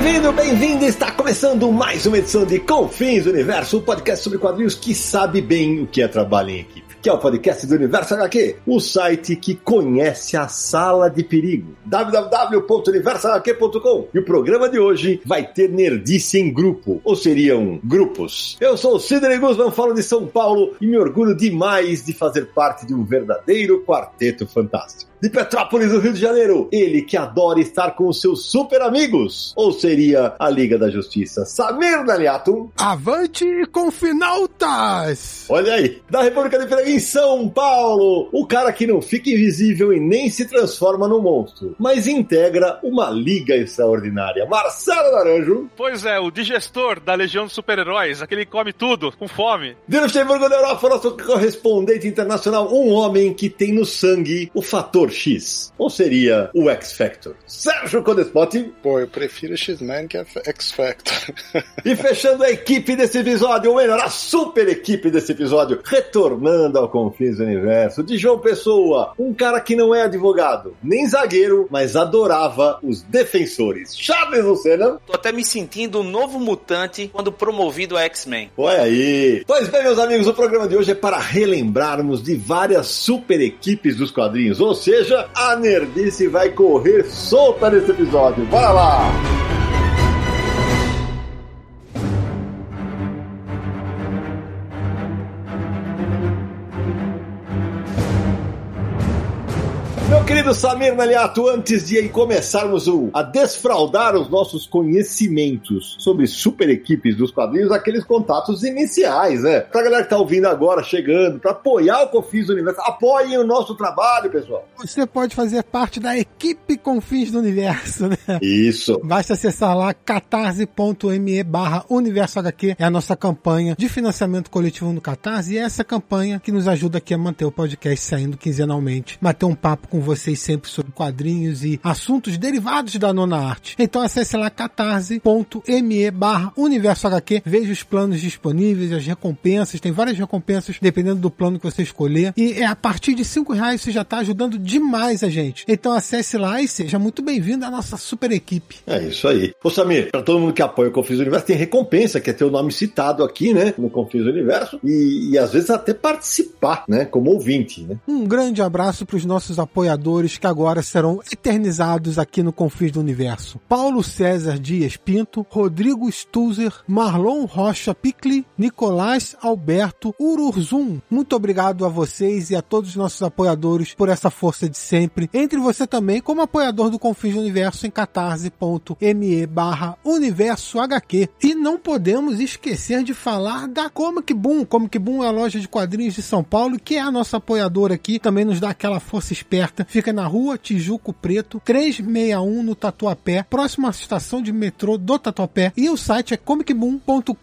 Bem-vindo, bem-vindo! Está começando mais uma edição de Confins Universo, um podcast sobre quadrinhos que sabe bem o que é trabalho em equipe que é o podcast do Universo HQ, o site que conhece a sala de perigo. www.universohq.com. E o programa de hoje vai ter nerdice em grupo, ou seriam grupos. Eu sou o Sidney Guzman, falo de São Paulo e me orgulho demais de fazer parte de um verdadeiro quarteto fantástico de Petrópolis, do Rio de Janeiro. Ele que adora estar com os seus super amigos. Ou seria a Liga da Justiça? Samir Daliato. Avante com finaltas! Olha aí. Da República de Freire em São Paulo. O cara que não fica invisível e nem se transforma no monstro, mas integra uma liga extraordinária. Marcelo Naranjo. Pois é, o digestor da Legião dos Super-Heróis, aquele que come tudo, com fome. De Luxemburgo da Europa, nosso correspondente internacional, um homem que tem no sangue o fator Fator X? Ou seria o X Factor? Sérgio Codespot? Pô, eu prefiro X-Men que a X Factor. e fechando a equipe desse episódio, ou melhor, a super equipe desse episódio, retornando ao Confins do Universo, de João Pessoa, um cara que não é advogado, nem zagueiro, mas adorava os defensores. Charles Lucena. Tô até me sentindo um novo mutante quando promovido a X-Men. Olha aí. Pois bem, meus amigos, o programa de hoje é para relembrarmos de várias super equipes dos quadrinhos, ou seja, seja, a nerdice vai correr solta nesse episódio. Bora lá! Querido Samir Naliato, antes de começarmos o, a desfraudar os nossos conhecimentos sobre super equipes dos quadrinhos, aqueles contatos iniciais, né? Pra galera que tá ouvindo agora, chegando, pra apoiar o Confins do Universo, apoiem o nosso trabalho, pessoal. Você pode fazer parte da equipe Confins do Universo, né? Isso. Basta acessar lá catarse.me barra Universo HQ, é a nossa campanha de financiamento coletivo no Catarse, e é essa campanha que nos ajuda aqui a manter o podcast saindo quinzenalmente, bater um papo com com vocês sempre sobre quadrinhos e assuntos derivados da nona arte. Então acesse lá catarse.me barra universo HQ, veja os planos disponíveis, as recompensas, tem várias recompensas dependendo do plano que você escolher. E é a partir de cinco reais você já está ajudando demais a gente. Então acesse lá e seja muito bem-vindo à nossa super equipe. É isso aí. Ô Samir, para todo mundo que apoia o Confis Universo, tem recompensa, que é ter o nome citado aqui, né, no Confis Universo, e, e às vezes até participar, né, como ouvinte, né. Um grande abraço para os nossos apoiadores que agora serão eternizados aqui no Confins do Universo. Paulo César Dias Pinto, Rodrigo Stuzer, Marlon Rocha Picli, Nicolás Alberto Ururzum. Muito obrigado a vocês e a todos os nossos apoiadores por essa força de sempre. Entre você também como apoiador do Confins do Universo em catarse.me barra universo HQ. E não podemos esquecer de falar da Comic Boom. Comic Boom é a loja de quadrinhos de São Paulo, que é a nossa apoiadora aqui, também nos dá aquela força esperta Fica na rua Tijuco Preto, 361 no Tatuapé, próxima à estação de metrô do Tatuapé. E o site é comicboom.com.br.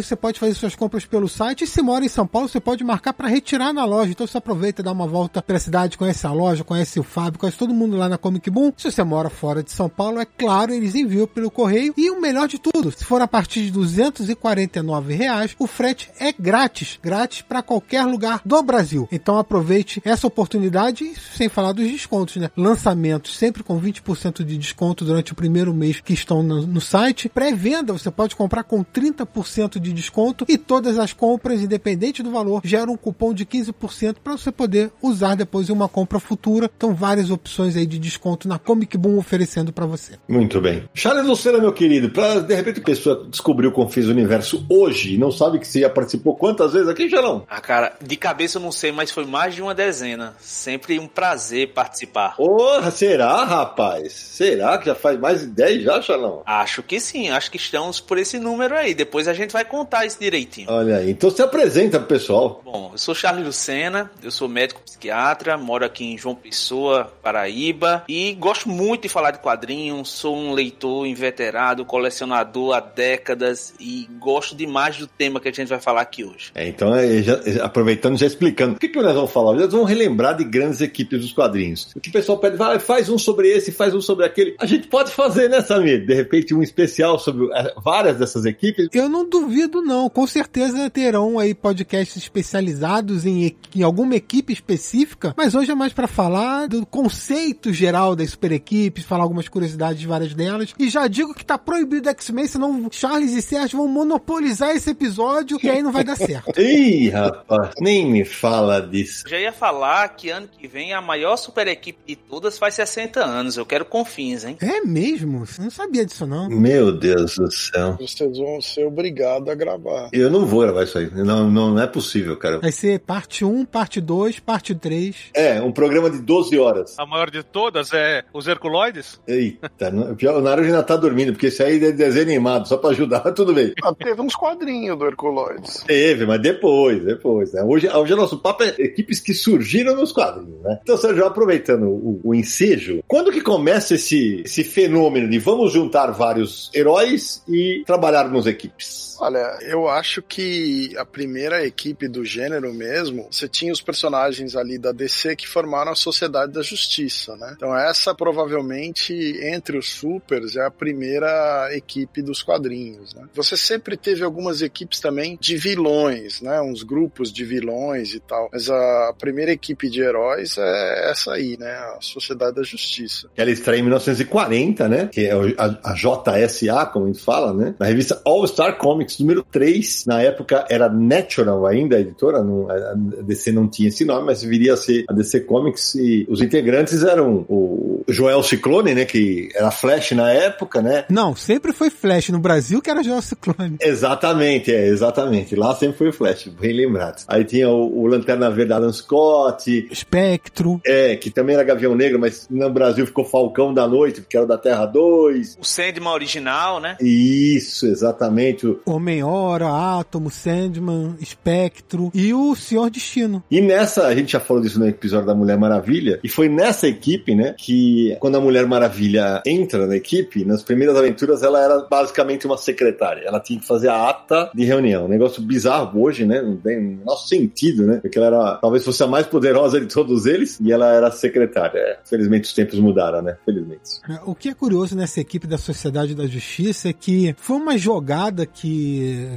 Você pode fazer suas compras pelo site. E se mora em São Paulo, você pode marcar para retirar na loja. Então você aproveita, dá uma volta pela cidade, conhece a loja, conhece o Fábio, conhece todo mundo lá na Comic Boom. Se você mora fora de São Paulo, é claro, eles enviam pelo correio. E o melhor de tudo, se for a partir de 249 reais, o frete é grátis, grátis para qualquer lugar do Brasil. Então aproveite essa oportunidade e sem falar dos descontos, né? Lançamentos sempre com 20% de desconto durante o primeiro mês que estão no, no site. Pré-venda você pode comprar com 30% de desconto e todas as compras, independente do valor, geram um cupom de 15% para você poder usar depois em uma compra futura. Então, várias opções aí de desconto na Comic Boom oferecendo para você. Muito bem. Charles Lucena, meu querido, para de repente a pessoa descobriu o universo hoje e não sabe que você já participou quantas vezes aqui, já não? Ah, cara, de cabeça eu não sei, mas foi mais de uma dezena. Sempre um prazer prazer participar. Porra, será, rapaz? Será que já faz mais de 10 já, Xalão? Acho que sim, acho que estamos por esse número aí. Depois a gente vai contar isso direitinho. Olha aí, então se apresenta pro pessoal. Bom, eu sou Charles Lucena, eu sou médico psiquiatra, moro aqui em João Pessoa, Paraíba, e gosto muito de falar de quadrinhos, sou um leitor inveterado, colecionador há décadas e gosto demais do tema que a gente vai falar aqui hoje. É, então, é, já- é, aproveitando, já explicando. O que, que nós vamos falar? Nós vamos relembrar de grandes equipes dos quadrinhos. O que o pessoal pede, vai, faz um sobre esse, faz um sobre aquele. A gente pode fazer, né, Samir? De repente, um especial sobre é, várias dessas equipes. Eu não duvido, não. Com certeza terão aí podcasts especializados em, em alguma equipe específica, mas hoje é mais pra falar do conceito geral das super equipes, falar algumas curiosidades de várias delas. E já digo que tá proibido X-Men, senão Charles e Sérgio vão monopolizar esse episódio e aí não vai dar certo. Ih, rapaz, nem me fala disso. Já ia falar que ano que vem a maior super equipe de todas faz 60 anos. Eu quero confins, hein? É mesmo? Eu não sabia disso, não. Meu Deus do céu. Vocês vão ser obrigados a gravar. Eu não vou gravar isso aí. Não, não, não é possível, cara. Vai ser parte 1, parte 2, parte 3. É, um programa de 12 horas. A maior de todas é os Herculoides? Eita, o Naruto ainda tá dormindo, porque isso aí é desenho animado, só pra ajudar, tudo bem. Ah, teve uns quadrinhos do Herculoides. Teve, mas depois, depois, né? Hoje, hoje o nosso papo é equipes que surgiram nos quadrinhos, né? Então, Sérgio, aproveitando o, o ensejo, quando que começa esse, esse fenômeno de vamos juntar vários heróis e trabalharmos equipes? Olha, eu acho que a primeira equipe do gênero mesmo, você tinha os personagens ali da DC que formaram a Sociedade da Justiça, né? Então essa provavelmente entre os supers é a primeira equipe dos quadrinhos, né? Você sempre teve algumas equipes também de vilões, né? Uns grupos de vilões e tal. Mas a primeira equipe de heróis é essa aí, né? A Sociedade da Justiça. Ela estreia em 1940, né? Que é a JSA, como a gente fala, né? Na revista All Star Comics, número 3. Na época era Natural ainda, a editora. Não, a DC não tinha esse nome, mas viria a ser a DC Comics. E os integrantes eram o Joel Ciclone, né? Que era Flash na época, né? Não, sempre foi Flash no Brasil que era Joel Ciclone. Exatamente, é, exatamente. Lá sempre foi o Flash, bem lembrado. Aí tinha o, o Lanterna Verde Adam Scott, Espectro. é, que também era Gavião Negro, mas no Brasil ficou Falcão da Noite, porque era o da Terra 2. O Sandman original, né? Isso, exatamente. O- Homem-Hora, Átomo, Sandman, Espectro e o Senhor Destino. E nessa, a gente já falou disso no episódio da Mulher Maravilha, e foi nessa equipe, né, que quando a Mulher Maravilha entra na equipe, nas primeiras aventuras ela era basicamente uma secretária. Ela tinha que fazer a ata de reunião. Um negócio bizarro hoje, né, não tem o nosso sentido, né, porque ela era, talvez fosse a mais poderosa de todos eles, e ela era secretária. É, felizmente os tempos mudaram, né, felizmente. O que é curioso nessa equipe da Sociedade da Justiça é que foi uma jogada que,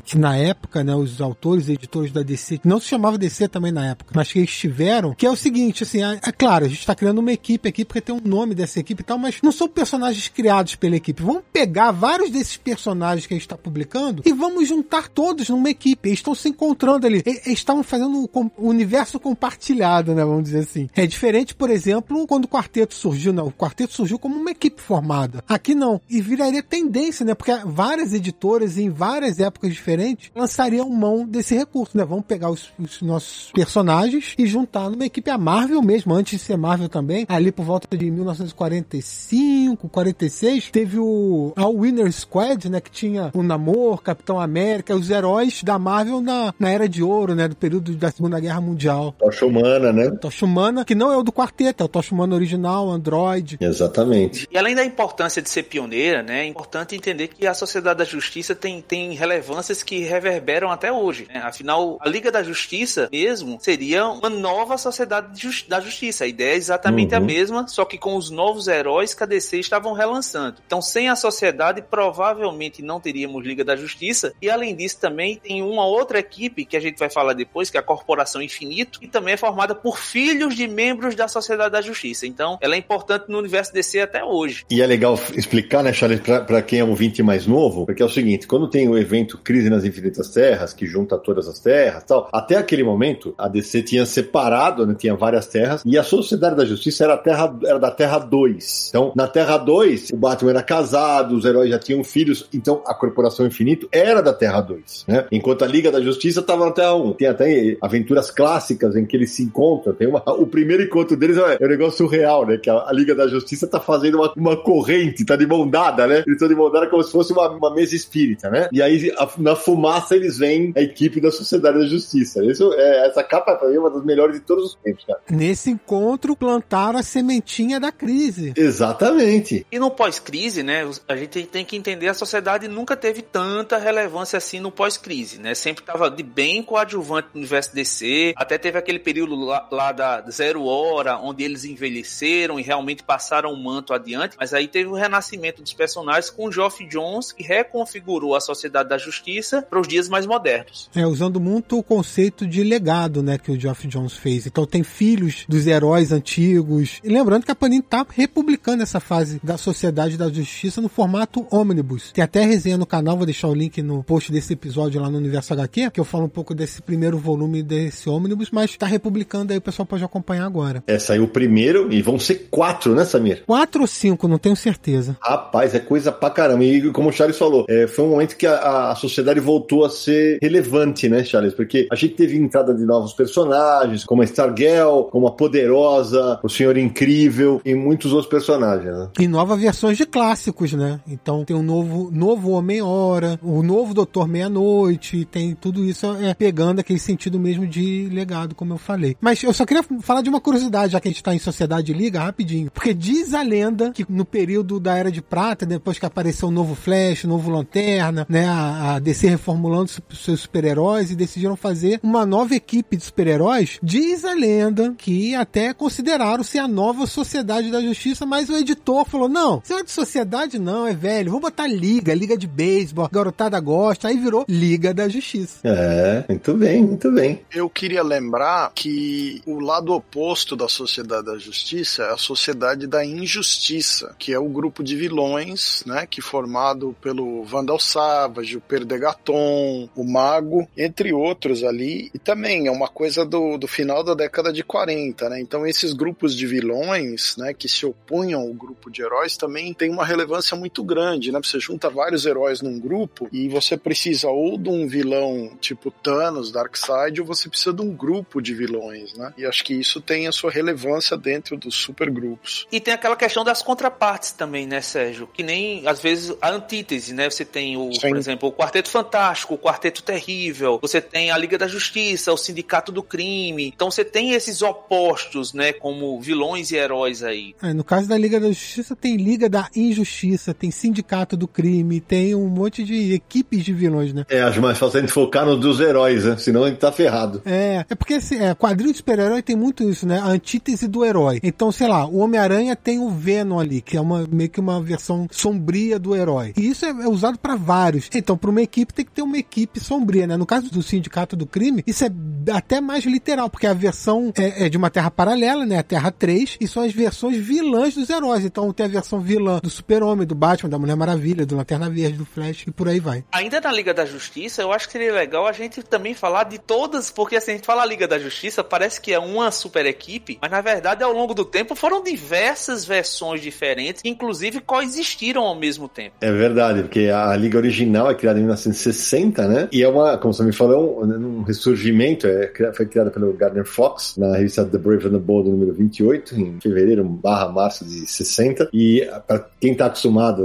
que na época, né, os autores e editores da DC, não se chamava DC também na época, mas que eles tiveram, que é o seguinte, assim, é, é claro, a gente tá criando uma equipe aqui porque tem um nome dessa equipe e tal, mas não são personagens criados pela equipe. Vamos pegar vários desses personagens que a gente tá publicando e vamos juntar todos numa equipe. Eles estão se encontrando ali. Eles estavam fazendo o universo compartilhado, né, vamos dizer assim. É diferente, por exemplo, quando o quarteto surgiu, né? O quarteto surgiu como uma equipe formada. Aqui não. E viraria tendência, né? Porque várias editoras em várias épocas diferentes lançariam mão desse recurso, né? Vamos pegar os, os nossos personagens e juntar numa equipe. A Marvel mesmo, antes de ser Marvel também, ali por volta de 1945, 46, teve o a Winner Squad, né? Que tinha o Namor, Capitão América, os heróis da Marvel na, na Era de Ouro, né? Do período da Segunda Guerra Mundial. Tocha humana, né? Tocha Humana, que não é o do quarteto, é o Tocha Humana original, Android. Exatamente. E além da importância de ser pioneira, né, é importante entender que a Sociedade da Justiça tem, tem relevâncias que reverberam até hoje. Né? Afinal, a Liga da Justiça mesmo seria uma nova Sociedade de Jus- da Justiça. A ideia é exatamente Uhum. a mesma, só que com os novos heróis que a DC estavam relançando. Então, sem a Sociedade, provavelmente não teríamos Liga da Justiça. E além disso, também tem uma outra equipe que a gente vai falar depois, que é a Corporação Infinito, que também é formada por filhos de membros da Sociedade da Justiça. Então, ela é importante no universo DC até hoje. E é legal explicar, né, Charles, pra quem é um ouvinte mais novo, porque é o seguinte, quando tem o evento Crise nas Infinitas Terras, que junta todas as terras tal, até aquele momento, a DC tinha separado, né, tinha várias terras, e a Sociedade da Justiça era, terra, era da Terra 2. Então, na Terra 2, o Batman era casado, os heróis já tinham filhos, então a Corporação Infinito era da Terra 2, né? Enquanto a Liga da Justiça estava na Terra 1. Tem até aventuras clássicas em que eles se encontram, tem uma, o primeiro encontro deles é um negócio surreal, né? Que a, a Liga da Justiça tá fazendo uma, uma corrente, tá de mão dada, né? Eles estão de mão dada como se fosse uma, uma mesa espírita, né? E aí, a, na fumaça, eles veem a equipe da Sociedade da Justiça. Isso, é, essa capa, pra mim, é uma das melhores de todos os tempos, cara. Nesse encontro, plantaram a sementinha da crise. Exatamente. E no pós-crise, né, a gente tem que entender a sociedade nunca teve tanta relevância assim no pós-crise, né? Sempre tava de bem coadjuvante no universo DC, até teve aquele período lá, lá da Zero Hora, onde eles envelheceram e realmente passaram o manto adiante, mas aí teve o renascimento dos personagens com o Geoff Jones, que reconfigurou a Sociedade da Justiça para os dias mais modernos. É, usando muito o conceito de legado, né, que o Geoff Jones fez. Então tem filhos dos heróis antigos. E lembrando que a Panini tá republicando essa fase da Sociedade da Justiça no formato ônibus. Tem até resenha no canal, vou deixar o link no post desse episódio lá no Universo HQ, que eu falo um pouco desse primeiro volume desse ônibus, mas tá republicando aí, o pessoal pode acompanhar agora. É, saiu o primeiro e vão ser quatro, né, Samir? Quatro ou cinco, não tenho certeza. Rapaz, é coisa pra caramba. E como o Charles falou, é, foi um momento que a, a sociedade voltou a ser relevante, né, Charles? Porque a gente teve entrada de novos personagens, como a Stargirl, como a Poderosa, o Senhor Incrível e muitos outros personagens, né? E novas versões de clássicos, né? Então tem um novo, novo Homem-Hora, o novo Doutor Meia-Noite, tem tudo isso é, pegando aquele sentido mesmo de legado, como eu falei. Mas eu só queria falar de uma curiosidade, já que a gente tá em Sociedade Liga, rapidinho. Porque diz a lenda que no período da Era de Prata, depois que apareceu o novo Flash, o novo Lanterna, né? A, a DC reformulando seus super-heróis e decidiram fazer uma nova equipe de super-heróis. Diz a lenda que até consideraram ser a nova Sociedade da Justiça, mas o editor falou: não, isso é de sociedade não, é velho. Vou botar Liga, Liga de Beisebol, garotada gosta, aí virou Liga da Justiça. É, muito bem, muito bem. Eu queria lembrar que o lado oposto da Sociedade da Justiça é a Sociedade da Injustiça, que é o grupo de vilões, né, que é formado pelo Vandal Savage, o Perdegaton, o Mago, entre outros ali, e também é uma coisa do, do final da década de 40, né? Então esses grupos de vilões, né, que se opunham ao grupo de heróis também tem uma relevância muito grande, né? Você junta vários heróis num grupo e você precisa ou de um vilão tipo Thanos, Darkseid, ou você precisa de um grupo de vilões, né? E acho que isso tem a sua relevância dentro dos supergrupos. E tem aquela questão das contrapartes também, né, Sérgio? Que nem, às vezes, a antítese, né? Você tem, o, por exemplo, o Quarteto Fantástico, o Quarteto Terrível, você tem a Liga da Justiça, o Sindicato do Crime. Então você tem esses opostos, né, como vilões e heróis aí. É, no caso da Liga da Justiça, tem Liga da Injustiça, tem Sindicato do Crime, tem um monte de equipes de vilões, né? É, acho mais fácil a gente focar nos dos heróis, né? Senão a gente tá ferrado. É, é porque assim, é, quadrinho de super-herói tem muito isso, né? A antítese do herói. Então, sei lá, o Homem-Aranha tem o Venom ali, que é uma meio que uma versão sombria do herói. E isso é, é usado para vários. Então, para uma equipe tem que ter uma equipe sombria, né? No caso do Sindicato do Crime, isso é até mais literal, porque a versão é, é de uma terra paralela, né? A Terra 3, e são as versões vilãs dos heróis. Então, tem a versão vilã do Super-Homem, do Batman, da Mulher Maravilha, do Lanterna Verde, do Flash e por aí vai. Ainda na Liga da Justiça, eu acho que seria legal a gente também falar de todas, porque assim, a gente fala Liga da Justiça, parece que é uma super equipe, mas na verdade, ao longo do tempo, foram diversas versões diferentes, que inclusive coexistiram ao mesmo tempo. É verdade, porque a Liga original é criada em 1960, né? E é uma, como você me falou, um, um ressurgimento, é, foi criada pelo Gardner Fox, na revista The Brave and the Bold, número 28, em fevereiro barra março de 60. E para quem tá acostumado,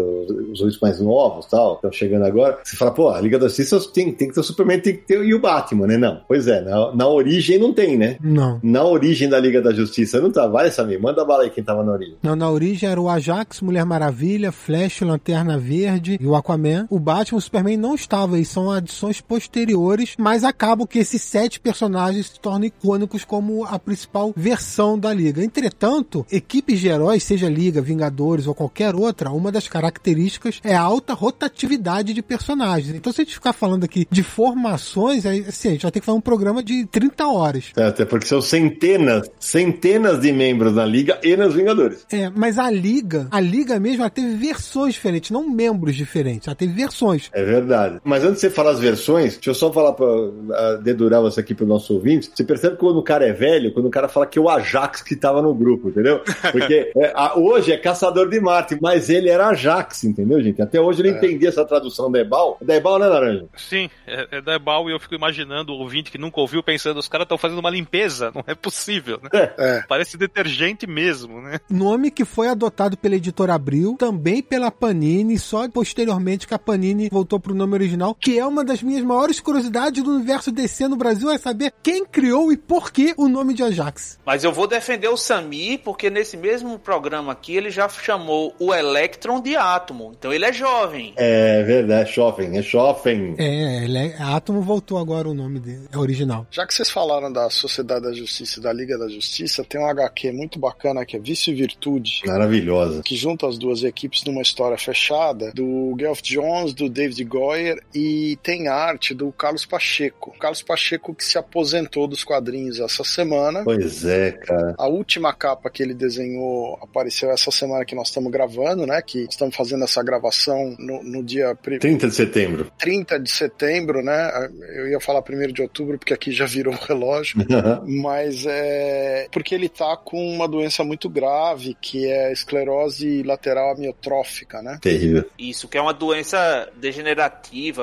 os ouvintes mais novos tal, estão chegando agora, você fala, pô, a Liga da Justiça tem, tem que ter o Superman, tem que ter e o Batman, né? Não. Pois é, na, na origem não tem, né? Não. Na origem da Liga da Justiça não tá. Vai, Samir, manda bala aí quem tava na origem. Não, na origem era o Ajax, Mulher Maravilha, Flash, Lanterna Verde e o Aquaman. O Batman o Superman não estavam aí, são adições posteriores, mas acabam que esses sete personagens se tornam icônicos como a principal versão da Liga. Entretanto, equipes de heróis, seja Liga, Vingadores ou qualquer outra, uma das características é a alta rotatividade de personagens. Então, se a gente ficar falando aqui de formações, aí, assim, a gente vai ter que fazer um programa de 30 horas. É, até porque são centenas, centenas de membros na Liga e nos Vingadores. É, mas a Liga, a Liga mesmo, ela teve versões diferentes, não membros diferentes, ela teve versões. É verdade. Mas antes de você falar as versões, deixa eu só falar pra uh, dedurar você aqui pro nosso ouvinte. Você percebe que quando o cara é velho, quando o cara fala que é o Ajax que tava no grupo, entendeu? Porque é, a, hoje é Caçador de Marte, mas ele era Ajax, entendeu, gente? Até hoje eu não é. entendi essa tradução da Ebal. Da Ebal, né, Laranja? Sim, é, é da Ebal e eu fico imaginando o ouvinte que nunca ouviu pensando, os caras estão fazendo uma limpeza, não é possível, né? É. Parece detergente mesmo, né? Nome que foi adotado pela editora Abril, também pela Panini, só posteriormente que a Panini voltou pro nome original, que é uma das minhas maiores curiosidades do universo DC no Brasil, é saber quem criou e por que o nome de Ajax. Mas eu vou defender o Sami, porque nesse mesmo programa aqui ele já chamou o Electron de átomo. Então ele é jovem. É verdade, Schoffen, é Schoffen. É, ele é, Átomo voltou agora o nome dele, é original. Já que vocês falaram da Sociedade da Justiça e da Liga da Justiça, tem um HQ muito bacana que é Vício e Virtude. Maravilhosa. Que junta as duas equipes numa história fechada do Geoff Jones, do David Goyer e tem arte do Carlos Pacheco. Carlos Pacheco que se aposentou dos quadrinhos essa semana. Pois é, cara. A última capa que ele desenhou apareceu essa semana que nós estamos gravando, né? Que estamos fazendo essa gravação no, no dia 30 de setembro. 30 de setembro, né? Eu ia falar 1 de outubro, porque aqui já virou o relógio. mas é porque ele tá com uma doença muito grave, que é esclerose lateral amiotrófica, né? Terrível. Isso, que é uma doença degenerativa,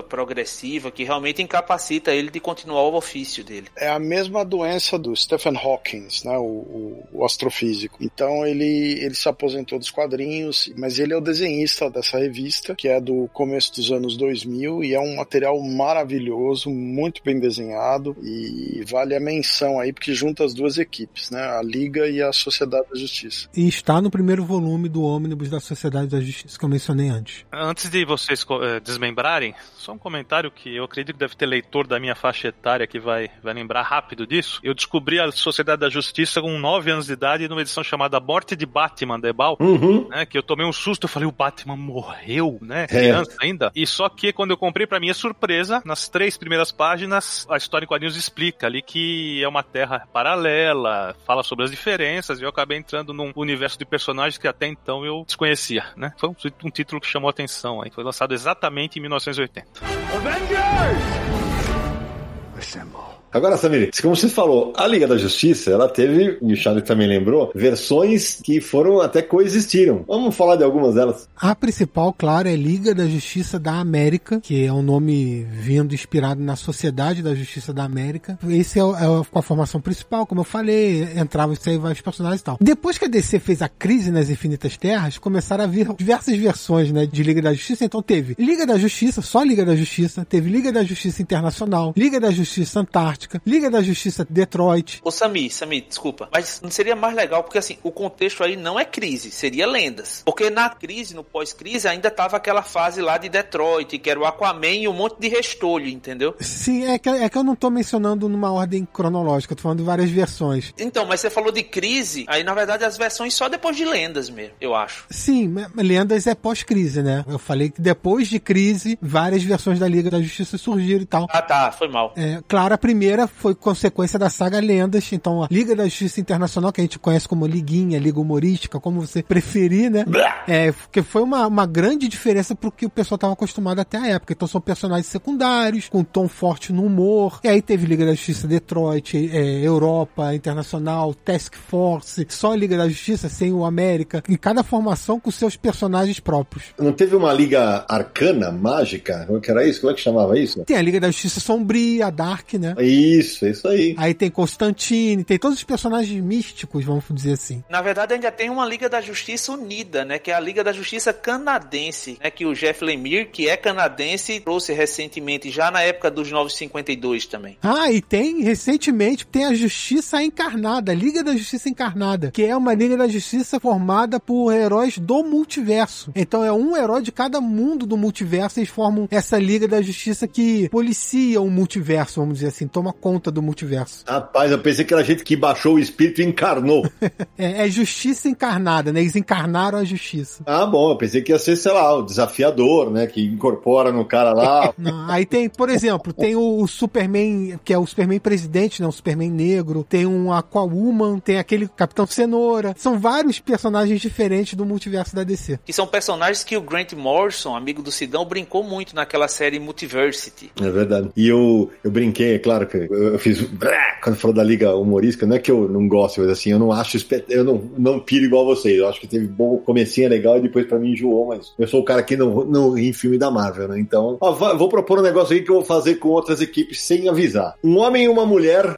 progressiva, que realmente incapacita ele de continuar o ofício dele. É a mesma doença do Stephen Hawking, né? O, o, o astrofísico. Então ele, ele se aposentou dos quadrinhos, mas ele é o desenhista dessa revista, que é do começo dos anos 2000 e é um material maravilhoso, muito bem desenhado e vale a menção aí porque junta as duas equipes, né? A Liga e a Sociedade da Justiça. E está no primeiro volume do ônibus da Sociedade da Justiça que eu mencionei antes. Antes de vocês eh, desmembrarem, só um comentário que eu acredito que deve ter leitor da minha faixa etária que vai, vai lembrar rápido disso. Eu descobri a Sociedade da Justiça com 9 anos de idade numa edição chamada Morte de Batman, da Ebal, Uhum. né? Que eu tomei um susto, eu falei, o Batman morreu, né? É. Criança ainda. E só que quando eu comprei, pra minha surpresa, nas três primeiras páginas, a história em quadrinhos explica ali que é uma terra paralela, fala sobre as diferenças, e eu acabei entrando num universo de personagens que até então eu desconhecia, né? Foi um, um título que chamou a atenção aí. Foi lançado exatamente em 1980. Agora, Samir, como você falou, a Liga da Justiça, ela teve, e o Charlie também lembrou, versões que foram até coexistiram. Vamos falar de algumas delas. A principal, claro, é Liga da Justiça da América, que é um nome vindo inspirado na Sociedade da Justiça da América. Esse é, é a formação principal, como eu falei, entrava e saía vários personagens e tal. Depois que a DC fez a crise nas Infinitas Terras, começaram a vir diversas versões, né, de Liga da Justiça. Então teve Liga da Justiça, só Liga da Justiça, teve Liga da Justiça Internacional, Liga da Justiça Antártica, Liga da Justiça Detroit. Ô Sami, Sami, desculpa, mas não seria mais legal porque assim, o contexto aí não é crise, seria lendas. Porque na crise, no pós-crise, ainda tava aquela fase lá de Detroit, que era o Aquaman e um monte de restolho, entendeu? Sim, é que, é que eu não tô mencionando numa ordem cronológica, eu tô falando de várias versões. Então, mas você falou de crise, aí na verdade as versões só depois de lendas mesmo, eu acho. Sim, Lendas é pós-crise, né? Eu falei que depois de crise, várias versões da Liga da Justiça surgiram e tal. Ah tá, foi mal. É, claro, a primeira foi consequência da saga Lendas, então a Liga da Justiça Internacional, que a gente conhece como Liguinha, Liga Humorística, como você preferir, né? É, porque foi uma, uma grande diferença pro que o pessoal estava acostumado até a época. Então são personagens secundários, com tom forte no humor. E aí teve Liga da Justiça Detroit, é, Europa Internacional, Task Force, só a Liga da Justiça sem o América, e cada formação com seus personagens próprios. Não teve uma liga arcana, mágica? Como que era isso? Como é que chamava isso? Tem a Liga da Justiça Sombria, a Dark, né? Isso, é isso aí. Aí tem Constantine, tem todos os personagens místicos, vamos dizer assim. Na verdade, ainda tem uma Liga da Justiça unida, né? Que é a Liga da Justiça canadense, né? Que o Jeff Lemire, que é canadense, trouxe recentemente, já na época dos 952 também. Ah, e tem, recentemente, tem a Justiça Encarnada, a Liga da Justiça Encarnada, que é uma Liga da Justiça formada por heróis do multiverso. Então é um herói de cada mundo do multiverso, eles formam essa Liga da Justiça que policia o multiverso, vamos dizer assim, toma conta do multiverso. Rapaz, eu pensei que era gente que baixou o espírito e encarnou. É, é Justiça Encarnada, né? Eles encarnaram a Justiça. ah, bom, eu pensei que ia ser, sei lá, o desafiador, né? Que incorpora no cara lá. Não, aí tem, por exemplo, tem o, o Superman, que é o Superman presidente, né? O Superman negro. Tem um Aquawoman, tem aquele Capitão Cenoura. São vários personagens diferentes do multiverso da DC. Que são personagens que o Grant Morrison, amigo do Sidão, brincou muito naquela série Multiversity. É verdade. E eu, eu brinquei, é claro, que que eu, eu fiz quando falou da liga humorística, não é que eu não gosto, mas assim, eu não acho eu não, não piro igual vocês. Eu acho que teve bom comecinho é legal e depois pra mim enjoou, mas eu sou o cara que não, não ri em filme da Marvel, né? Então, ó, vou propor um negócio aí que eu vou fazer com outras equipes sem avisar. Um homem e uma mulher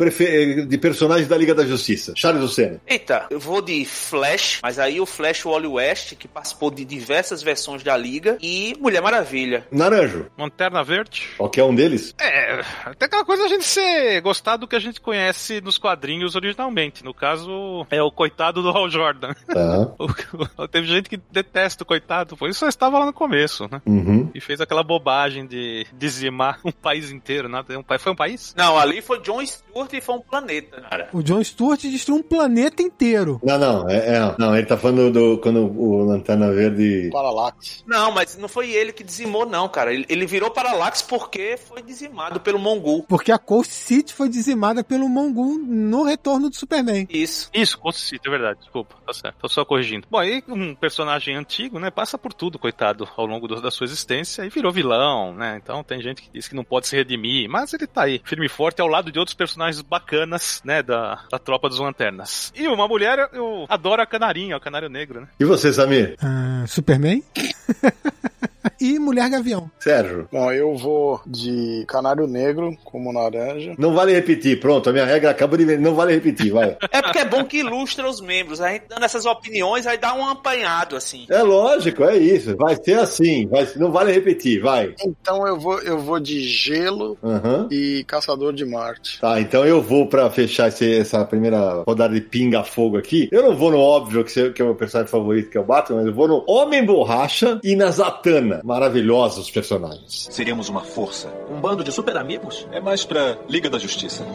de personagens da Liga da Justiça. Charles Lucena. Eita, eu vou de Flash, mas aí o Flash Wally West, que participou de diversas versões da Liga, e Mulher Maravilha. Naranjo. Lanterna Verde. Qualquer um deles? É, até aquela coisa a gente ser gostar do que a gente conhece nos quadrinhos originalmente. No caso, é o coitado do Hal Jordan. Uhum. Teve gente que detesta o coitado. Isso só estava lá no começo, né? Uhum. E fez aquela bobagem de dizimar um país inteiro. Né? Foi um país? Não, ali foi John Stewart e foi um planeta, cara. O John Stewart destruiu um planeta inteiro. Não, não, é, é não, ele tá falando do quando o Lanterna Verde. Parallax. Não, mas não foi ele que dizimou, não, cara. Ele, ele virou Parallax porque foi dizimado pelo Mongul. Porque a Coast City foi dizimada pelo Mongul no retorno do Superman. Isso. Isso, Coast City, é verdade. Desculpa, tá certo. Tô só corrigindo. Bom, aí um personagem antigo, né, passa por tudo, coitado, ao longo do, da sua existência e virou vilão, né? Então tem gente que diz que não pode se redimir, mas ele tá aí, firme e forte, ao lado de outros personagens bacanas, né, da, da tropa dos lanternas. E uma mulher, eu adoro a canarinha, o canário negro, né? E você, Samir? Ah, Superman? e Mulher Gavião. Sérgio. Bom, eu vou de Canário Negro como naranja. Não vale repetir, pronto, a minha regra acabou de ver, não vale repetir, vai. é porque é bom que ilustra os membros, a gente dando essas opiniões, aí dá um apanhado, assim. É lógico, é isso, vai ser assim, vai, não vale repetir, vai. Então eu vou, eu vou de Gelo uhum. e Caçador de Marte. Tá, então eu vou pra fechar esse, essa primeira rodada de pinga-fogo aqui, eu não vou no óbvio que, que é o meu personagem favorito, que é o Batman, mas eu vou no Homem Borracha e na Zatanna. Maravilhosos personagens. Seríamos uma força. Um bando de super amigos? É mais pra Liga da Justiça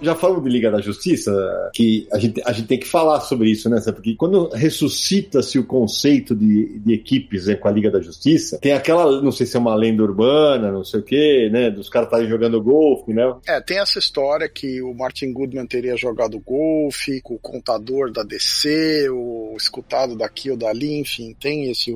já falamos de Liga da Justiça, que a gente, a gente tem que falar sobre isso, né? Porque quando ressuscita-se o conceito de, de equipes né, com a Liga da Justiça, tem aquela, não sei se é uma lenda urbana, não sei o quê, né? Dos caras estarem jogando golfe, né? É, tem essa história que o Martin Goodman teria jogado golfe com o contador da DC, o escutado daqui ou dali, enfim, tem esse,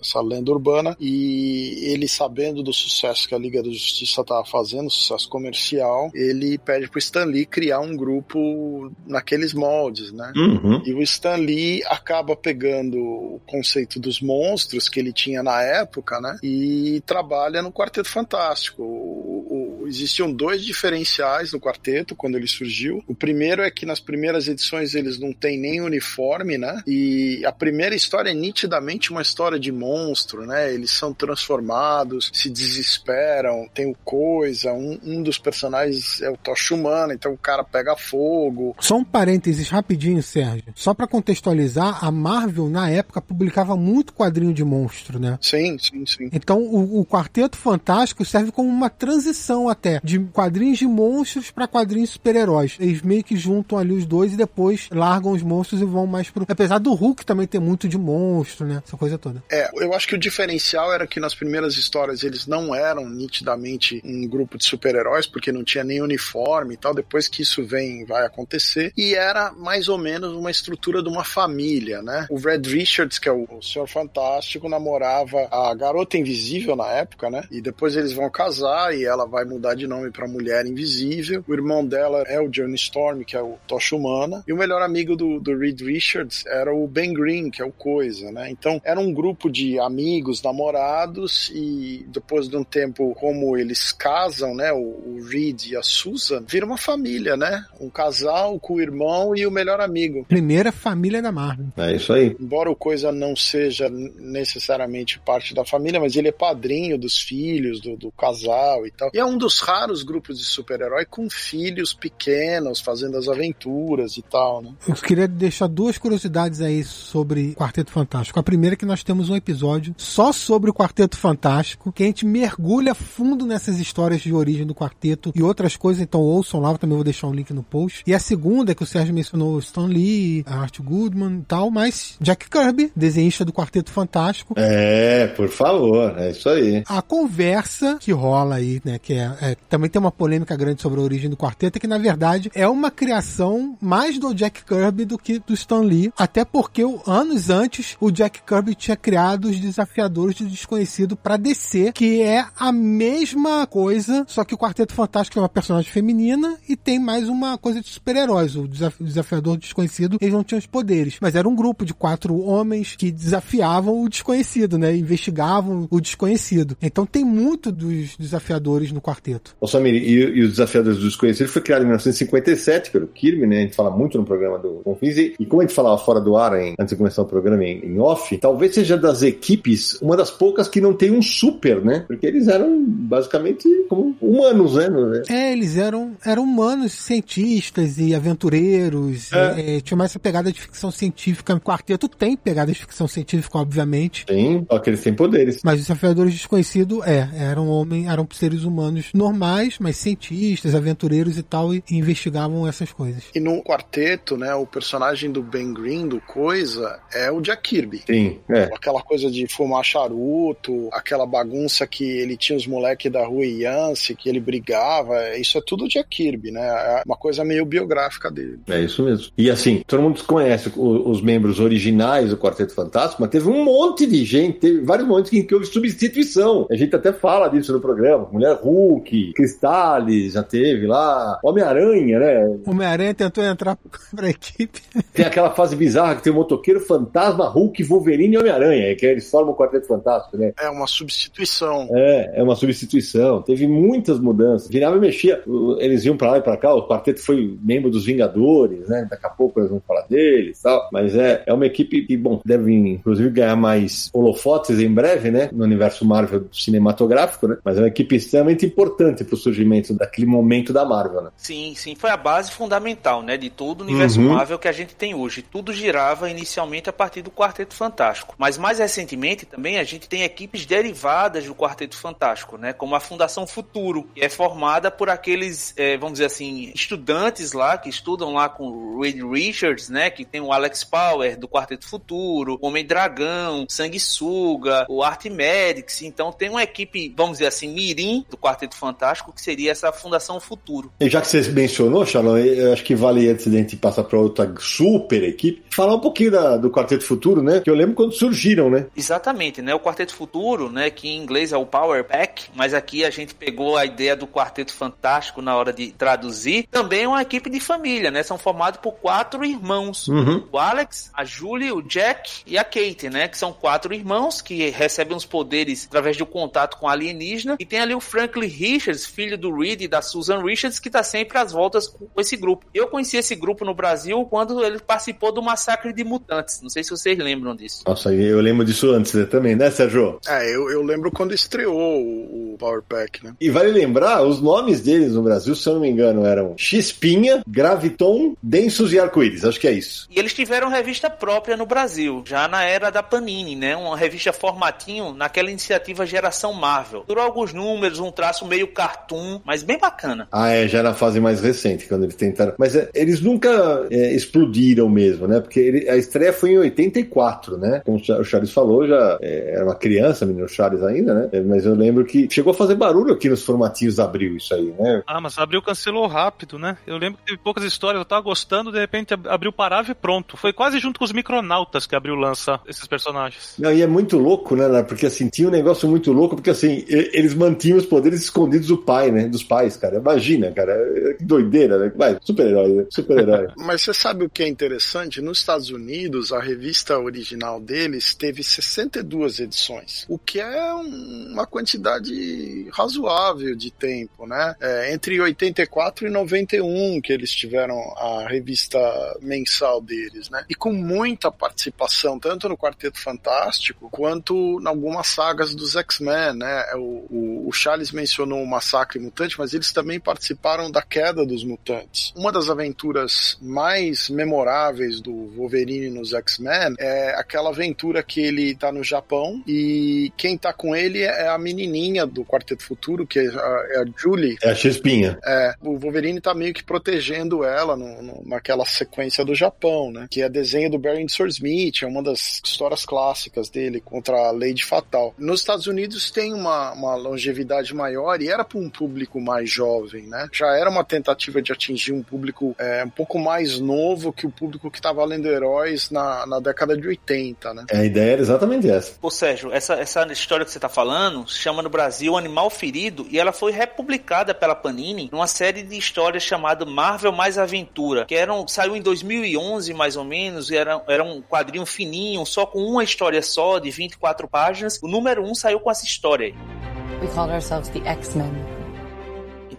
essa lenda urbana. E ele, sabendo do sucesso que a Liga da Justiça estava fazendo, sucesso comercial, ele pede pro Stan Lee criar um grupo naqueles moldes, né? Uhum. E o Stan Lee acaba pegando o conceito dos monstros que ele tinha na época, né? E trabalha no Quarteto Fantástico. O, o, existiam dois diferenciais no quarteto quando ele surgiu. O primeiro é que nas primeiras edições eles não têm nem uniforme, né? E a primeira história é nitidamente uma história de monstro, né? Eles são transformados, se desesperam, tem o Coisa, um, um dos personagens é o Tocha Humana, então o cara pega fogo. Só um parênteses rapidinho, Sérgio. Só para contextualizar, a Marvel na época publicava muito quadrinho de monstro, né? Sim, sim, sim. Então o, o Quarteto Fantástico serve como uma transição até de quadrinhos de monstros para quadrinhos super-heróis. Eles meio que juntam ali os dois e depois largam os monstros e vão mais pro. Apesar do Hulk também ter muito de monstro, né? Essa coisa toda. É, eu acho que o diferencial era que nas primeiras histórias eles não eram nitidamente um grupo de super-heróis, porque não tinha nem uniforme e tal. Depois depois que isso vem, vai acontecer. E era mais ou menos uma estrutura de uma família, né? O Red Richards, que é o, o Senhor Fantástico, namorava a Garota Invisível na época, né? E depois eles vão casar e ela vai mudar de nome para Mulher Invisível. O irmão dela é o Johnny Storm, que é o Tocha Humana. E o melhor amigo do, do Reed Richards era o Ben Green, que é o Coisa, né? Então era um grupo de amigos, namorados e depois de um tempo, como eles casam, né? O, o Reed e a Susan, vira uma família família, né? Um casal com o irmão e o melhor amigo. Primeira família da Marvel. É isso aí. Embora o Coisa não seja necessariamente parte da família, mas ele é padrinho dos filhos, do, do casal e tal. E é um dos raros grupos de super-herói com filhos pequenos fazendo as aventuras e tal, né? Eu queria deixar duas curiosidades aí sobre Quarteto Fantástico. A primeira é que nós temos um episódio só sobre o Quarteto Fantástico, que a gente mergulha fundo nessas histórias de origem do quarteto e outras coisas, então ouçam lá, também vou deixar um link no post. E a segunda, que o Sérgio mencionou, Stan Lee, Art Goodman e tal, mas Jack Kirby, desenhista do Quarteto Fantástico. É, por favor, é isso aí. A conversa que rola aí, né, que é é, também tem uma polêmica grande sobre a origem do quarteto, que na verdade é uma criação mais do Jack Kirby do que do Stan Lee, até porque anos antes o Jack Kirby tinha criado os Desafiadores do Desconhecido para DC, que é a mesma coisa, só que o Quarteto Fantástico é uma personagem feminina e tem mais uma coisa de super-heróis. O Desafiador do Desconhecido, eles não tinham os poderes, mas era um grupo de quatro homens que desafiavam o desconhecido, né? Investigavam o desconhecido. Então tem muito dos desafiadores no quarteto. Ô Samir, e, e os desafiadores do desconhecido foi criado em 1957 pelo Kirby, né? A gente fala muito no programa do Confins e, e como a gente falava fora do ar em, antes de começar o programa em, em, off, talvez seja das equipes uma das poucas que não tem um super, né? Porque eles eram basicamente como humanos, né? É, eles eram, eram humanos, cientistas e aventureiros. É. E, é, tinha mais essa pegada de ficção científica. O quarteto tem pegada de ficção científica, obviamente. Sim, só que eles têm poderes. Mas os desafiadores desconhecidos, é, eram homens, eram seres humanos normais, mas cientistas, aventureiros e tal, e, investigavam essas coisas. E no quarteto, né, o personagem do Ben Green, do Coisa, é o Jack Kirby. Sim, é. Aquela coisa de fumar charuto, aquela bagunça que ele tinha os moleques da rua Yance, que ele brigava, isso é tudo Jack Kirby, né? É uma coisa meio biográfica dele. É isso mesmo. E assim, todo mundo conhece os membros originais do Quarteto Fantástico, mas teve um monte de gente, teve vários momentos em que houve substituição. A gente até fala disso no programa. Mulher Hulk, Cristales, já teve lá. Homem-Aranha, né? Homem-Aranha tentou entrar pra equipe. Tem aquela fase bizarra que tem o motoqueiro fantasma, Hulk, Wolverine e Homem-Aranha, que eles formam o Quarteto Fantástico, né? É uma substituição. É, é uma substituição. Teve muitas mudanças. Virava e mexia. Eles iam pra lá e pra cá. O quarteto foi membro dos Vingadores, né? Daqui a pouco eles vão falar deles e tal. Mas é, é uma equipe que, bom, deve inclusive ganhar mais holofotes em breve, né? No universo Marvel cinematográfico, né? Mas é uma equipe extremamente importante pro surgimento daquele momento da Marvel, né? Sim, sim. Foi a base fundamental, né? De todo o universo uhum. Marvel que a gente tem hoje. Tudo girava inicialmente a partir do Quarteto Fantástico. Mas mais recentemente também a gente tem equipes derivadas do Quarteto Fantástico, né? Como a Fundação Futuro, que é formada por aqueles, é, vamos dizer assim, estudantes lá que estudam lá com o Reed Richards, né? Que tem o Alex Power do Quarteto Futuro, o Homem Dragão, Sanguessuga, o Art Medics. Então tem uma equipe, vamos dizer assim, mirim do Quarteto Fantástico, que seria essa Fundação Futuro. E já que você mencionou, Shalom, eu acho que vale antes de a gente passar para outra super equipe, falar um pouquinho da, do Quarteto Futuro, né? Que eu lembro quando surgiram, né? Exatamente, né? O Quarteto Futuro, né? Que em inglês é o Power Pack, mas aqui a gente pegou a ideia do Quarteto Fantástico na hora de traduzir. Também é uma equipe de família, né? São formados por quatro irmãos: uhum. o Alex, a Julie, o Jack e a Kate, né? Que são quatro irmãos que recebem os poderes através do contato com alienígena. E tem ali o Franklin Richards, filho do Reed e da Susan Richards, que tá sempre às voltas com esse grupo. Eu conheci esse grupo no Brasil quando ele participou do massacre de mutantes. Não sei se vocês lembram disso. Nossa, eu lembro disso antes né, também, né, Sérgio? É, eu, eu lembro quando estreou o, o Power Pack, né? E vale lembrar, os nomes deles no Brasil, se eu não me engano, eram Xpinha, Graviton, Densos e Arco-Íris. Acho que é isso. E eles tiveram revista própria no Brasil, já na era da Panini, né? Uma revista formatinho naquela iniciativa Geração Marvel. Durou alguns números, um traço meio cartoon, mas bem bacana. Ah, é, já na fase mais recente, quando eles tentaram. Mas é, eles nunca é, explodiram mesmo, né? Porque ele, a estreia foi em 84, né? Como o Charles falou, já é, era uma criança, menino Charles ainda, né? É, mas eu lembro que chegou a fazer barulho aqui nos formatinhos da Abril, isso aí, né? Ah, mas Abril cancelou rápido, né? Eu lembro que teve poucas histórias, eu tava gostando, de repente Abril parava e pronto. Foi quase junto com os Micronautas que Abril lança esses personagens. Não, e é muito louco, né? Porque assim, tinha um negócio muito louco, porque assim, eles mantinham os poderes escondidos do pai, né? Dos pais, cara. Imagina, cara. Que doideira, né? Super-herói, né? Super-herói. Mas você sabe o que é interessante? Nos Estados Unidos, a revista original deles teve 62 edições, o que é uma quantidade razoável de tempo, né? É, entre 84 e 91 que eles tiveram a revista mensal deles, né? E com muita participação, tanto no Quarteto Fantástico quanto em algumas sagas dos X-Men, né? O, o, o Charles mencionou o Massacre Mutante, mas eles também participaram da queda dos mutantes. Uma das aventuras mais memoráveis do Wolverine nos X-Men é aquela aventura que ele tá no Japão e quem tá com ele é a menininha do Quarteto Futuro, que é a, é a Julie. É a Xpinha. É, o Wolverine tá meio que protegendo ela no, no, naquela sequência do Japão, né? Que é desenho do Barry Smith, é uma das histórias clássicas dele contra a Lady Fatal. Nos Estados Unidos tem uma, uma longevidade maior e era para um público mais jovem, né? Já era uma tentativa de atingir um público é, um pouco mais novo que o público que estava lendo heróis na, na década de 80, né? É, a ideia era exatamente essa. Ô Sérgio, essa, essa história que você está falando se chama no Brasil Animal Ferido e ela foi republicada pela Panini numa série de histórias chamada Marvel Mais Aventura, que eram, saiu em 2011 mais ou menos, e era, era um quadrinho fininho, só com uma história só, de 24 páginas. O número 1 saiu com essa história aí. We called ourselves the X-Men.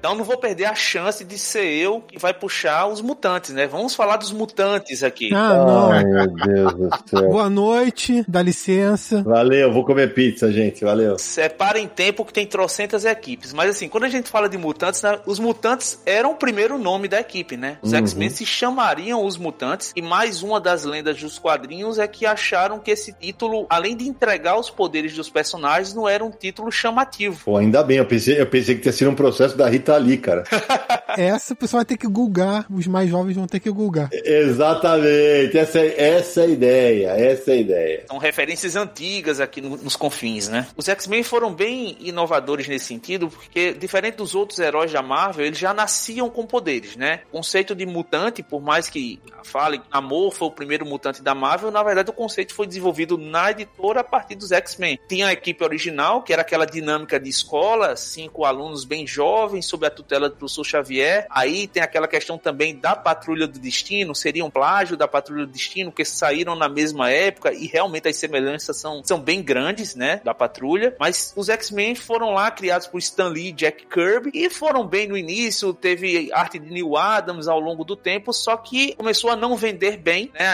Então não vou perder a chance de ser eu que vai puxar os mutantes, né? Vamos falar dos mutantes aqui. Ah, não. Ai, meu Deus do céu. Boa noite, dá licença. Valeu, vou comer pizza, gente. Valeu. Separa em tempo que tem trocentas equipes. Mas assim, quando a gente fala de mutantes, né, os mutantes eram o primeiro nome da equipe, né? Os Uhum. X-Men se chamariam os mutantes. E mais uma das lendas dos quadrinhos é que acharam que esse título, além de entregar os poderes dos personagens, não era um título chamativo. Pô, ainda bem, eu pensei, eu pensei que tinha sido um processo da Rita ali, cara. Essa o pessoal vai ter que gulgar, os mais jovens vão ter que gulgar. Exatamente, essa, é- essa é a ideia, essa é a ideia. São referências antigas aqui no- nos confins, né? Os X-Men foram bem inovadores nesse sentido, porque, diferente dos outros heróis da Marvel, eles já nasciam com poderes, né? O conceito de mutante, por mais que fale que Amor foi o primeiro mutante da Marvel, na verdade o conceito foi desenvolvido na editora a partir dos X-Men. Tinha a equipe original, que era aquela dinâmica de escola, cinco alunos bem jovens, sob a tutela do professor Xavier. Aí tem aquela questão também da Patrulha do Destino, seria um plágio da Patrulha do Destino, que saíram na mesma época e realmente as semelhanças são, são bem grandes, né, da Patrulha. Mas os X-Men foram lá criados por Stan Lee e Jack Kirby e foram bem no início, teve arte de Neil Adams ao longo do tempo, só que começou a não vender bem, né,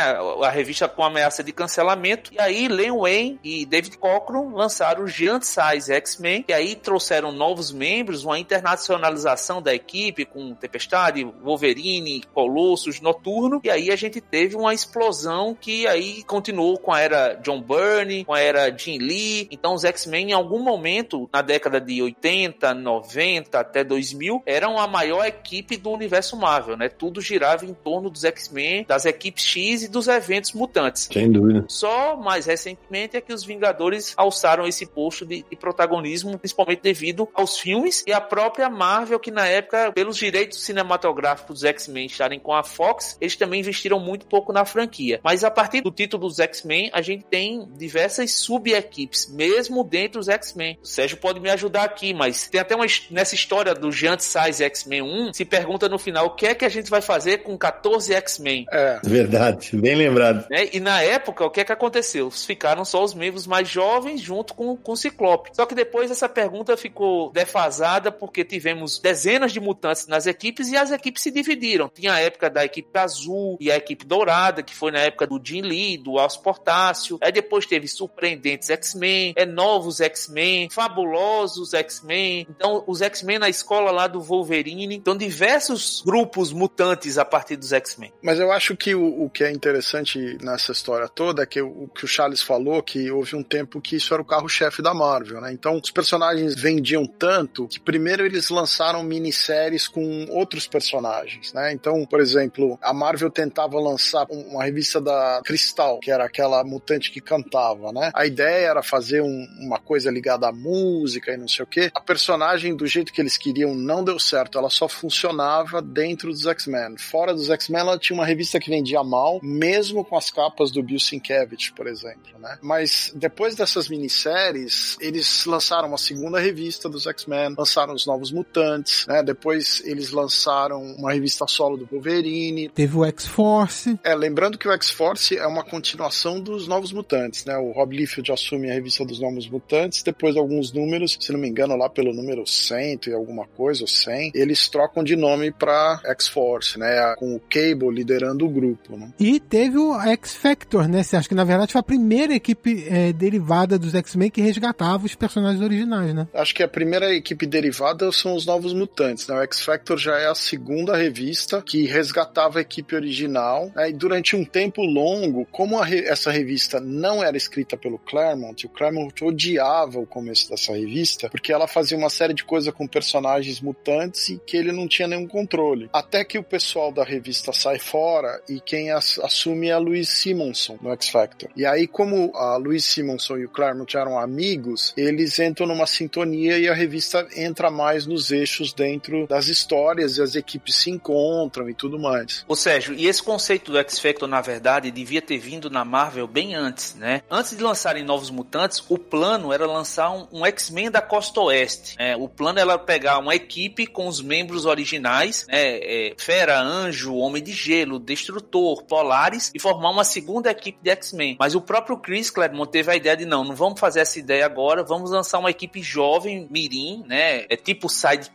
a revista com ameaça de cancelamento. E aí Len Wayne e David Cockrum lançaram o Giant Size X-Men, e aí trouxeram novos membros, uma internacionalização da equipe com Tempestade, Wolverine, Colossus, Noturno, e aí a gente teve uma explosão que aí continuou com a era John Byrne, com a era Jim Lee. Então os X-Men em algum momento na década de 80, 90 até 2000 eram a maior equipe do universo Marvel, né? Tudo girava em torno dos X-Men, das equipes X e dos eventos mutantes. Sem dúvida. Só mais recentemente é que os Vingadores alçaram esse posto de, de protagonismo, principalmente devido aos filmes e à própria Marvel, que na época, pelos direitos cinematográficos dos X-Men estarem com a Fox, eles também investiram muito pouco na franquia. Mas a partir do título dos X-Men, a gente tem diversas sub-equipes, mesmo dentro dos X-Men. O Sérgio pode me ajudar aqui, mas tem até uma nessa história do Giant Size X-Men 1, se pergunta no final o que é que a gente vai fazer com 14 X-Men. É, Verdade, bem lembrado. né? E na época, o que é que aconteceu? Ficaram só os membros mais jovens junto com, com o Ciclope. Só que depois essa pergunta ficou defasada porque tivemos dezenas de mutantes nas equipes e as equipes se dividiram. Tinha a época da equipe azul e a equipe dourada, que foi na época do Jim Lee, do Alce Portácio. Aí depois teve surpreendentes X-Men, é novos X-Men, fabulosos X-Men. Então, os X-Men na escola lá do Wolverine. Então, diversos grupos mutantes a partir dos X-Men. Mas eu acho que o, o que é interessante nessa história toda é que o, o que o Charles falou, que houve um tempo que isso era o carro-chefe da Marvel, né? Então os personagens vendiam tanto que primeiro eles lançaram minisséries com outros personagens, né? Então, por exemplo, a Marvel tentava lançar um- uma revista da Cristal, que era aquela mutante que cantava, né? A ideia era fazer um- uma coisa ligada à música e não sei o quê. A personagem, do jeito que eles queriam, não deu certo. Ela só funcionava dentro dos X-Men. Fora dos X-Men, ela tinha uma revista que vendia mal, mesmo com as capas do Bill Sienkiewicz, por exemplo, né? Mas depois dessas minisséries, eles lançaram uma segunda revista dos X-Men, lançaram os Novos Mutantes, né? Depois eles lançaram uma revista solo do Wolverine, Teve o X-Force. é, lembrando que o X-Force é uma continuação dos Novos Mutantes, né? O Rob Liefeld assume a revista dos Novos Mutantes, depois de alguns números, se não me engano, lá pelo número 100 e alguma coisa, ou 100, eles trocam de nome pra X-Force, né? Com o Cable liderando o grupo, né? E teve o X-Factor, né? Você acha que na verdade foi a primeira equipe é, derivada dos X-Men que resgatava os personagens originais, né? Acho que a primeira equipe derivada são os Novos Novos Mutantes. Né? O X-Factor já é a segunda revista que resgatava a equipe original. Né? E durante um tempo longo, como re essa revista não era escrita pelo Claremont, o Claremont odiava o começo dessa revista, porque ela fazia uma série de coisas com personagens mutantes e que ele não tinha nenhum controle. Até que o pessoal da revista sai fora e quem assume é a Louise Simonson no X-Factor. E aí, como a Louise Simonson e o Claremont eram amigos, eles entram numa sintonia e a revista entra mais nos eixos dentro das histórias e as equipes se encontram e tudo mais. Ô Sérgio, e esse conceito do X-Factor, na verdade, devia ter vindo na Marvel bem antes, né? Antes de lançarem Novos Mutantes, o plano era lançar um, um X-Men da Costa Oeste. Né? O plano era pegar uma equipe com os membros originais, né? É, Fera, Anjo, Homem de Gelo, Destrutor, Polaris, e formar uma segunda equipe de X-Men. Mas o próprio Chris Claremont teve a ideia de não, não vamos fazer essa ideia agora, vamos lançar uma equipe jovem, mirim, né? É tipo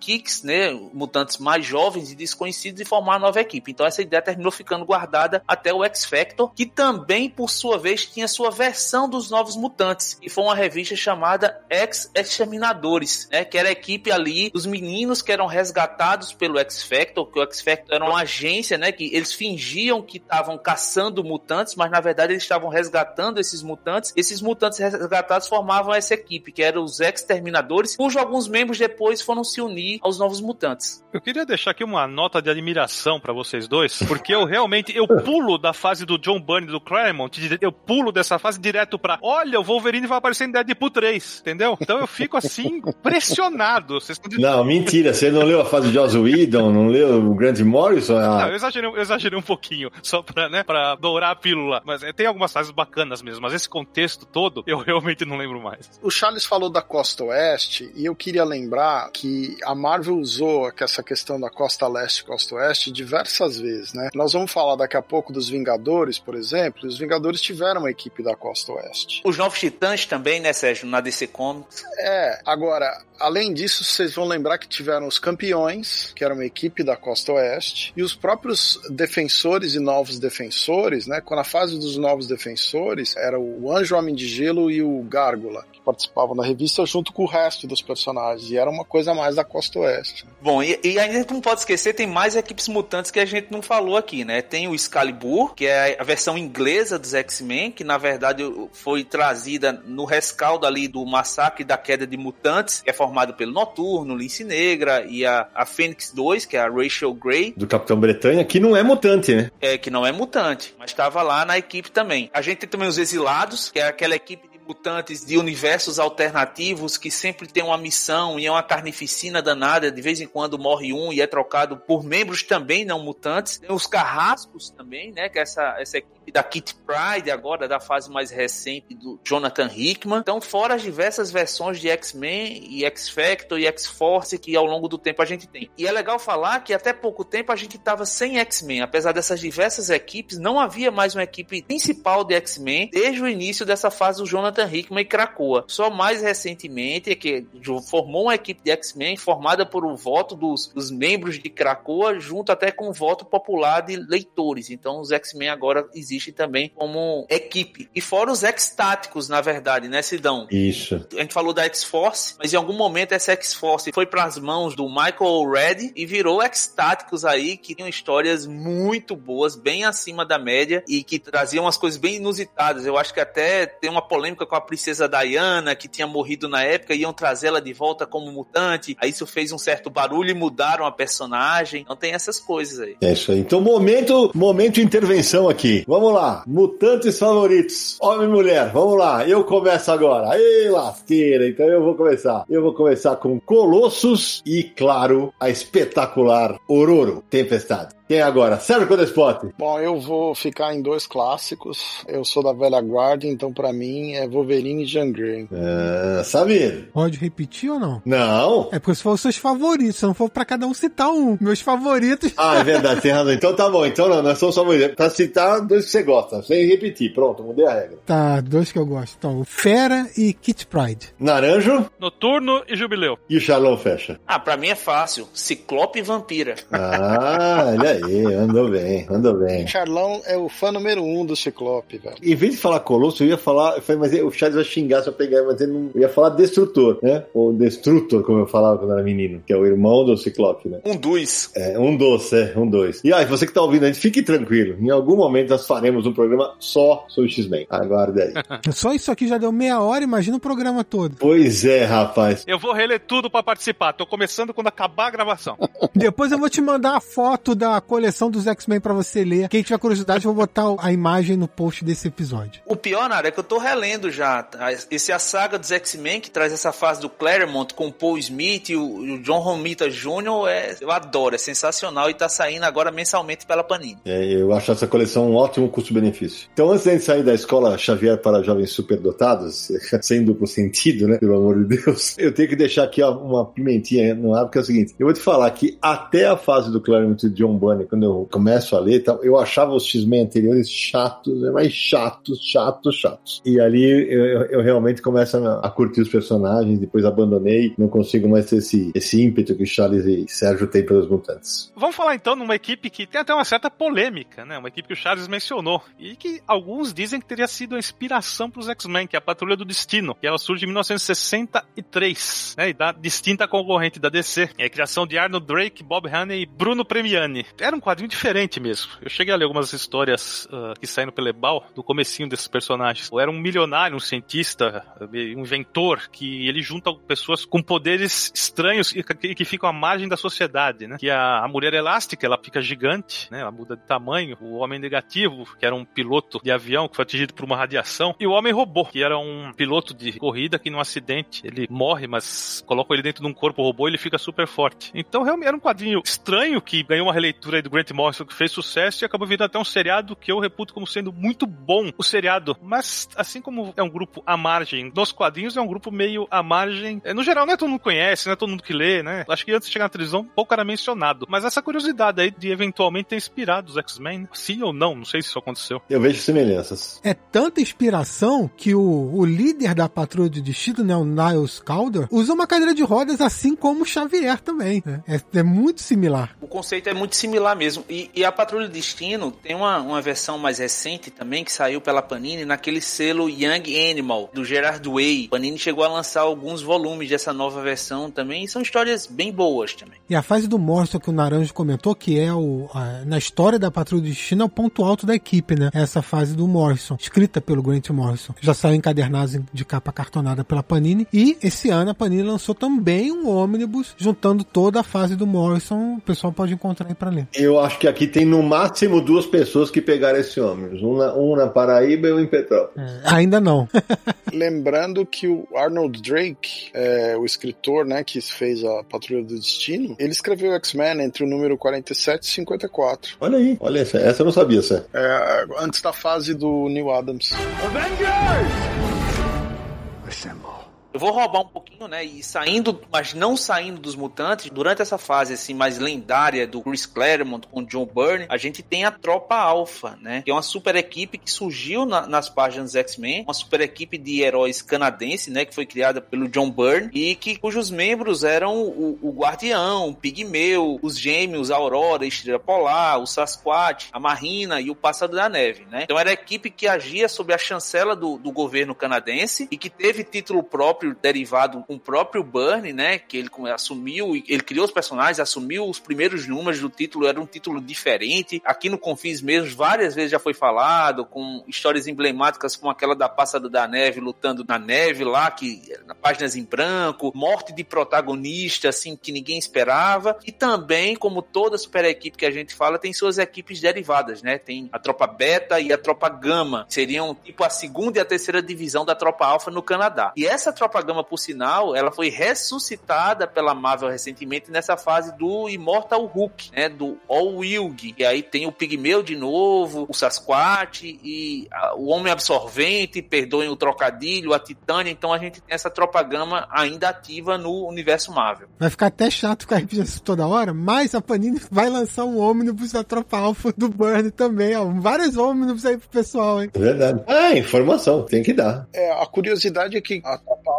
sidekicks, né? Mutantes mais jovens e desconhecidos e formar uma nova equipe. Então essa ideia terminou ficando guardada até o X-Factor, que também, por sua vez, tinha sua versão dos Novos Mutantes. E foi uma revista chamada X-Exterminadores, né? Que era a equipe ali dos meninos que eram resgatados pelo X-Factor, que o X-Factor era uma agência, né? Que eles fingiam que estavam caçando mutantes, mas na verdade eles estavam resgatando esses mutantes. Esses mutantes resgatados formavam essa equipe, que eram os Exterminadores, cujo alguns membros depois foram se unir aos Novos Mutantes. Eu queria deixar aqui uma nota de admiração para vocês dois, porque eu realmente eu pulo da fase do John Byrne do Claremont, eu pulo dessa fase direto para, olha, o Wolverine vai aparecer em Deadpool 3, entendeu? Então eu fico assim impressionado. Vocês estão... Não, mentira, você não leu a fase de Joss Whedon, não leu o Grant Morrison? Ah. Não, eu exagerei, eu exagerei um pouquinho, só pra, né, pra dourar a pílula, mas é, tem algumas fases bacanas mesmo, mas esse contexto todo eu realmente não lembro mais. O Charles falou da costa oeste e eu queria lembrar que a Marvel usou essa questão da costa leste e costa oeste diversas vezes, né? Nós vamos falar daqui a pouco dos Vingadores, por exemplo, os Vingadores tiveram uma equipe da costa oeste. Os Novos Titãs também, né, Sérgio, na DC Comics. É, agora, além disso, vocês vão lembrar que tiveram os Campeões, que era uma equipe da costa oeste, e os próprios defensores e novos defensores, né? Quando a fase dos novos defensores era o Anjo Homem de Gelo e o Gárgula, participavam da revista junto com o resto dos personagens, e era uma coisa mais da costa oeste. Bom, e, e a gente não pode esquecer, tem mais equipes mutantes que a gente não falou aqui, né? Tem o Excalibur, que é a versão inglesa dos X-Men, que na verdade foi trazida no rescaldo ali do massacre da queda de mutantes, que é formado pelo Noturno, Lince Negra e a, a Fênix 2, que é a Rachel Grey. Do Capitão Bretanha, que não é mutante, né? É, que não é mutante, mas estava lá na equipe também. A gente tem também os Exilados, que é aquela equipe mutantes de universos alternativos que sempre tem uma missão e é uma carnificina danada. De vez em quando morre um e é trocado por membros também não mutantes. Tem os Carrascos também, né? Que é essa, essa equipe da Kit Pride, agora da fase mais recente do Jonathan Hickman. Então, fora as diversas versões de X-Men e X-Factor e X-Force que ao longo do tempo a gente tem. E é legal falar que até pouco tempo a gente estava sem X-Men. Apesar dessas diversas equipes, não havia mais uma equipe principal de X-Men desde o início dessa fase do Jonathan Hickman e Krakoa. Só mais recentemente é que formou uma equipe de X-Men formada por um voto dos, dos membros de Krakoa, junto até com o voto popular de leitores. Então, os X-Men agora existem existe também como equipe. E fora os ex-táticos, na verdade, né, Sidão? Isso. A gente falou da X-Force, mas em algum momento essa X-Force foi para as mãos do Michael Red e virou ex-táticos aí que tinham histórias muito boas, bem acima da média e que traziam umas coisas bem inusitadas. Eu acho que até tem uma polêmica com a princesa Diana, que tinha morrido na época, iam trazê-la de volta como mutante. Aí isso fez um certo barulho e mudaram a personagem. Então tem essas coisas aí. É isso aí. Então, momento, momento intervenção aqui. Vamos Vamos lá, mutantes favoritos, homem e mulher, vamos lá, eu começo agora. Ei, lasqueira, então eu vou começar. Eu vou começar com Colossus e, claro, a espetacular Ororo, Tempestade. Quem é agora? Sérgio Codespot. Bom, eu vou ficar em dois clássicos. Eu sou da velha guarda, então para mim é Wolverine e Jean Grey. Ah, Samir. Pode repetir ou não? Não. É porque se for os seus favoritos, se não for pra cada um citar um. Meus favoritos. Ah, é verdade, tem razão. Então tá bom. Então não, nós somos favoritos. Pra citar dois que você gosta, sem repetir. Pronto, mudei a regra. Tá, dois que eu gosto. Então, Fera e Kit Pride. Naranjo. Noturno e Jubileu. E o Charlão fecha. Ah, pra mim é fácil. Ciclope e Vampira. Ah, ele é aí, andou bem, andou bem. Charlão é o fã número um do Ciclope, velho. Em vez de falar Colosso, eu ia falar. Eu falei, mas o Charles vai xingar se eu pegar, mas ele não. Eu ia falar Destrutor, né? Ou Destrutor, como eu falava quando era menino, que é o irmão do Ciclope, né? Um dos. É, um doce, é, um dois. E aí, você que tá ouvindo a gente, fique tranquilo. Em algum momento nós faremos um programa só sobre X-Men. Aguarde aí. Só isso aqui já deu meia hora, imagina o programa todo. pois é, rapaz. Eu vou reler tudo pra participar. Tô começando quando acabar a gravação. Depois eu vou te mandar a foto da coleção dos X-Men pra você ler. Quem tiver curiosidade, eu vou botar a imagem no post desse episódio. O pior, Nara, é que eu tô relendo já. tá? Esse é a saga dos X-Men, que traz essa fase do Claremont com o Paul Smith e o, John Romita Jr. É, eu adoro, é sensacional e tá saindo agora mensalmente pela Panini. É, eu acho essa coleção um ótimo custo-benefício. Então, antes da gente sair da escola Xavier para jovens superdotados, sem duplo sentido, né? Pelo amor de Deus, eu tenho que deixar aqui ó, uma pimentinha no ar, porque é o seguinte: eu vou te falar que até a fase do Claremont e John Quando eu começo a ler, tal, eu achava os X-Men anteriores chatos, né, mas chatos, chatos, chatos. E ali eu, eu- realmente começo a, a curtir os personagens, depois abandonei, não consigo mais ter esse, esse ímpeto que Charles e Sérgio têm pelos mutantes. Vamos falar então numa equipe que tem até uma certa polêmica, né? Uma equipe que o Charles mencionou. E que alguns dizem que teria sido a inspiração para os X-Men, que é a Patrulha do Destino, que ela surge em 1963, né? E da distinta concorrente da DC. É a criação de Arnold Drake, Bob Haney e Bruno Premiani. Era um quadrinho diferente mesmo. Eu cheguei a ler algumas histórias ah, que saíram pelo Ebal, do comecinho desses personagens. Era um milionário, um cientista, um inventor, que ele junta pessoas com poderes estranhos e que, que ficam à margem da sociedade, né? Que a, a mulher elástica, ela fica gigante, né? Ela muda de tamanho. O homem negativo, que era um piloto de avião que foi atingido por uma radiação. E o homem robô, que era um piloto de corrida que num acidente ele morre, mas colocam ele dentro de um corpo robô e ele fica super forte. Então realmente era um quadrinho estranho que ganhou uma releitura aí do Grant Morrison que fez sucesso e acabou virando até um seriado que eu reputo como sendo muito bom o seriado. Mas assim como é um grupo à margem, nos quadrinhos é um grupo meio à margem. É, No geral, não é todo mundo que conhece, não é todo mundo que lê, né? Acho que antes de chegar na televisão, pouco era mencionado. Mas essa curiosidade aí de eventualmente ter inspirado os X-Men, sim ou não, não sei se isso aconteceu. Eu vejo semelhanças. É tanta inspiração que o, o líder da patrulha de destino, né, o Niles Calder, usa uma cadeira de rodas assim como o Xavier também. né? É, é muito similar. O conceito é muito similar mesmo. E, e a Patrulha Destino tem uma, uma versão mais recente também que saiu pela Panini naquele selo Young Animal do Gerard Way. Panini chegou a lançar alguns volumes dessa nova versão também. E são histórias bem boas também. E a fase do Morrison que o Naranjo comentou, que é o a- na história da Patrulha do Destino, é o ponto alto da equipe, né? Essa fase do Morrison, escrita pelo Grant Morrison. Já saiu encadernado de capa cartonada pela Panini. E esse ano a Panini lançou também um ônibus juntando toda a fase do Morrison. O pessoal pode encontrar aí pra ler. Eu acho que aqui tem no máximo duas pessoas que pegaram esse ônibus. Um na, um na Paraíba e um em Petrópolis. Ainda não. Lembrando que o Arnold Drake, é, o escritor, né, que fez a Patrulha do Destino, ele escreveu X-Men entre o número 47 e 54. Olha aí, olha essa. Essa eu não sabia, Sé. É, antes da fase do Neil Adams. Eu vou roubar um pouquinho, né? E saindo, mas não saindo dos mutantes, durante essa fase assim mais lendária do Chris Claremont com John Byrne, a gente tem a Tropa Alpha, né? Que é uma super equipe que surgiu na- nas páginas X-Men, uma super equipe de heróis canadense, né? Que foi criada pelo John Byrne e que cujos membros eram o, o Guardião, o Pigmeu, os Gêmeos, a Aurora, a Estrela Polar, o Sasquatch, a Marina e o Pássaro da Neve, né? Então era a equipe que agia sob a chancela do, do governo canadense e que teve título próprio derivado com o próprio Byrne, né? Que ele assumiu, ele criou os personagens, assumiu os primeiros números do título, era um título diferente. Aqui no Confins mesmo, várias vezes já foi falado, com histórias emblemáticas como aquela da Pássaro da Neve lutando na neve lá, que na páginas em branco, morte de protagonista, assim, que ninguém esperava. E também, como toda super equipe que a gente fala, tem suas equipes derivadas, né? Tem a tropa beta e a tropa gama, seriam tipo a segunda e a terceira divisão da tropa alfa no Canadá. E essa tropa gama, por sinal, ela foi ressuscitada pela Marvel recentemente nessa fase do Immortal Hulk, né? Do All Wilg. E aí tem o Pigmeu de novo, o Sasquatch e a- o Homem Absorvente, perdoem o trocadilho, a Titânia. Então a gente tem essa tropa gama ainda ativa no universo Marvel. Vai ficar até chato ficar repetindo isso toda hora, mas a Panini vai lançar um ônibus da Tropa Alpha do Burn também, ó. Vários ônibus aí pro pessoal, hein? Verdade. Ah, informação, tem que dar. É, a curiosidade é que a Tropa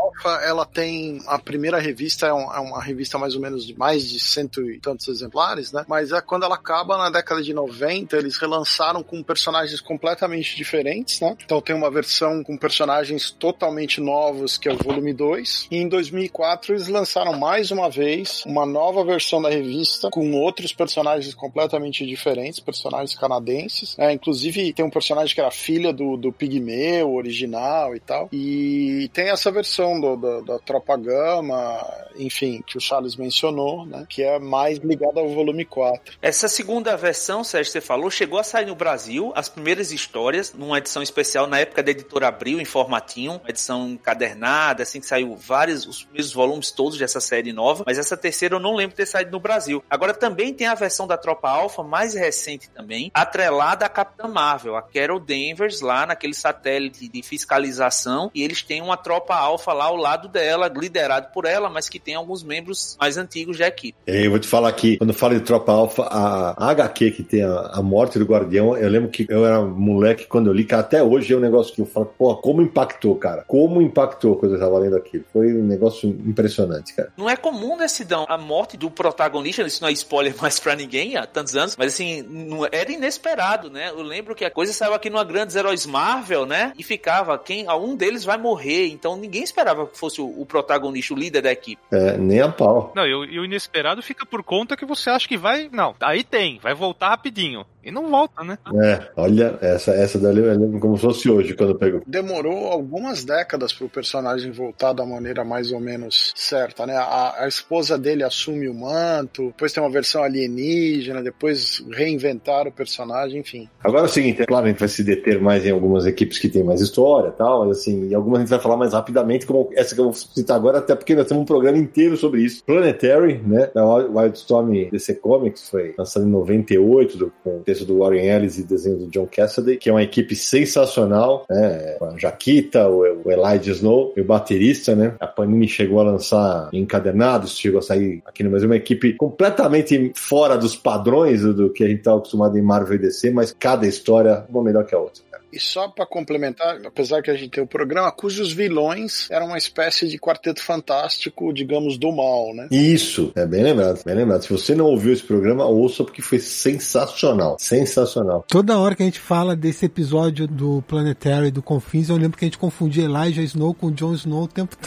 Ela tem. A primeira revista é, um- é uma revista mais ou menos de mais de cento e tantos exemplares, né? Mas é quando ela acaba na década de 90, eles relançaram com personagens completamente diferentes, né? Então tem uma versão com personagens totalmente novos, que é o volume 2. E em 2004 eles lançaram mais uma vez uma nova versão da revista com outros personagens completamente diferentes, personagens canadenses. É, inclusive tem um personagem que era filha do, do Pigmeu original e tal. E tem essa versão do, do- da Tropa Gama, enfim, que o Charles mencionou, né? Que é mais ligada ao volume 4. Essa segunda versão, Sérgio, você falou, chegou a sair no Brasil, as primeiras histórias, numa edição especial na época da editora Abril, em formatinho, edição encadernada, assim que saiu vários, os primeiros volumes todos dessa série nova, mas essa terceira eu não lembro ter saído no Brasil. Agora também tem a versão da Tropa Alpha, mais recente também, atrelada à Capitã Marvel, a Carol Danvers, lá naquele satélite de fiscalização, e eles têm uma Tropa Alpha lá ao lado dela, liderado por ela, mas que tem alguns membros mais antigos da equipe. Eu vou te falar aqui, quando falo de Tropa Alpha, a, a HQ que tem a, a morte do Guardião, eu lembro que eu era moleque quando eu li, que até hoje é um negócio que eu falo, pô, como impactou, cara? Como impactou quando eu tava lendo aquilo? Foi um negócio impressionante, cara. Não é comum, né, Sidão, a morte do protagonista, isso não é spoiler mais pra ninguém há tantos anos, mas assim, não, era inesperado, né? Eu lembro que a coisa saiu aqui numa Grandes Heróis Marvel, né? E ficava, quem, um deles vai morrer, então ninguém esperava que fosse o, o protagonista, o líder da equipe. É, nem a pau. Não, e, o- e o inesperado fica por conta que você acha que vai. Não, aí tem, vai voltar rapidinho. E não volta, né? É, olha, essa, essa dali eu lembro como se fosse hoje, quando eu pego. Demorou algumas décadas pro personagem voltar da maneira mais ou menos certa, né? A, a esposa dele assume o manto, depois tem uma versão alienígena, depois reinventaram o personagem, enfim. Agora é o seguinte, é claro, a gente vai se deter mais em algumas equipes que tem mais história e tal, mas assim, e algumas a gente vai falar mais rapidamente, como essa que eu vou citar agora, até porque nós temos um programa inteiro sobre isso. Planetary, né, da Wildstorm DC Comics, foi lançado em 98, do, com o texto do Warren Ellis e desenho do John Cassaday, que é uma equipe sensacional, né, com a Jaquita, o, o Elijah Snow e o baterista, né, a Panini chegou a lançar encadernados, chegou a sair aqui no Brasil, uma equipe completamente fora dos padrões do, que a gente tá acostumado em Marvel e DC, mas cada história uma melhor que a outra. cara. E só pra complementar, apesar que a gente tem o programa, cujos vilões eram uma espécie de quarteto fantástico, digamos, do mal, né? Isso, é bem lembrado, bem lembrado. Se você não ouviu esse programa, ouça porque foi sensacional, sensacional. Toda hora que a gente fala desse episódio do Planetary do Confins, eu lembro que a gente confundia Elijah Snow com Jon Snow o tempo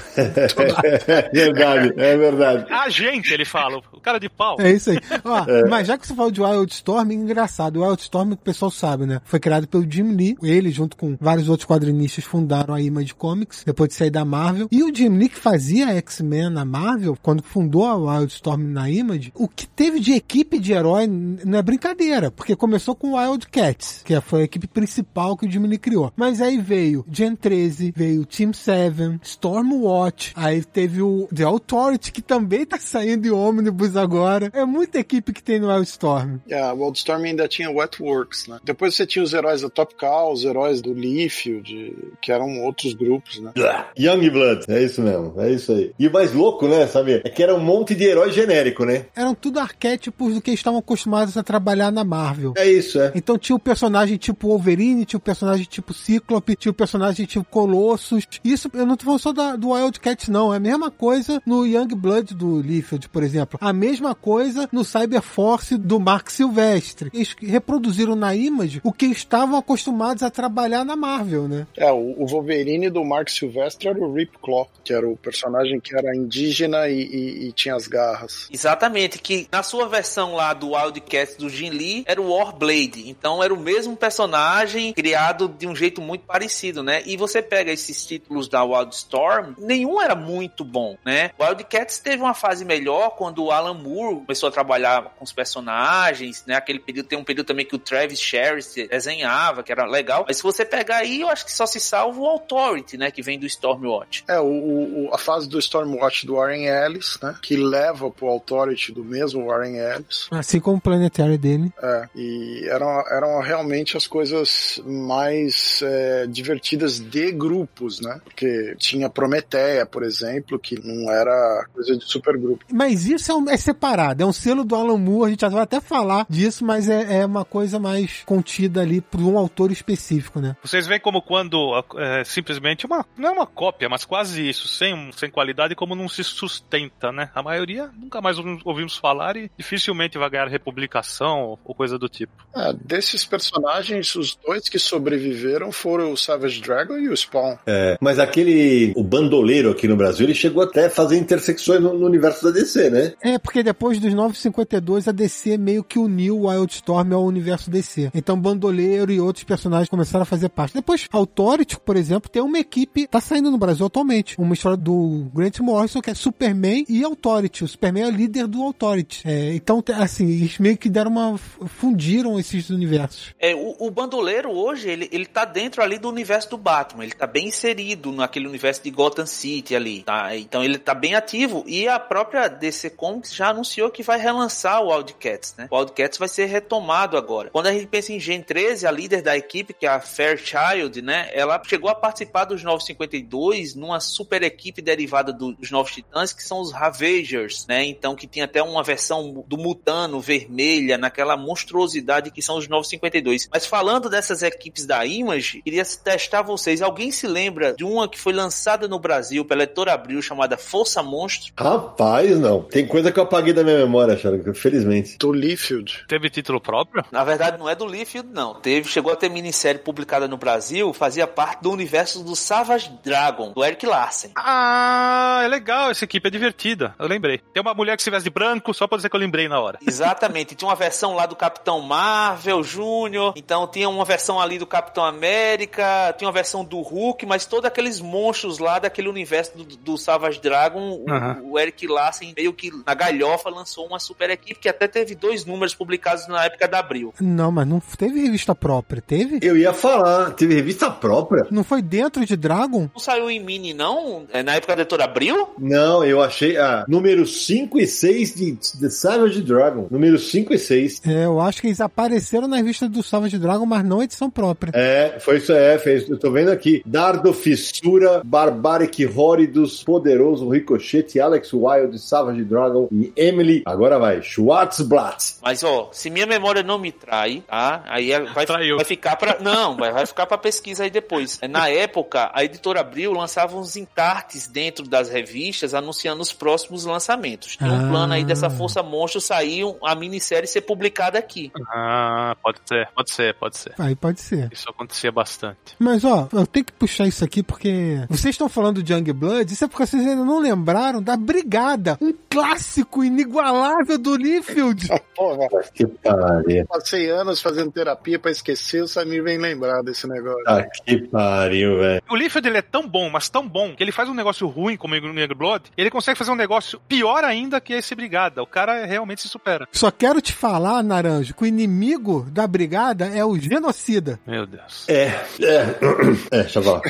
todo. É verdade, é verdade. A gente, ele fala, o cara de pau. É isso aí. Ó, Mas já que você falou de Wildstorm, é engraçado. O Wildstorm, o pessoal sabe, né? Foi criado pelo Jim Lee. Ele, junto com vários outros quadrinistas, fundaram a Image Comics, depois de sair da Marvel. E o Jim Lee, que fazia X-Men na Marvel, quando fundou a Wildstorm na Image, o que teve de equipe de herói não é brincadeira, porque começou com Wildcats, que foi a equipe principal que o Jim Lee criou. Mas aí veio Gen 13, veio Team 7, Stormwatch, aí teve o The Authority, que também tá saindo em ônibus agora. É muita equipe que tem no Wildstorm. E a Wildstorm ainda tinha Wetworks, né? Depois você tinha os heróis da Top Cow, os heróis do Leaffield, que eram outros grupos, né? Youngblood, é isso mesmo, é isso aí. E o mais louco, né, sabe? É que era um monte de herói genérico, né? Eram tudo arquétipos do que eles estavam acostumados a trabalhar na Marvel. É isso, é. Então tinha o personagem tipo Wolverine, tinha o personagem tipo Cíclope, tinha o personagem tipo Colossus. Isso eu não tô falando só da, do Wildcat, não. É a mesma coisa no Young Blood do Liefeld, por exemplo. A mesma coisa no Cyber Force do Mark Silvestre. Eles reproduziram na Image o que estavam acostumados a trabalhar na Marvel, né? É, o, Wolverine do Mark Silvestre era o Rip Claw, que era o personagem que era indígena e, e- e tinha as garras. Exatamente, que na sua versão lá do Wildcats do Jim Lee era o Warblade. Então era o mesmo personagem criado de um jeito muito parecido, né? E você pega esses títulos da Wildstorm, nenhum era muito bom, né? Wildcats teve uma fase melhor quando o Alan Moore começou a trabalhar com os personagens, né? Aquele período, tem um período também que o Travis Sherritt desenhava, que era legal. Mas se você pegar aí, eu acho que só se salva o Authority, né? Que vem do Stormwatch. É, o, o- a fase do Stormwatch do Warren Ellis, né? Que leva pro Authority do mesmo Warren Ellis. Assim como o Planetary dele. É, e, E eram, eram realmente as coisas mais é, divertidas de grupos, né? Porque tinha Prometeia, por exemplo, que não era coisa de supergrupo. Mas isso é, um- é separado, é um selo do Alan Moore, a gente já vai até falar disso, mas é, é uma coisa mais contida ali por um autor específico, né? Vocês veem como quando é, simplesmente uma. Não é uma cópia, mas quase isso, sem, sem qualidade, como não se sustenta, né? A maioria nunca mais ouvimos, falar e dificilmente vai ganhar republicação ou, ou coisa do tipo. É, desses personagens, os dois que sobreviveram foram o Savage Dragon e o Spawn. É, mas aquele, o bandoleiro aqui no Brasil, ele chegou até a fazer intersecções no, no universo da DC, né? É, porque depois dos 952 a DC meio que uniu o Wildstorm ao universo DC. Então Bandoleiro e outros personagens começaram a fazer parte. Depois, Authority, por exemplo, tem uma equipe, tá saindo no Brasil atualmente, uma história do Grant Morrison, que é Superman e Authority. O Superman é o líder do Authority. É, então, assim, eles meio que deram uma... fundiram esses universos. É, o, o bandoleiro hoje, ele, ele tá dentro ali do universo do Batman. Ele tá bem inserido naquele universo de Gotham City ali, tá? Então ele tá bem ativo. E a própria DC Comics já anunciou que vai relançar o Wildcats, né? O Wildcats vai ser retomado agora. Quando a gente pensa em Gen 13, a líder da equipe, que é a Fairchild, né? Ela chegou a participar dos 952 numa super equipe derivada do- dos Novos Titãs, que são os Ravagers, né? Então que tem até uma versão do Mutano vermelha, naquela monstruosidade que são os 952. Mas falando dessas equipes da Image, queria testar vocês. Alguém se lembra de uma que foi lançada no Brasil pela editora Abril chamada Força Monstro? Rapaz, não. Tem coisa que eu apaguei da minha memória, Charles, felizmente. Do Liefeld. Teve título próprio? Na verdade, não é do Liefeld, não. Teve, chegou a ter minissérie publicada no Brasil, fazia parte do universo do Savage Dragon, do Eric Larsen. Ah, é legal, essa equipe é divertida. Eu lembrei. Tem uma mulher que se veste de branco, só pra dizer que eu lembrei na hora. Exatamente. Tinha uma versão lá do Capitão Marvel Júnior. Então tinha uma versão ali do Capitão América. Tinha uma versão do Hulk. Mas todos aqueles monstros lá daquele universo do, do Savage Dragon. o-. O, Eric Larsen meio que na galhofa lançou uma super equipe que até teve dois números publicados na época da Abril. Não, mas não teve revista própria, teve? Eu ia falar, teve revista própria? Não foi dentro de Dragon? Não saiu em mini, não? É na época da editora Abril? Não, eu achei. Ah, número 5 e 6 de The Savage Dragon. Número 5 e 6. É, eu acho que eles apareceram na revista do Savage Dragon, mas não edição própria. É, foi isso, é, fez. Eu tô vendo aqui. Dardo, Fissura, Barbaric, Horridus, Poderoso, Ricochete, Alex Wild, Savage Dragon e Emily. Agora vai, Schwarzblatt. Mas ó, se minha memória não me trai, tá? Aí vai, Traiu. vai ficar pra. Não, vai, vai ficar pra pesquisa aí depois. Na época, a editora Abril lançava uns encartes dentro das revistas anunciando os próximos lançamentos. Tinha um Ah. plano aí dessa Força Monstro sair a minissérie ser publicada aqui. Ah, pode ser, pode ser, pode ser. Aí pode ser. Isso acontecia bastante. Mas ó, eu tenho que puxar isso aqui porque vocês estão falando de Young Blood, isso é porque vocês ainda não lembraram da Brigada, um clássico inigualável do Liefeld. Porra, Que pariu. passei anos fazendo terapia pra esquecer, o Samir vem lembrar desse negócio. Ah, que pariu, velho. O Liefeld ele é tão bom, mas tão bom, que ele faz um negócio ruim como o Negro Blood, e ele consegue fazer um negócio pior ainda que esse Brigada. O cara realmente se supera. Só quero te falar, Naranjo, que o inimigo da Brigada é o genocida. Meu Deus. É, é. É, deixa eu falar.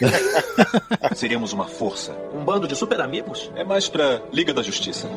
Seríamos uma força. Um bando de super amigos? É mais pra Liga da Justiça.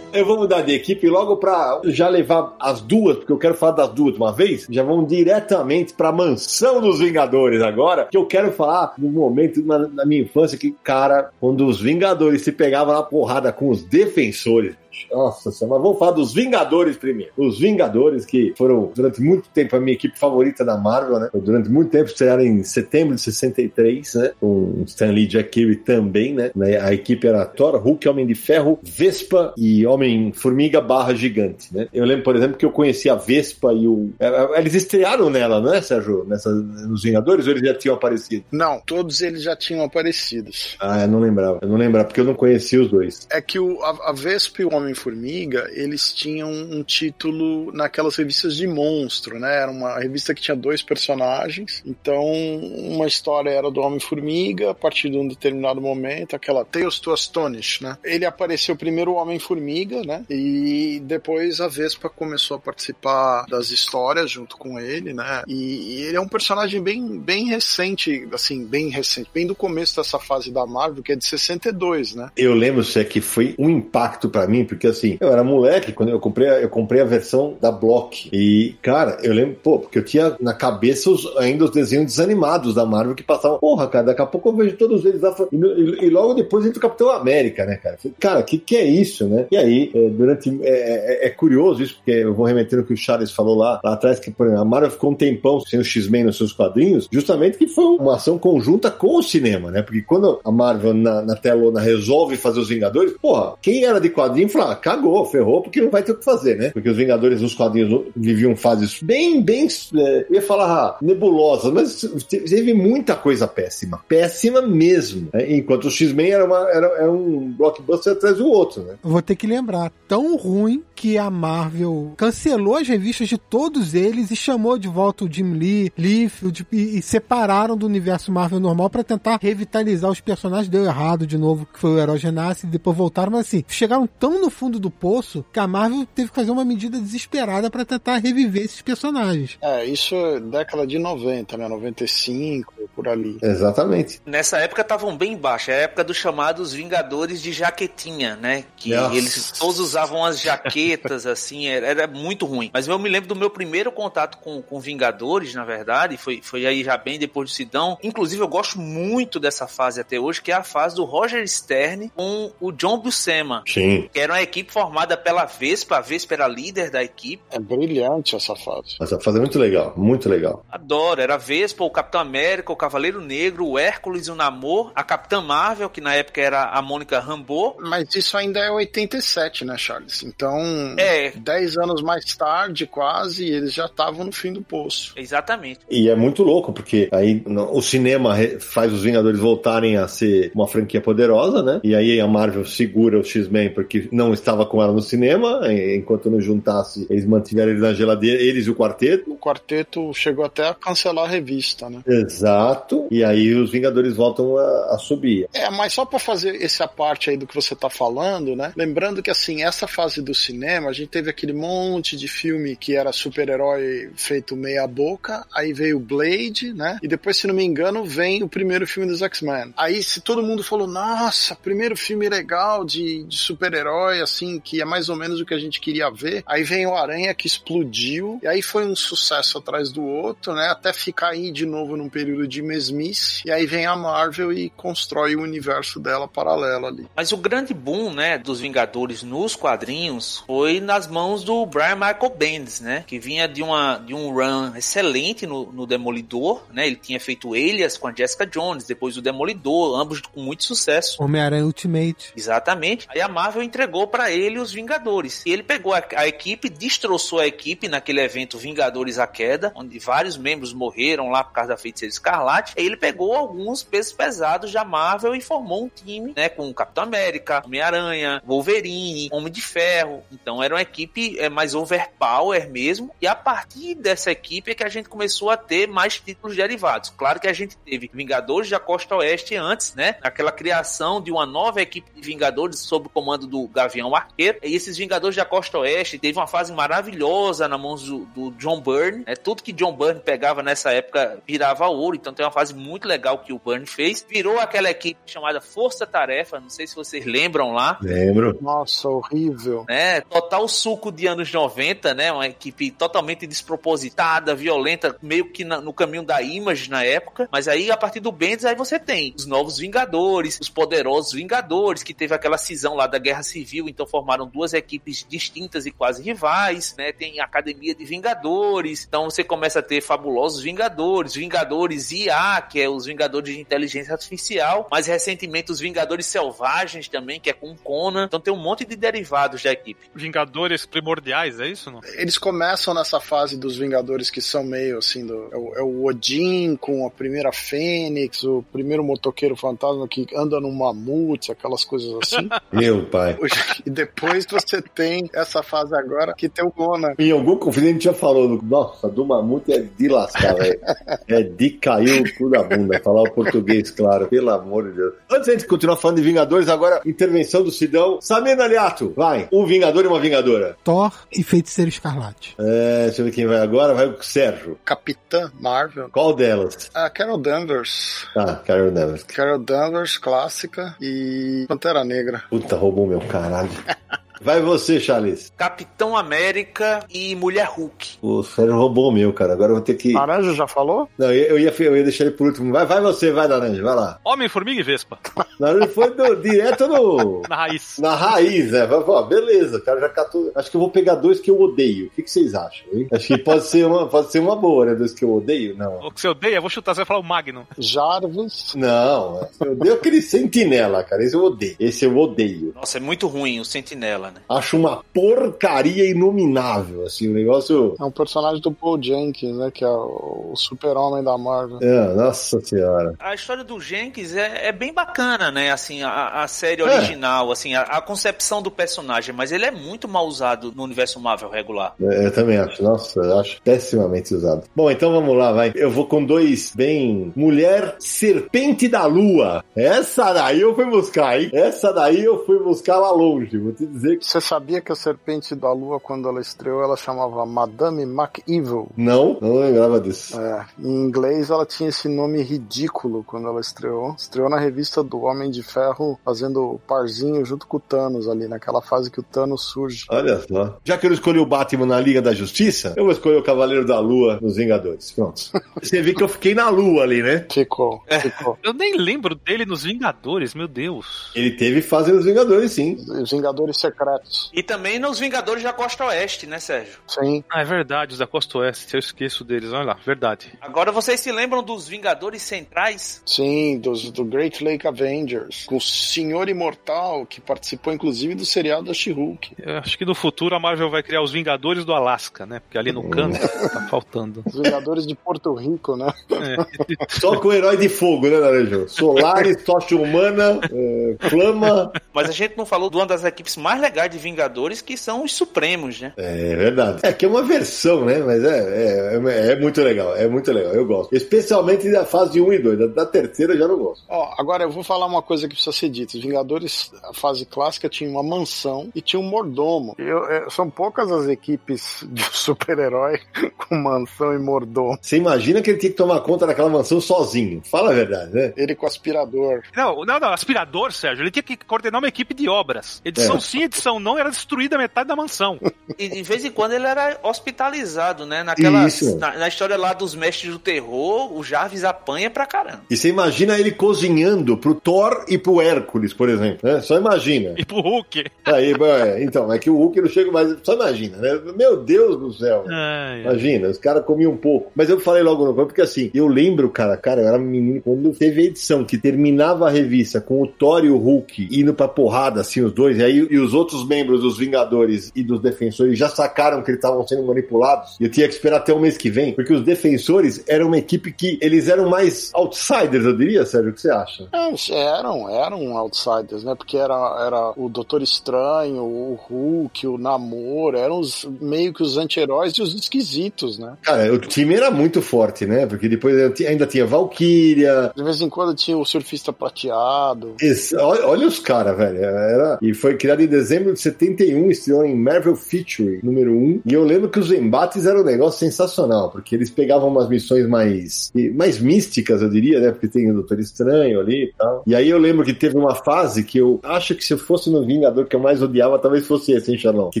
Eu vou mudar de equipe logo pra já levar as duas, porque eu quero falar das duas de uma vez. Já vão diretamente pra mansão dos Vingadores agora, que eu quero falar do momento na, na minha infância que, cara, quando os Vingadores se pegavam na porrada com os defensores. Nossa senhora, mas vamos falar dos Vingadores primeiro. Os Vingadores, que foram durante muito tempo a minha equipe favorita da Marvel, né? Durante muito tempo, estrearam em setembro de 63, né? Com Stan Lee Jack Kirby também, né? A equipe era Thor, Hulk, Homem de Ferro, Vespa e Homem-Formiga barra Gigante, né? Eu lembro, por exemplo, que eu conheci a Vespa e o... é, Eles estrearam nela, não é, Sérgio? Nessa, nos Vingadores ou eles já tinham aparecido? Não, todos eles já tinham aparecidos. Ah, eu não lembrava. Eu não lembrava, porque eu não conhecia os dois. É que o, a, a Vespa e o Homem-Formiga, eles tinham um título naquelas revistas de monstro, né? Era uma revista que tinha dois personagens. Então, uma história era do Homem-Formiga, a partir de um determinado momento, aquela Tales to Astonish, né? Ele apareceu primeiro o Homem-Formiga, né? E depois a Vespa começou a participar das histórias junto com ele, né? E, e ele é um personagem bem, bem recente, assim, bem recente, bem do começo dessa fase da Marvel, que é de 62, né? Eu lembro, Sé, que foi um impacto pra mim, porque assim, eu era moleque quando eu comprei, eu comprei a versão da Block. E, cara, eu lembro, pô, porque eu tinha na cabeça os, ainda os desenhos desanimados da Marvel que passavam. Porra, cara, daqui a pouco eu vejo todos eles lá. E, e, e logo depois entra o Capitão América, né, cara? Cara, que que é isso, né? E aí, é, durante. É, é, é, curioso isso, porque eu vou remetendo o que o Charles falou lá, lá atrás, que exemplo, a Marvel ficou um tempão sem o X-Men nos seus quadrinhos, justamente que foi uma ação conjunta com o cinema, né? Porque quando a Marvel na, na telona resolve fazer os Vingadores, porra, quem era de quadrinho falou, ah, cagou, ferrou, porque não vai ter o que fazer, né? Porque os Vingadores nos quadrinhos viviam fases bem, bem, é, ia falar nebulosas, mas teve muita coisa péssima, péssima mesmo. Né? Enquanto o X-Men era, era, era um blockbuster atrás do outro, né? Vou ter que lembrar, tão ruim que a Marvel cancelou as revistas de todos eles e chamou de volta o Jim Lee, Liefeld e, e separaram do universo Marvel normal para tentar revitalizar os personagens. Deu errado de novo, que foi o Herói Genassi, e depois voltaram, mas assim, chegaram tão no fundo do poço que a Marvel teve que fazer uma medida desesperada para tentar reviver esses personagens. É, isso é década de 90, né? 95, por ali. Exatamente. Nessa época estavam bem baixos, é a época dos chamados Vingadores de Jaquetinha, né? Que Nossa. eles todos usavam as jaquetas, assim, era, era, muito ruim. Mas eu me lembro do meu primeiro contato com, com Vingadores, na verdade, foi, foi aí já bem depois do Sidão. Inclusive, eu gosto muito dessa fase até hoje, que é a fase do Roger Stern com o John Buscema. Sim. Que era uma equipe formada pela Vespa, a Vespa era líder da equipe. É brilhante essa fase. Essa fase é muito legal, muito legal. Adoro, era a Vespa, o Capitão América, o Cavaleiro Negro, o Hércules, o Namor, a Capitã Marvel, que na época era a Mônica Rambeau. Mas isso ainda é 87, né, Charles? Então, é. 10 anos mais tarde, quase, eles já estavam no fim do poço. Exatamente. E é muito louco, porque aí o cinema faz os Vingadores voltarem a ser uma franquia poderosa, né? E aí a Marvel segura o X-Men porque não estava com ela no cinema, enquanto não juntasse, eles mantiveram ele na geladeira, eles e o quarteto. O quarteto chegou até a cancelar a revista, né? Exato. E aí os Vingadores voltam a, a subir. É, mas só para fazer essa parte aí do que você tá falando, né? Lembrando que assim, essa fase do cinema, a gente teve aquele monte de filme que era super-herói feito meia boca, aí veio Blade, né? E depois, se não me engano, vem o primeiro filme dos X-Men. Aí se todo mundo falou, nossa, primeiro filme legal de, de super-herói, assim, que é mais ou menos o que a gente queria ver. Aí vem o Aranha que explodiu, e aí foi um sucesso atrás do outro, né? Até ficar aí de novo num período de mesmice. E aí vem a Marvel e constrói o universo dela paralelo ali. Mas o grande boom, né, dos Vingadores nos quadrinhos foi nas mãos do Brian Michael Bendis, né? Que vinha de, uma, de um run excelente no, no Demolidor, né? Ele tinha feito Elias com a Jessica Jones, depois o Demolidor, ambos com muito sucesso. Homem-Aranha Ultimate. Exatamente. Aí a Marvel entregou para ele os Vingadores. E ele pegou a, a, equipe, destroçou a equipe naquele evento Vingadores à Queda, onde vários membros morreram lá por causa da feiticeira Escarlate. Aí ele pegou alguns pesos pesados da Marvel e formou um time, né? Com Capitão América, Homem-Aranha, Wolverine, Homem de Ferro. Então era uma equipe é, mais overpower mesmo. E a partir dessa equipe é que a gente começou a ter mais títulos derivados. Claro que a gente teve Vingadores da Costa Oeste antes, né? Aquela criação de uma nova equipe de Vingadores sob o comando do Gavião Arqueiro. E esses Vingadores da Costa Oeste teve uma fase maravilhosa na mão do, do John Byrne. Né? Tudo que John Byrne pegava nessa época virava ouro. Então tem uma fase muito legal que o Byrne fez. Virou aquela equipe chamada Força Tarefa. Não sei se vocês lembram lá. Lembro. Nossa, horrível. É, total suco de anos 90, né? Uma equipe totalmente despropositada, violenta, meio que na, no caminho da Image na época. Mas aí, a partir do Bendis, aí você tem os novos Vingadores, os poderosos Vingadores, que teve aquela cisão lá da Guerra Civil, então formaram duas equipes distintas e quase rivais, né? Tem a Academia de Vingadores, então você começa a ter fabulosos Vingadores, Vingadores IA, que é os Vingadores de Inteligência Artificial, mais recentemente os Vingadores Selvagens também, que é com Conan, então tem um monte de derivados da equipe. Vingadores primordiais, é isso? Não? Eles começam nessa fase dos Vingadores que são meio assim, do, é, o, é o Odin com a primeira Fênix, o primeiro motoqueiro fantasma que anda num mamute, aquelas coisas assim. Meu pai. E depois você tem essa fase agora que tem o Conan. Em algum confidente já falou, nossa, do mamute é de lascar, velho. É de cair o cu da bunda, falar o português, claro, pelo amor de Deus. Antes de continuar falando de Vingadores, agora intervenção do Sidão. Samir Aliato, vai. Um Vingador e uma Vingadora. Thor e Feiticeiro Escarlate. É, deixa eu ver quem vai agora. Vai o Sérgio. Capitã Marvel. Qual delas? A Carol Danvers. Ah, Carol Danvers. Carol Danvers, clássica. E Pantera Negra. Puta, roubou meu caralho. Caralho. Vai você, Charles. Capitão América e Mulher Hulk. O Sérgio roubou o meu, cara. Agora eu vou ter que. Laranja já falou? Não, eu ia, eu ia deixar ele por último. Vai, vai você, vai, Laranja, vai lá. Homem, Formiga e Vespa. Laranja foi do- direto no. Na raiz. Na raiz, né? Vai, ó, beleza, o cara já catou. Acho que eu vou pegar dois que eu odeio. O que, que vocês acham, hein? Acho que pode ser uma, pode ser uma boa, né? Dois que eu odeio? Não. O que você odeia, eu vou chutar, você vai falar o Magnum. Jarvis. Não, eu odeio aquele sentinela, cara. Esse eu odeio. Esse eu odeio. Nossa, é muito ruim o Sentinela, né? Acho uma porcaria inominável, assim, o negócio. É um personagem do Paul Jenkins, né? Que é o super-homem da Marvel. É, nossa senhora. A história do Jenkins é, é bem bacana, né? Assim, a, a série É. original, assim, a, a concepção do personagem, mas ele é muito mal usado no universo Marvel regular. É, Eu também acho. Nossa, eu acho pessimamente usado. Bom, então vamos lá, vai. Eu vou com dois bem. Mulher Serpente da Lua. Essa daí eu fui buscar, hein? Essa daí eu fui buscar lá longe. Vou te dizer que. Você sabia que a Serpente da Lua, quando ela estreou, ela chamava Madame McEvil? Não, não lembrava disso. É, em inglês ela tinha esse nome ridículo quando ela estreou. Estreou na revista do Homem de Ferro, fazendo parzinho junto com o Thanos ali, naquela fase que o Thanos surge. Olha só. Já que eu escolhi o Batman na Liga da Justiça, eu vou escolher o Cavaleiro da Lua nos Vingadores. Pronto. Você vê que eu fiquei na Lua ali, né? Ficou, ficou. Eu nem lembro dele nos Vingadores, meu Deus. Ele teve fase nos Vingadores, sim. Os Vingadores Secretos. E também nos Vingadores da Costa Oeste, né, Sérgio? Sim. Ah, é verdade, os da Costa Oeste, eu esqueço deles, olha lá, verdade. Agora vocês se lembram dos Vingadores Centrais? Sim, dos, do Great Lake Avengers, com o Senhor Imortal, que participou inclusive do seriado da She-Hulk. Acho que no futuro a Marvel vai criar os Vingadores do Alasca, né? Porque ali no canto tá faltando. Os Vingadores de Porto Rico, né? É. Só com o herói de fogo, né, Naranjo? Solaris, Tocha Humana, é, Flama. Mas a gente não falou de uma das equipes mais legais de Vingadores, que são os Supremos, né? É verdade. É que é uma versão, né? Mas é, é, é muito legal. É muito legal. Eu gosto. Especialmente da fase 1 e 2. Da, da terceira eu já não gosto. Ó, agora eu vou falar uma coisa que precisa ser dita. Os Vingadores, a fase clássica, tinha uma mansão e tinha um mordomo. Eu- é, são poucas as equipes de super-herói com mansão e mordomo. Você imagina que ele tinha que tomar conta daquela mansão sozinho. Fala a verdade, né? Ele com aspirador. Não, não, não, aspirador, Sérgio, ele tinha que coordenar uma equipe de obras. Edição É. sim, edição não, era destruída metade da mansão. E de vez em quando ele era hospitalizado, né? Naquela, Isso. na, na história lá dos mestres do terror, o Jarvis apanha pra caramba. E você imagina ele cozinhando pro Thor e pro Hércules, por exemplo. Né? Só imagina. E pro Hulk. Aí, é, então, é que o Hulk não chega mais. Só imagina, né? Meu Deus do céu. Ai. Imagina, os caras comiam um pouco. Mas eu falei logo no começo, porque assim, eu lembro, cara, cara, eu era menino, quando teve a edição que terminava a revista com o Thor e o Hulk indo pra porrada, assim, os dois, e aí e os outros membros dos Vingadores e dos Defensores já sacaram que eles estavam sendo manipulados, e eu tinha que esperar até o mês que vem, porque os Defensores eram uma equipe que eles eram mais outsiders, eu diria, Sérgio, o que você acha? É, eram, eram outsiders, né? Porque era, era o Doutor Estranho, o Hulk, o Namor, eram os, meio que os anti-heróis e os esquisitos, né? Cara, o time era muito forte, né? Porque depois ainda tinha Valkyria, De vez em quando tinha o surfista prateado. Esse- olha, olha os caras, velho. Era, e foi criado em dezembro de 71, estreou em Marvel Feature número 1. E eu lembro que os embates eram um negócio sensacional, porque eles pegavam umas missões mais, mais místicas, eu diria, né? Porque tem o Doutor Estranho ali e tal. E aí eu lembro que teve uma fase que eu acho que se eu fosse no Vingador que eu mais odiava, talvez fosse esse, hein, Charlão? Que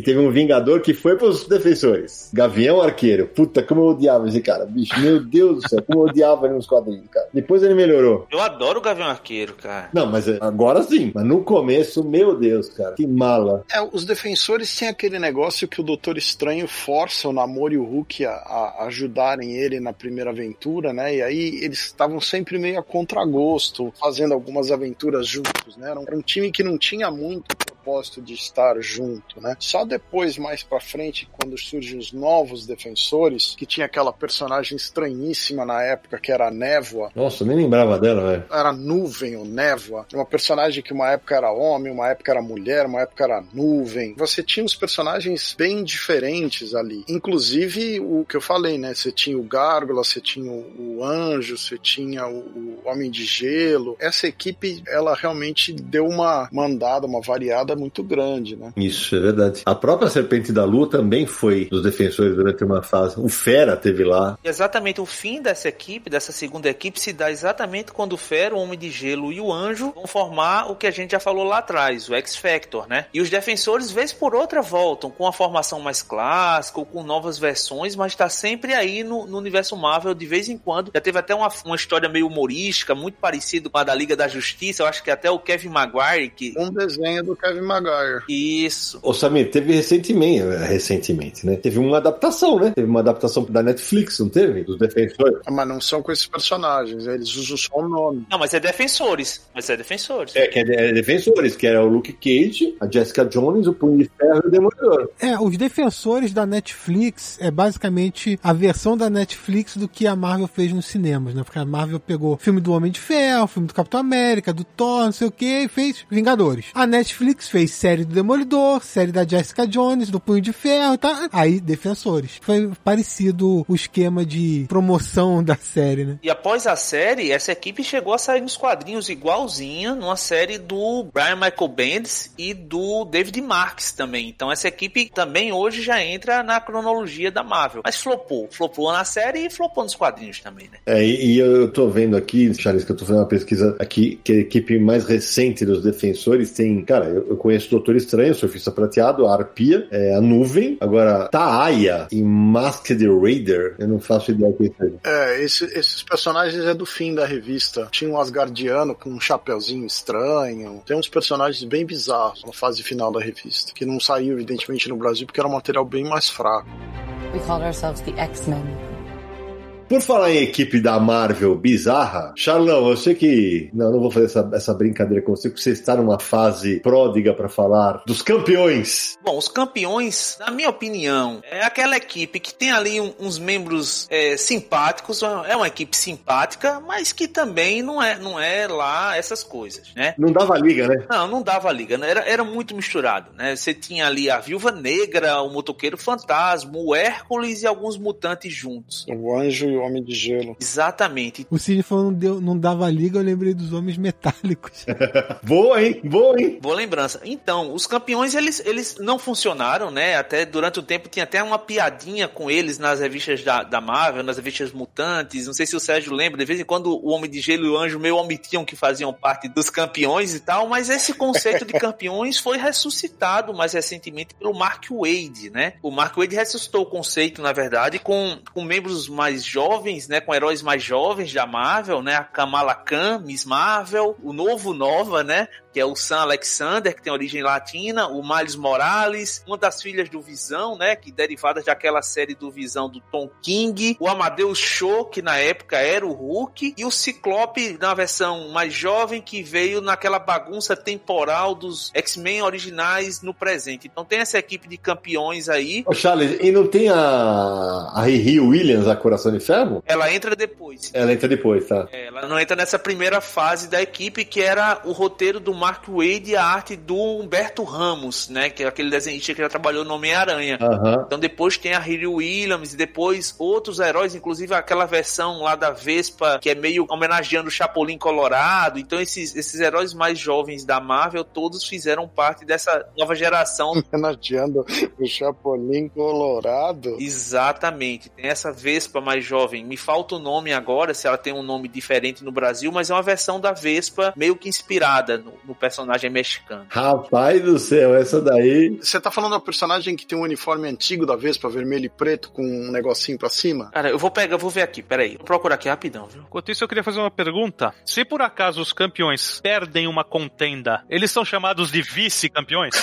teve um Vingador que foi pros defensores. Gavião Arqueiro. Puta, como eu odiava esse cara, bicho. Meu Deus do céu, como eu odiava ele nos quadrinhos, cara. Depois ele melhorou. Eu adoro o Gavião Arqueiro, cara. Não, mas agora sim. Mas no começo, meu Deus, cara, que mala. É, os defensores têm aquele negócio que o Doutor Estranho força o Namor e o Hulk a, a ajudarem ele na primeira aventura, né? E aí eles estavam sempre meio a contragosto, fazendo algumas aventuras juntos, né? Era um, era um time que não tinha muito propósito de estar junto, né? Só depois, mais pra frente, quando surgem os novos defensores, que tinha aquela personagem estranhíssima na época, que era a Névoa, Nossa, nem lembrava dela, velho. era nuvem ou névoa. Uma personagem que uma época era homem, uma época era mulher, uma época era nuvem. Você tinha uns personagens bem diferentes ali. Inclusive o que eu falei, né? Você tinha o Gárgula, você tinha o, o Anjo, você tinha o, o Homem de Gelo. Essa equipe, ela realmente deu uma mandada, uma variada é muito grande, né? Isso, é verdade. A própria Serpente da Lua também foi dos defensores durante uma fase. O Fera teve lá. Exatamente, o fim dessa equipe, dessa segunda equipe, se dá exatamente quando o Fera, o Homem de Gelo e o Anjo vão formar o que a gente já falou lá atrás, o X-Factor, né? E os defensores, vez por outra, voltam com a formação mais clássica ou com novas versões, mas tá sempre aí no, no universo Marvel de vez em quando. Já teve até uma, uma história meio humorística, muito parecido com a da Liga da Justiça. Eu acho que até o Kevin Maguire que. Um desenho do Kevin Maguire. Isso. Ô Samir, teve recentemente, recentemente, né? Teve uma adaptação, né? Teve uma adaptação da Netflix, não teve? Dos defensores. Ah, Mas não são com esses personagens, eles usam só o nome. Não, mas é defensores. Mas é defensores. É, que é, é defensores, que era o Luke Cage, a Jessica Jones, o Punho de Ferro e o Demolidor. É, os defensores da Netflix é basicamente a versão da Netflix do que a Marvel fez nos cinemas, né? Porque a Marvel pegou filme do Homem de Ferro, filme do Capitão América, do Thor, não sei o que, e fez Vingadores. A Netflix fez série do Demolidor, série da Jessica Jones, do Punho de Ferro, tá? Aí, defensores. Foi parecido o esquema de promoção da série, né? E após a série, essa equipe chegou a sair nos quadrinhos igualzinha numa série do Brian Michael Bendis e do David Marks também. Então essa equipe também hoje já entra na cronologia da Marvel. Mas flopou. Flopou na série e flopou nos quadrinhos também, né? É, e, e eu tô vendo aqui, Charles, que eu tô fazendo uma pesquisa aqui, que a equipe mais recente dos defensores tem, cara, eu, eu conheço o Doutor Estranho, o Surfista Prateado, a Arpia, é, a Nuvem, agora Taaya e Masked Raider, eu não faço ideia do que é isso aí. É, esse- esses personagens é do fim da revista. Tinha um Asgardiano com um chapeuzinho estranho. Tem uns personagens bem bizarros na fase final da revista, que não saiu, evidentemente, no Brasil, porque era um material bem mais fraco. We called ourselves the X-Men. Por falar em equipe da Marvel bizarra, Charlão, eu sei que. Não, não vou fazer essa, essa brincadeira com você, porque você está numa fase pródiga para falar dos campeões. Bom, os campeões, na minha opinião, é aquela equipe que tem ali um- uns membros é, simpáticos, é uma equipe simpática, mas que também não é, não é lá essas coisas, né? Não dava liga, né? Não, não dava liga, né? era, era muito misturado, né? Você tinha ali a Viúva Negra, o Motoqueiro Fantasma, o Hércules e alguns mutantes juntos. O Anjo e o Homem de Gelo. Exatamente. O Cid falou não, deu, não dava liga, eu lembrei dos homens metálicos. Boa, hein? Boa, hein? Boa lembrança. Então, os campeões, eles, eles não funcionaram, né? Até durante o tempo tinha até uma piadinha com eles nas revistas da, da Marvel, nas revistas mutantes. Não sei se o Sérgio lembra, de vez em quando o Homem de Gelo e o Anjo meio omitiam que faziam parte dos campeões e tal, mas esse conceito de campeões foi ressuscitado mais recentemente pelo Mark Wade, né? O Mark Wade ressuscitou o conceito, na verdade, com, com membros mais jovens, né? Com heróis mais jovens da Marvel, né? A Kamala Khan, Miss Marvel, o novo Nova, né? Que é o Sam Alexander, que tem origem latina, o Miles Morales, uma das filhas do Visão, né, que derivadas daquela série do Visão do Tom King, o Amadeus Cho, que na época era o Hulk, e o Ciclope na versão mais jovem, que veio naquela bagunça temporal dos X-Men originais no presente. Então tem essa equipe de campeões aí, Ô, Charles, e não tem a, a Riri Williams, a Coração de Ferro? ela entra depois. Ela entra depois, tá? Ela não entra nessa primeira fase da equipe, que era o roteiro do Mark Wade e a arte do Humberto Ramos, né? Que é aquele desenhista que já trabalhou no Homem-Aranha. Aham. Então depois tem a Riri Williams e depois outros heróis, inclusive aquela versão lá da Vespa, que é meio homenageando o Chapolin Colorado. Então esses, esses heróis mais jovens da Marvel, todos fizeram parte dessa nova geração. Homenageando o Chapolin Colorado. Exatamente. Tem essa Vespa mais jovem. Me falta o nome agora, se ela tem um nome diferente no Brasil, mas é uma versão da Vespa meio que inspirada no, no personagem mexicano. Rapaz do céu, essa daí. Você tá falando da personagem que tem um uniforme antigo da Vespa, vermelho e preto, com um negocinho pra cima? Cara, eu vou pegar, vou ver aqui, peraí. Vou procurar aqui rapidão, viu? Enquanto isso, eu queria fazer uma pergunta. Se por acaso os campeões perdem uma contenda, eles são chamados de vice-campeões?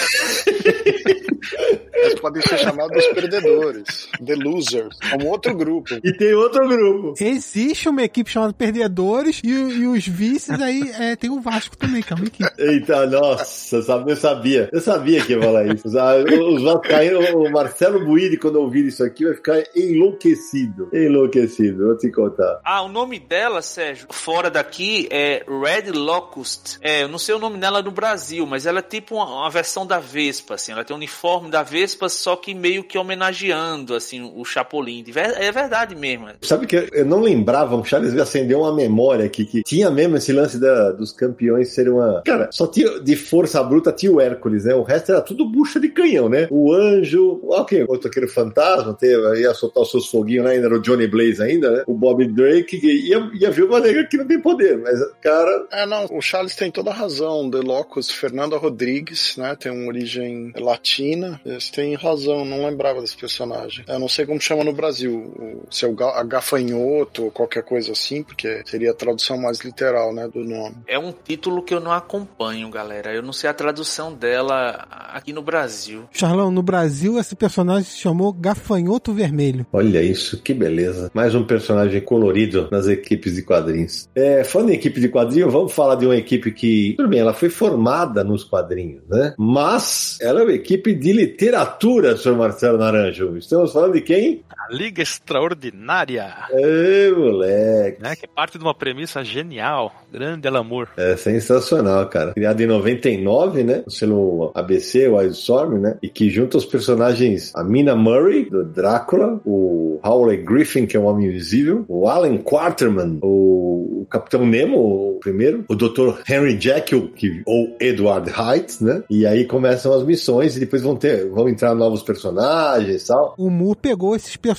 Eles podem ser chamados perdedores, The Losers, como outro grupo. E tem outro grupo. Existe uma equipe chamada Perdedores e, e os vices aí é, tem o Vasco também, que é uma equipe. Eita, nossa, sabe, eu sabia. Eu sabia que ia falar isso. Sabe? Os vascaínos, o Marcelo Buiri, quando ouvir isso aqui, vai ficar enlouquecido. Enlouquecido, vou te contar. Ah, o nome dela, Sérgio, fora daqui é Red Locust. É, eu não sei o nome dela no Brasil, mas ela é tipo uma, uma versão da Vespa, assim. Ela tem um uniforme da Vespa, só que meio que homenageando, assim, o Chapolin. É verdade mesmo. Sabe que eu não lembrava, o Charles acendeu uma memória aqui, que tinha mesmo esse lance da- dos campeões ser uma. Cara, Só tinha de força bruta tinha o Hércules, né? O resto era tudo bucha de canhão, né? O anjo, ok, o aquele fantasma, teve, ia soltar os seus foguinhos lá, ainda era o Johnny Blaze ainda, né? O Bob Drake ia, ia ver uma negra que não tem poder, mas cara. É, não, o Charles tem toda a razão. The Locus, Fernanda Rodrigues, né? Tem uma origem latina. Eles têm razão, não lembrava desse personagem. Eu não sei como chama no Brasil, se é o gafanhoto ou qualquer coisa assim, porque seria a tradução mais literal, né, do nome. É um título que eu não acompanho, galera. Eu não sei a tradução dela aqui no Brasil. Charlão, no Brasil esse personagem se chamou Gafanhoto Vermelho. Olha isso, que beleza. Mais um personagem colorido nas equipes de quadrinhos. É, falando em equipe de quadrinhos, vamos falar de uma equipe que, tudo bem, ela foi formada nos quadrinhos, né? Mas ela é uma equipe de literatura, senhor Marcelo Naranjo. Estamos falando de quem? Liga Extraordinária. Ê, moleque. Né, que parte de uma premissa genial. Grande Alamur. É sensacional, cara. Criado em 99, né? Selo ABC, o Wildstorm, né? E que junta os personagens a Mina Murray, do Drácula, o Howley Griffin, que é o Homem Invisível, o Alan Quarterman, o, o Capitão Nemo, o primeiro, o Dr. Henry Jekyll, que, ou Edward Height, né? E aí começam as missões e depois vão ter, vão entrar novos personagens e tal. O Moore pegou esses personagens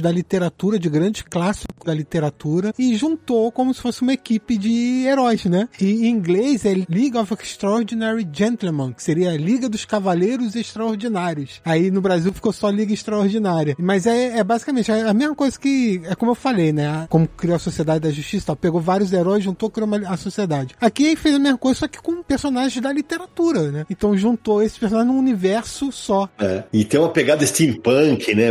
da literatura, de grandes clássicos da literatura, e juntou como se fosse uma equipe de heróis, né? E em inglês é League of Extraordinary Gentlemen, que seria a Liga dos Cavaleiros Extraordinários. Aí no Brasil ficou só Liga Extraordinária. Mas é, é basicamente a mesma coisa que, é como eu falei, né? Como criou a Sociedade da Justiça, tal, pegou vários heróis, juntou, criou uma, a sociedade. Aqui fez a mesma coisa, só que com personagens da literatura, né? Então juntou esses personagens num universo só. É. E tem uma pegada steampunk, né?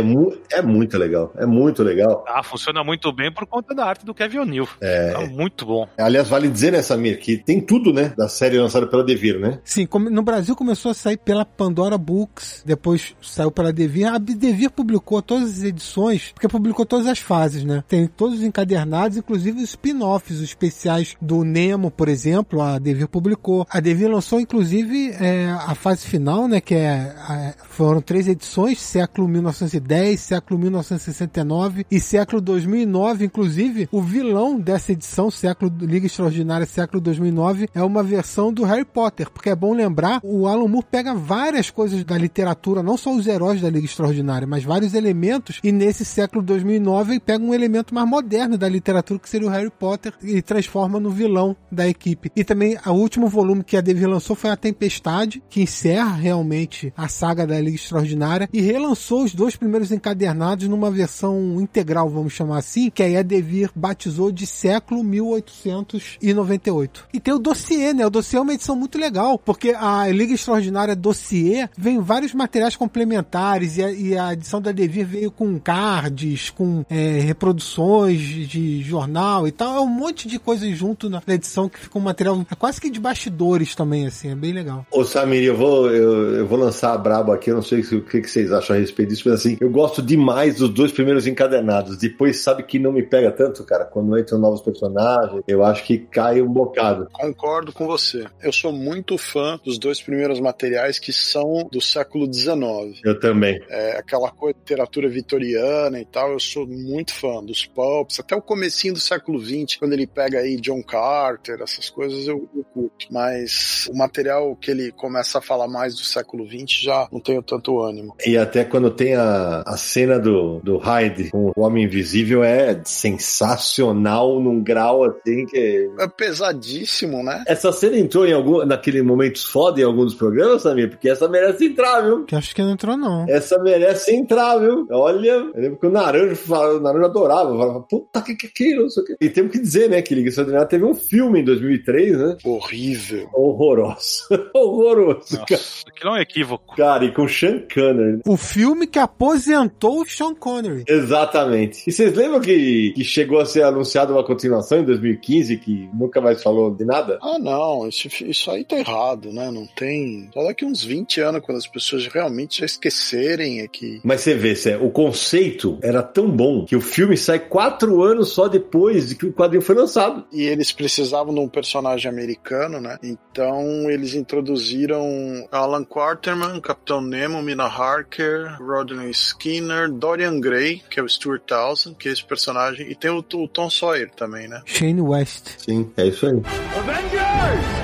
É muito legal. É muito legal. Ah, funciona muito bem por conta da arte do Kevin O'Neill. É. Tá muito bom. Aliás, vale dizer, né, Samir, que tem tudo, né? Da série lançada pela Devir, né? Sim, no Brasil começou a sair pela Pandora Books, depois saiu pela Devir. A Devir publicou todas as edições, porque publicou todas as fases, né? Tem todos os encadernados, inclusive os spin-offs, os especiais do Nemo, por exemplo, a Devir publicou. A Devir lançou, inclusive, é, a fase final, né? Que é, a, foram três edições, século 1910, século 1969 e século 2009, inclusive, o vilão dessa edição, século Liga Extraordinária, século 2009, é uma versão do Harry Potter, porque é bom lembrar, o Alan Moore pega várias coisas da literatura, não só os heróis da Liga Extraordinária, mas vários elementos, e nesse século 2009 ele pega um elemento mais moderno da literatura, que seria o Harry Potter, e transforma no vilão da equipe. E também, o último volume que a Devi lançou foi A Tempestade, que encerra realmente a saga da Liga Extraordinária, e relançou os dois primeiros encadernados numa versão integral, vamos chamar assim, que aí a Devir batizou de século 1898. E tem o dossiê, né? O dossiê é uma edição muito legal, porque a Liga Extraordinária dossiê vem vários materiais complementares e a, e a edição da Devir veio com cards, com é, reproduções de jornal e tal. É um monte de coisas junto na edição que fica um material é quase que de bastidores também, assim. É bem legal. Ô Samir, eu vou, eu, eu vou lançar a braba aqui, eu não sei o que, que vocês acham a respeito disso, mas assim, eu gosto demais dos dois primeiros encadernados. Depois, sabe que não me pega tanto, cara? Quando entram novos personagens, eu acho que cai um bocado. Concordo com você. Eu sou muito fã dos dois primeiros materiais que são do século XIX. Eu também. É, aquela coisa, literatura vitoriana e tal, eu sou muito fã dos pulps, até o comecinho do século XX, quando ele pega aí John Carter, essas coisas eu, eu curto. Mas o material que ele começa a falar mais do século XX já não tenho tanto ânimo. E até quando tem a, a cena do, do Hyde com o Homem Invisível é sensacional num grau assim que. É pesadíssimo, né? Essa cena entrou em algum, naquele momentos foda em algum dos programas, Samir? Porque essa merece entrar, viu? Que acho que não entrou, não. Essa merece entrar, viu? Olha, eu lembro que o Naranjo, o Naranjo adorava, falava, puta que que é aquilo, não sei o que. E temos que dizer, né, que Liga Extraordinária teve um filme em 2003, né? Horrível. Horroroso. Horroroso, Nossa, cara. aquilo é um equívoco. Cara, e com Sean Connery. O filme que aposentou o Sean Connery. Exatamente. E vocês lembram que, que chegou a ser anunciada uma continuação em 2015 que nunca mais falou de nada? Ah, não, isso, isso aí tá errado, né? Não tem. Só daqui uns 20 anos, quando as pessoas realmente já esquecerem é que. Mas você vê, Cé, o conceito era tão bom que o filme sai quatro anos só depois de que o quadrinho foi lançado. E eles precisavam de um personagem americano, né? Então eles introduziram Alan Quarterman, Capitão Nemo, Mina Harker, Rodney Skinner, Dorian Gray, que é o Stuart Townsend, que é esse personagem, e tem o, o Tom Sawyer também, né? Shane West. Sim, é isso aí.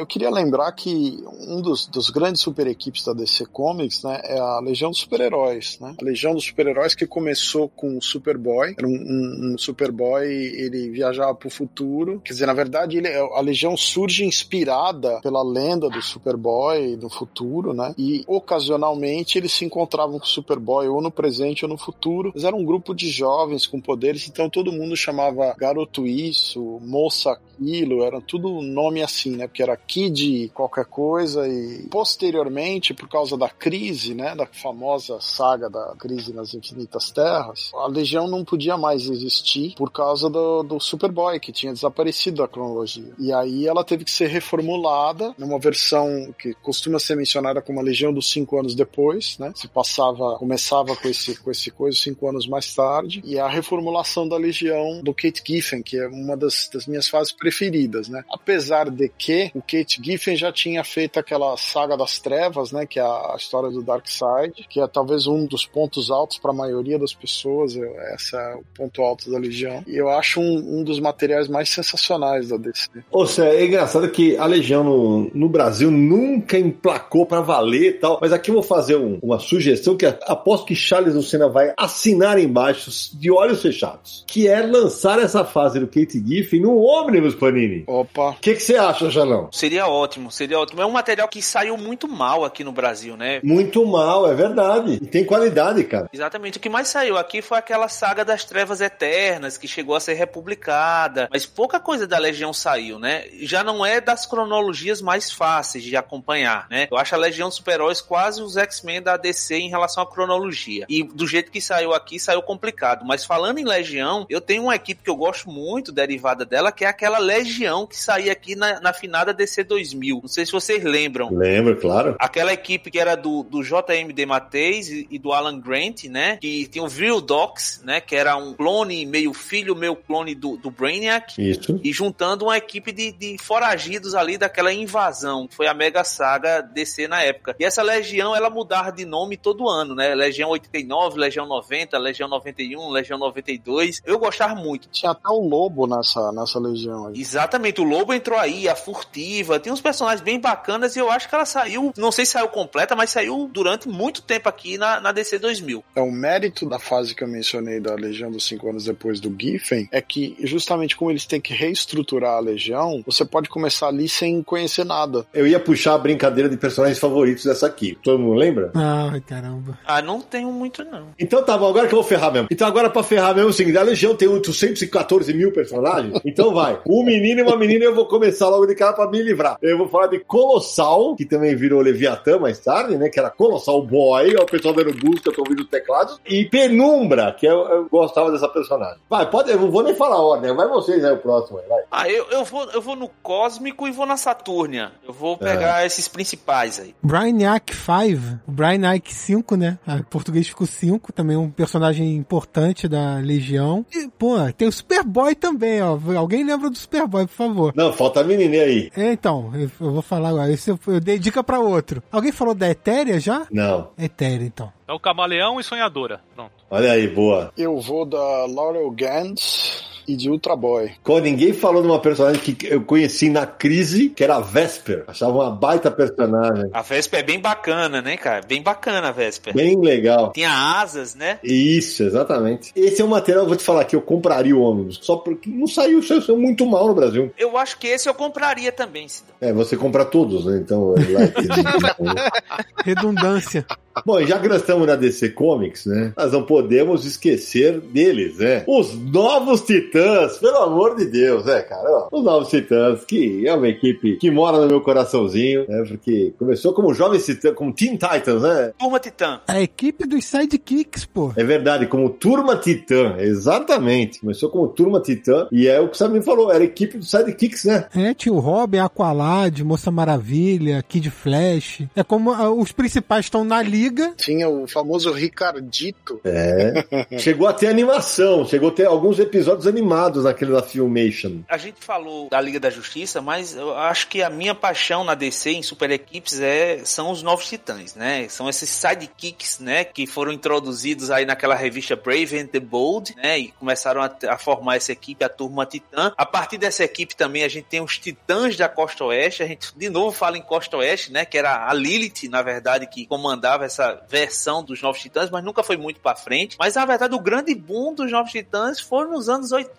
Eu queria lembrar que um dos, dos grandes super equipes da DC Comics, né, é a Legião dos Super-Heróis, né? A Legião dos Super-Heróis que começou com o Superboy, era um, um, um Superboy, ele viajava pro futuro, quer dizer, na verdade, ele, a Legião surge inspirada pela lenda do Superboy no futuro, né? E ocasionalmente eles se encontravam com o Superboy ou no presente ou no futuro. Eles eram um grupo de jovens com poderes, então todo mundo chamava garoto isso, moça aquilo, era tudo nome assim, né? Porque era Kid qualquer coisa e posteriormente, por causa da crise, né? Da famosa saga da crise nas infinitas terras, a Legião não podia mais existir por causa do, do Superboy, que tinha desaparecido da cronologia. E aí ela teve que ser reformulada numa versão que costuma ser mencionada como a Legião dos Cinco Anos Depois, né? Se passava, começava com esse, com esse coisa cinco anos mais tarde, e a reformulação da Legião do Kate Giffen, que é uma das, das minhas fases preferidas, né? Apesar de que o Kate Giffen já tinha feito aquela saga das trevas, né? Que é a, história do Darkseid, que é talvez um dos pontos altos para a maioria das pessoas, essa é o ponto alto da Legião. E eu acho um, um dos materiais mais sensacionais da DC. Ou seja, é engraçado que a Legião no, no Brasil nunca emplacou para valer e tal, mas aqui eu vou fazer um, uma sugestão que aposto que Charles Lucena vai assinar embaixo de olhos fechados, que é lançar essa fase do Kate Giffen no ônibus Panini. Opa. O que você acha, Janão? Seria ótimo, seria ótimo. É um material que saiu muito mal aqui no Brasil, né? Muito mal, é verdade. E tem qualidade, cara. Exatamente. O que mais saiu aqui foi aquela saga das Trevas Eternas, que chegou a ser republicada, mas pouca coisa da Legião saiu, né? Já não é das cronologias mais fáceis de acompanhar, né? Eu acho a Legião Super-Heróis quase os X-Men da DC em relação à cronologia. E do jeito que saiu aqui, saiu complicado. Mas falando em Legião, eu tenho uma equipe que eu gosto muito, derivada dela, que é aquela Legião que saía aqui na, na finada DC 2000. Não sei se vocês lembram. Lembro, claro. Aquela equipe que era do, do JMD Mateis e, e do Alan Grant, né? Que tinha o Real Docs, né? Que era um clone, meio filho, meio clone do, do Brainiac. Isso. E juntando uma equipe de, de foragidos ali daquela invasão. Foi a mega saga DC na época. E essa legião, ela mudava de nome todo ano, né? Legião 89, Legião 90, Legião 91, Legião 92. Eu gostava muito. Tinha até o Lobo nessa, nessa legião aí. Exatamente, o Lobo entrou aí, a Furtiva. Tem uns personagens bem bacanas e eu acho que ela saiu, não sei se saiu completa, mas saiu durante muito tempo aqui na, na DC 2000. É o mérito da fase que eu mencionei da Legião dos cinco anos depois do Giffen é que justamente como eles têm que reestruturar a Legião, você pode começar ali sem conhecer nada. Eu ia puxar a brincadeira de personagens favoritos dessa aqui. Todo mundo lembra? Ai, caramba. Ah, não tenho muito não. Então tá bom, agora que eu vou ferrar mesmo. Então agora pra ferrar mesmo é o seguinte, a Legião tem 814 mil personagens, então vai. Um menino e uma menina eu vou começar logo de cara pra me livrar. Eu vou falar de Colossal, que também virou Leviatã mais tarde, né, que era Colossal Boy, ó, o pessoal dando busca, eu tô ouvindo teclados, e Penumbra, que eu, eu gostava dessa personagem. Vai, pode, eu não vou nem falar a ordem, vai vocês aí o próximo aí, vai. Ah, eu, eu, vou, eu vou no Cósmico e vou na Saturnia. Eu vou pegar esses principais aí. Brainiac 5, o Brainiac 5, né? Em português ficou 5, também um personagem importante da Legião. E, pô, tem o Superboy também, ó. Alguém lembra do Superboy, por favor? Não, falta a menininha aí. É, então, eu, vou falar agora. Esse eu, eu dei dica pra outro. Alguém falou da Etéria já? Não. Etéria, então. É o Camaleão e Sonhadora. Pronto. Olha aí, boa. Eu vou da Laurel Gantz e de Ultra Boy. Quando ninguém falou de uma personagem que eu conheci na crise, que era a Vesper. Achava uma baita personagem. A Vesper é bem bacana, né, cara? Bem bacana a Vesper. Bem legal. Tinha asas, né? Isso, exatamente. Esse é um material, eu vou te falar que eu compraria o ônibus. Só porque não saiu, saiu muito mal no Brasil. Eu acho que esse eu compraria também, Cidão. É, você compra todos, né? Então. é Redundância. Bom, e já que nós estamos na DC Comics, né? Nós não podemos esquecer deles, né? Os Novos Titãs, pelo amor de Deus, né, cara? Os Novos Titãs, que é uma equipe que mora no meu coraçãozinho, né? Porque começou como Jovens Titãs, como Teen Titans, né? Turma Titã. A equipe dos Sidekicks, pô. É verdade, como Turma Titã, exatamente. Começou como Turma Titã e é o que o Samir falou, era a equipe dos Sidekicks, né? É, tinha o Robin, Aqualad, Moça Maravilha, Kid Flash. É como ah, os principais estão na liga Liga. Tinha o famoso Ricardito. É. chegou a ter animação, chegou a ter alguns episódios animados naquele da Filmation. A gente falou da Liga da Justiça, mas eu acho que a minha paixão na DC em super equipes é, são os novos titãs, né? São esses sidekicks, né? Que foram introduzidos aí naquela revista Brave and the Bold, né? E começaram a, a formar essa equipe, a turma Titã. A partir dessa equipe também a gente tem os titãs da Costa Oeste. A gente de novo fala em Costa Oeste, né? Que era a Lilith, na verdade, que comandava essa versão dos Novos Titãs, mas nunca foi muito para frente. Mas na verdade o grande boom dos Novos Titãs foi nos anos 80,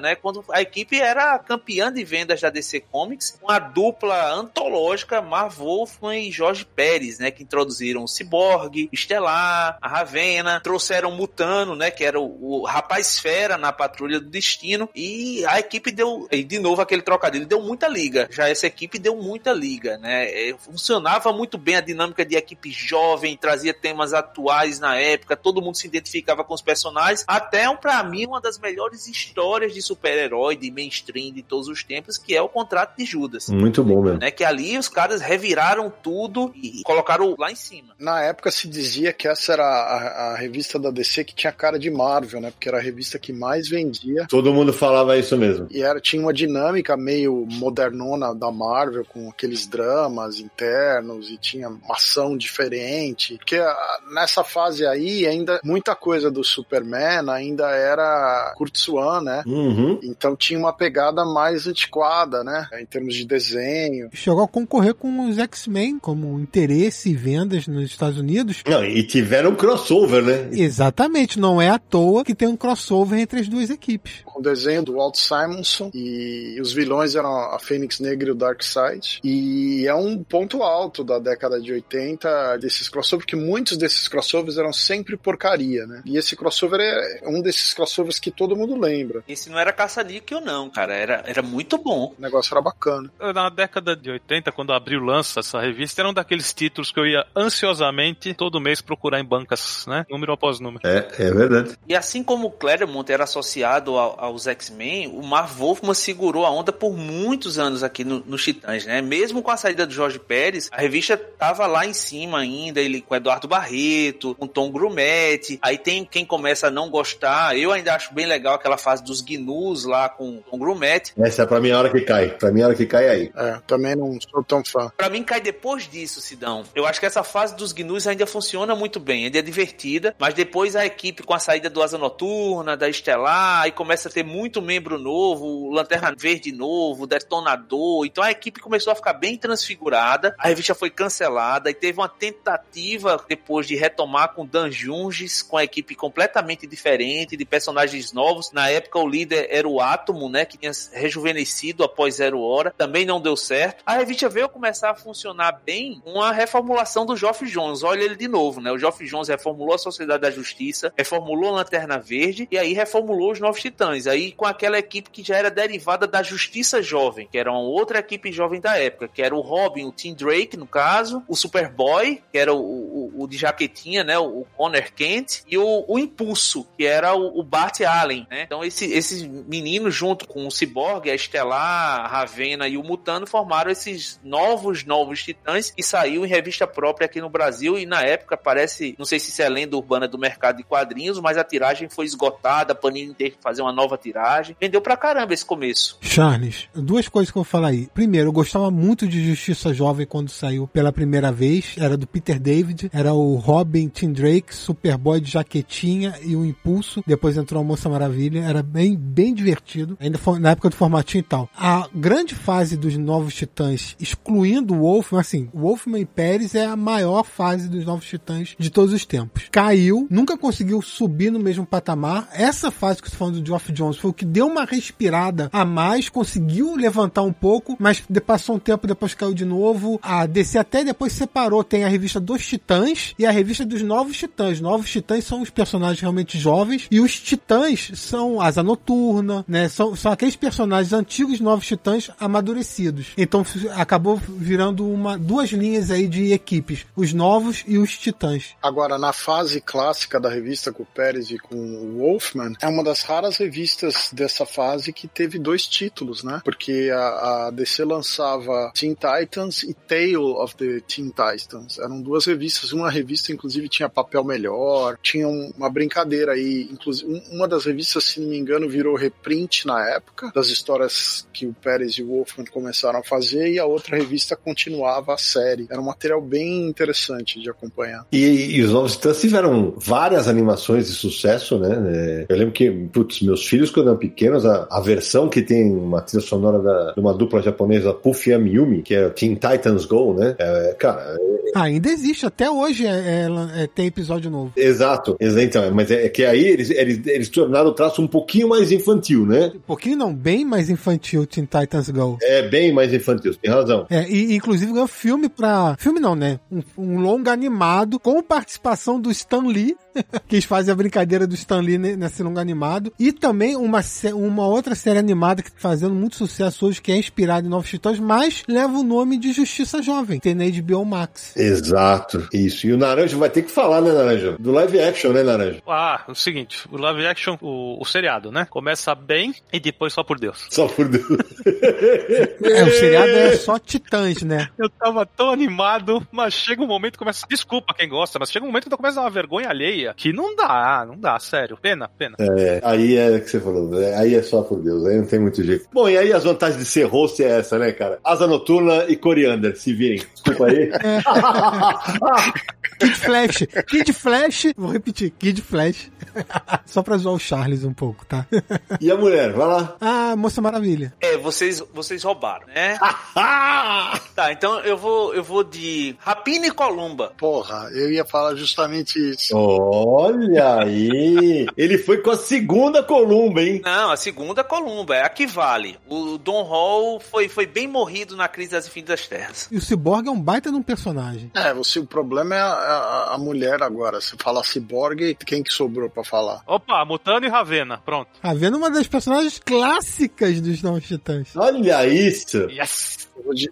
né? Quando a equipe era campeã de vendas da DC Comics, uma dupla antológica, Marv Wolfman e Jorge Pérez, né? Que introduziram o Cyborg, Estelar, a Ravena, trouxeram o Mutano, né? Que era o, o rapaz fera na Patrulha do Destino. E a equipe deu, e de novo aquele trocadilho, deu muita liga. Já essa equipe deu muita liga, né? É, funcionava muito bem a dinâmica de equipe jovem, trazia temas atuais na época, todo mundo se identificava com os personagens. Até, para mim, uma das melhores histórias de super-herói, de mainstream de todos os tempos, que é o Contrato de Judas. Muito bom mesmo. Né? Que ali os caras reviraram tudo e colocaram lá em cima. Na época se dizia que essa era a, a revista da DC que tinha cara de Marvel, né? Porque era a revista que mais vendia. Todo mundo falava isso mesmo. E era, tinha uma dinâmica meio modernona da Marvel, com aqueles dramas internos e tinha uma ação diferente. Porque ah, nessa fase aí, ainda muita coisa do Superman ainda era Kurt Swan, né? Uhum. Então tinha uma pegada mais antiquada, né? Em termos de desenho. Chegou a concorrer com os X-Men como interesse e vendas nos Estados Unidos. Não, e tiveram crossover, né? Exatamente, não é à toa que tem um crossover entre as duas equipes. Com o desenho do Walt Simonson e os vilões eram a Fênix Negra e o Darkseid. E é um ponto alto da década de 80 desses crossovers, porque muitos desses crossovers eram sempre porcaria, né? E esse crossover é um desses crossovers que todo mundo lembra. Esse não era caça-níquel, não, cara. Era, era muito bom. O negócio era bacana. Na década de 80, quando abriu lança essa revista, era um daqueles títulos que eu ia ansiosamente todo mês procurar em bancas, né? Número após número. É, é verdade. E assim como o Claremont era associado ao, aos X-Men, o Marv Wolfman segurou a onda por muitos anos aqui no, nos Titãs, né? Mesmo com a saída do Jorge Pérez, a revista tava lá em cima ainda, ele com Eduardo Barreto, com Tom Grumetti. Aí tem quem começa a não gostar. Eu ainda acho bem legal aquela fase dos Gnus lá com Tom Grumetti. Essa é pra mim a hora que cai. Pra mim a hora que cai é aí. É, também não sou tão fã. Pra mim cai depois disso, Sidão. Eu acho que essa fase dos Gnus ainda funciona muito bem, ainda é divertida, mas depois a equipe com a saída do Asa Noturna, da Estelar, aí começa a ter muito membro novo, Lanterna Verde novo, Detonador. Então a equipe começou a ficar bem transfigurada. A revista foi cancelada e teve uma tentativa depois de retomar com Dan Junges, com a equipe completamente diferente, de personagens novos. Na época o líder era o Átomo, né, que tinha rejuvenescido após Zero Hora. Também não deu certo. A revista veio começar a funcionar bem com a reformulação do Geoff Jones. Olha ele de novo, né? O Geoff Jones reformulou a Sociedade da Justiça, reformulou a Lanterna Verde e aí reformulou os Novos Titãs. Aí com aquela equipe que já era derivada da Justiça Jovem, que era uma outra equipe jovem da época, que era o Robin, o Tim Drake, no caso, o Superboy, que era o, o, o de jaquetinha, né? O Connor Kent, e o, o Impulso, que era o, o Bart Allen, né? Então esse, esses meninos, junto com o Cyborg, a Estelar, a Ravena e o Mutano, formaram esses novos, novos titãs e saiu em revista própria aqui no Brasil e na época parece, não sei se isso é lenda urbana do mercado de quadrinhos, mas a tiragem foi esgotada, a Panini teve que fazer uma nova tiragem. Vendeu pra caramba esse começo. Charles, duas coisas que eu vou falar aí. Primeiro, eu gostava muito de Justiça Jovem quando saiu pela primeira vez. Era do Peter David, era o Robin, Tim Drake, Superboy de jaquetinha e o Impulso. Depois entrou a Moça Maravilha. Era bem, bem divertido. Ainda na época do formatinho e tal. A grande fase dos Novos Titãs, excluindo o Wolfman, assim, Wolfman e Pérez é a maior fase dos Novos Titãs de todos os tempos. Caiu, nunca conseguiu subir no mesmo patamar. Essa fase que você falando do Geoff Jones foi o que deu uma respirada a mais, conseguiu levantar um pouco, mas passou um tempo, depois caiu de novo. A DC até depois separou. Tem a revista dos Titãs e a revista dos Novos Titãs. Novos Titãs são os personagens realmente jovens e os Titãs são Asa Noturna, né? São, são aqueles personagens antigos Novos Titãs amadurecidos. Então acabou virando uma, duas linhas aí de equipes, os Novos e os Titãs. Agora, na fase clássica da revista com o Pérez e com o Wolfman, é uma das raras revistas dessa fase que teve dois títulos, né? Porque a, a DC lançava Teen Titans e Tale of the Teen Titans. Eram duas revistas uma revista inclusive tinha papel melhor, tinha um- uma brincadeira aí, inclusive um- uma das revistas, se não me engano, virou reprint na época das histórias que o Pérez e o Wolfman começaram a fazer e a outra revista continuava a série. Era um material bem interessante de acompanhar. E, e os Novos Titãs tiveram várias animações de sucesso, né? É, Eu lembro que, putz, meus filhos, quando eram pequenos, a, a versão que tem uma trilha sonora da, de uma dupla japonesa, Puff Yumi, que é o Teen Titans Go, né? É, cara, Ah, ainda existe, até hoje é, é- é- tem episódio novo. exato. Exa- Então, mas é, é que aí eles, eles, eles tornaram o traço um pouquinho mais infantil, né? Um pouquinho não, bem mais infantil Teen Titans Go. É bem mais infantil, tem razão. É, e inclusive ganhou filme pra. Filme não, né? Um, um longa animado com participação do Stan Lee, que eles fazem a brincadeira do Stan Lee ne- nesse longa animado. E também uma, uma outra série animada que tá fazendo muito sucesso hoje, que é inspirada em Novos Titãs, mas leva o nome de Justiça Jovem. Tem na HBO Max. Exato, isso. E o Naranjo vai ter que falar, né, Naranjo? Do live action, né, Naranjo? Ah, o seguinte, o live action, o, o seriado, né? Começa bem e depois só por Deus. Só por Deus. É, o seriado é só Titãs, né? Eu tava tão animado, mas chega um momento que começa. Desculpa quem gosta, mas chega um momento que começa a dar uma vergonha alheia. Que não dá, não dá, sério. Pena, pena. É, aí é o que você falou, né? aí é só por Deus, aí não tem muito jeito. Bom, e aí as vantagens de ser host é essa, né, cara? Asa noturna e coriander, se virem. Desculpa aí. Kid Flash. Kid Flash. Vou repetir, Kid Flash. Só pra zoar o Charles um pouco, tá? e a mulher, vai lá. Ah, Moça Maravilha. É, vocês, vocês roubaram, né? Ah! Tá, então eu vou, eu vou de Rapina e Columba. Porra, eu ia falar justamente isso. Olha aí. Ele foi com a segunda columba, hein? Não, a segunda Columba, é a que vale. O Don Hall foi, foi bem morrido na crise das infinitas terras. E o Cyborg é um baita de um personagem. É, você, o problema é a, a- a mulher agora. Você fala ciborgue, quem que sobrou pra falar? Opa, Mutano e Ravena, pronto. Tá vendo uma das personagens clássicas dos Novos Titãs. Olha isso. Yes! De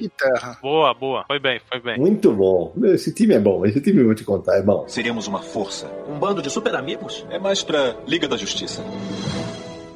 e terra. Boa, boa. Foi bem, foi bem. Muito bom. Esse time é bom. Esse time eu vou te contar, é bom. Seríamos uma força. Um bando de super amigos? É mais pra Liga da Justiça.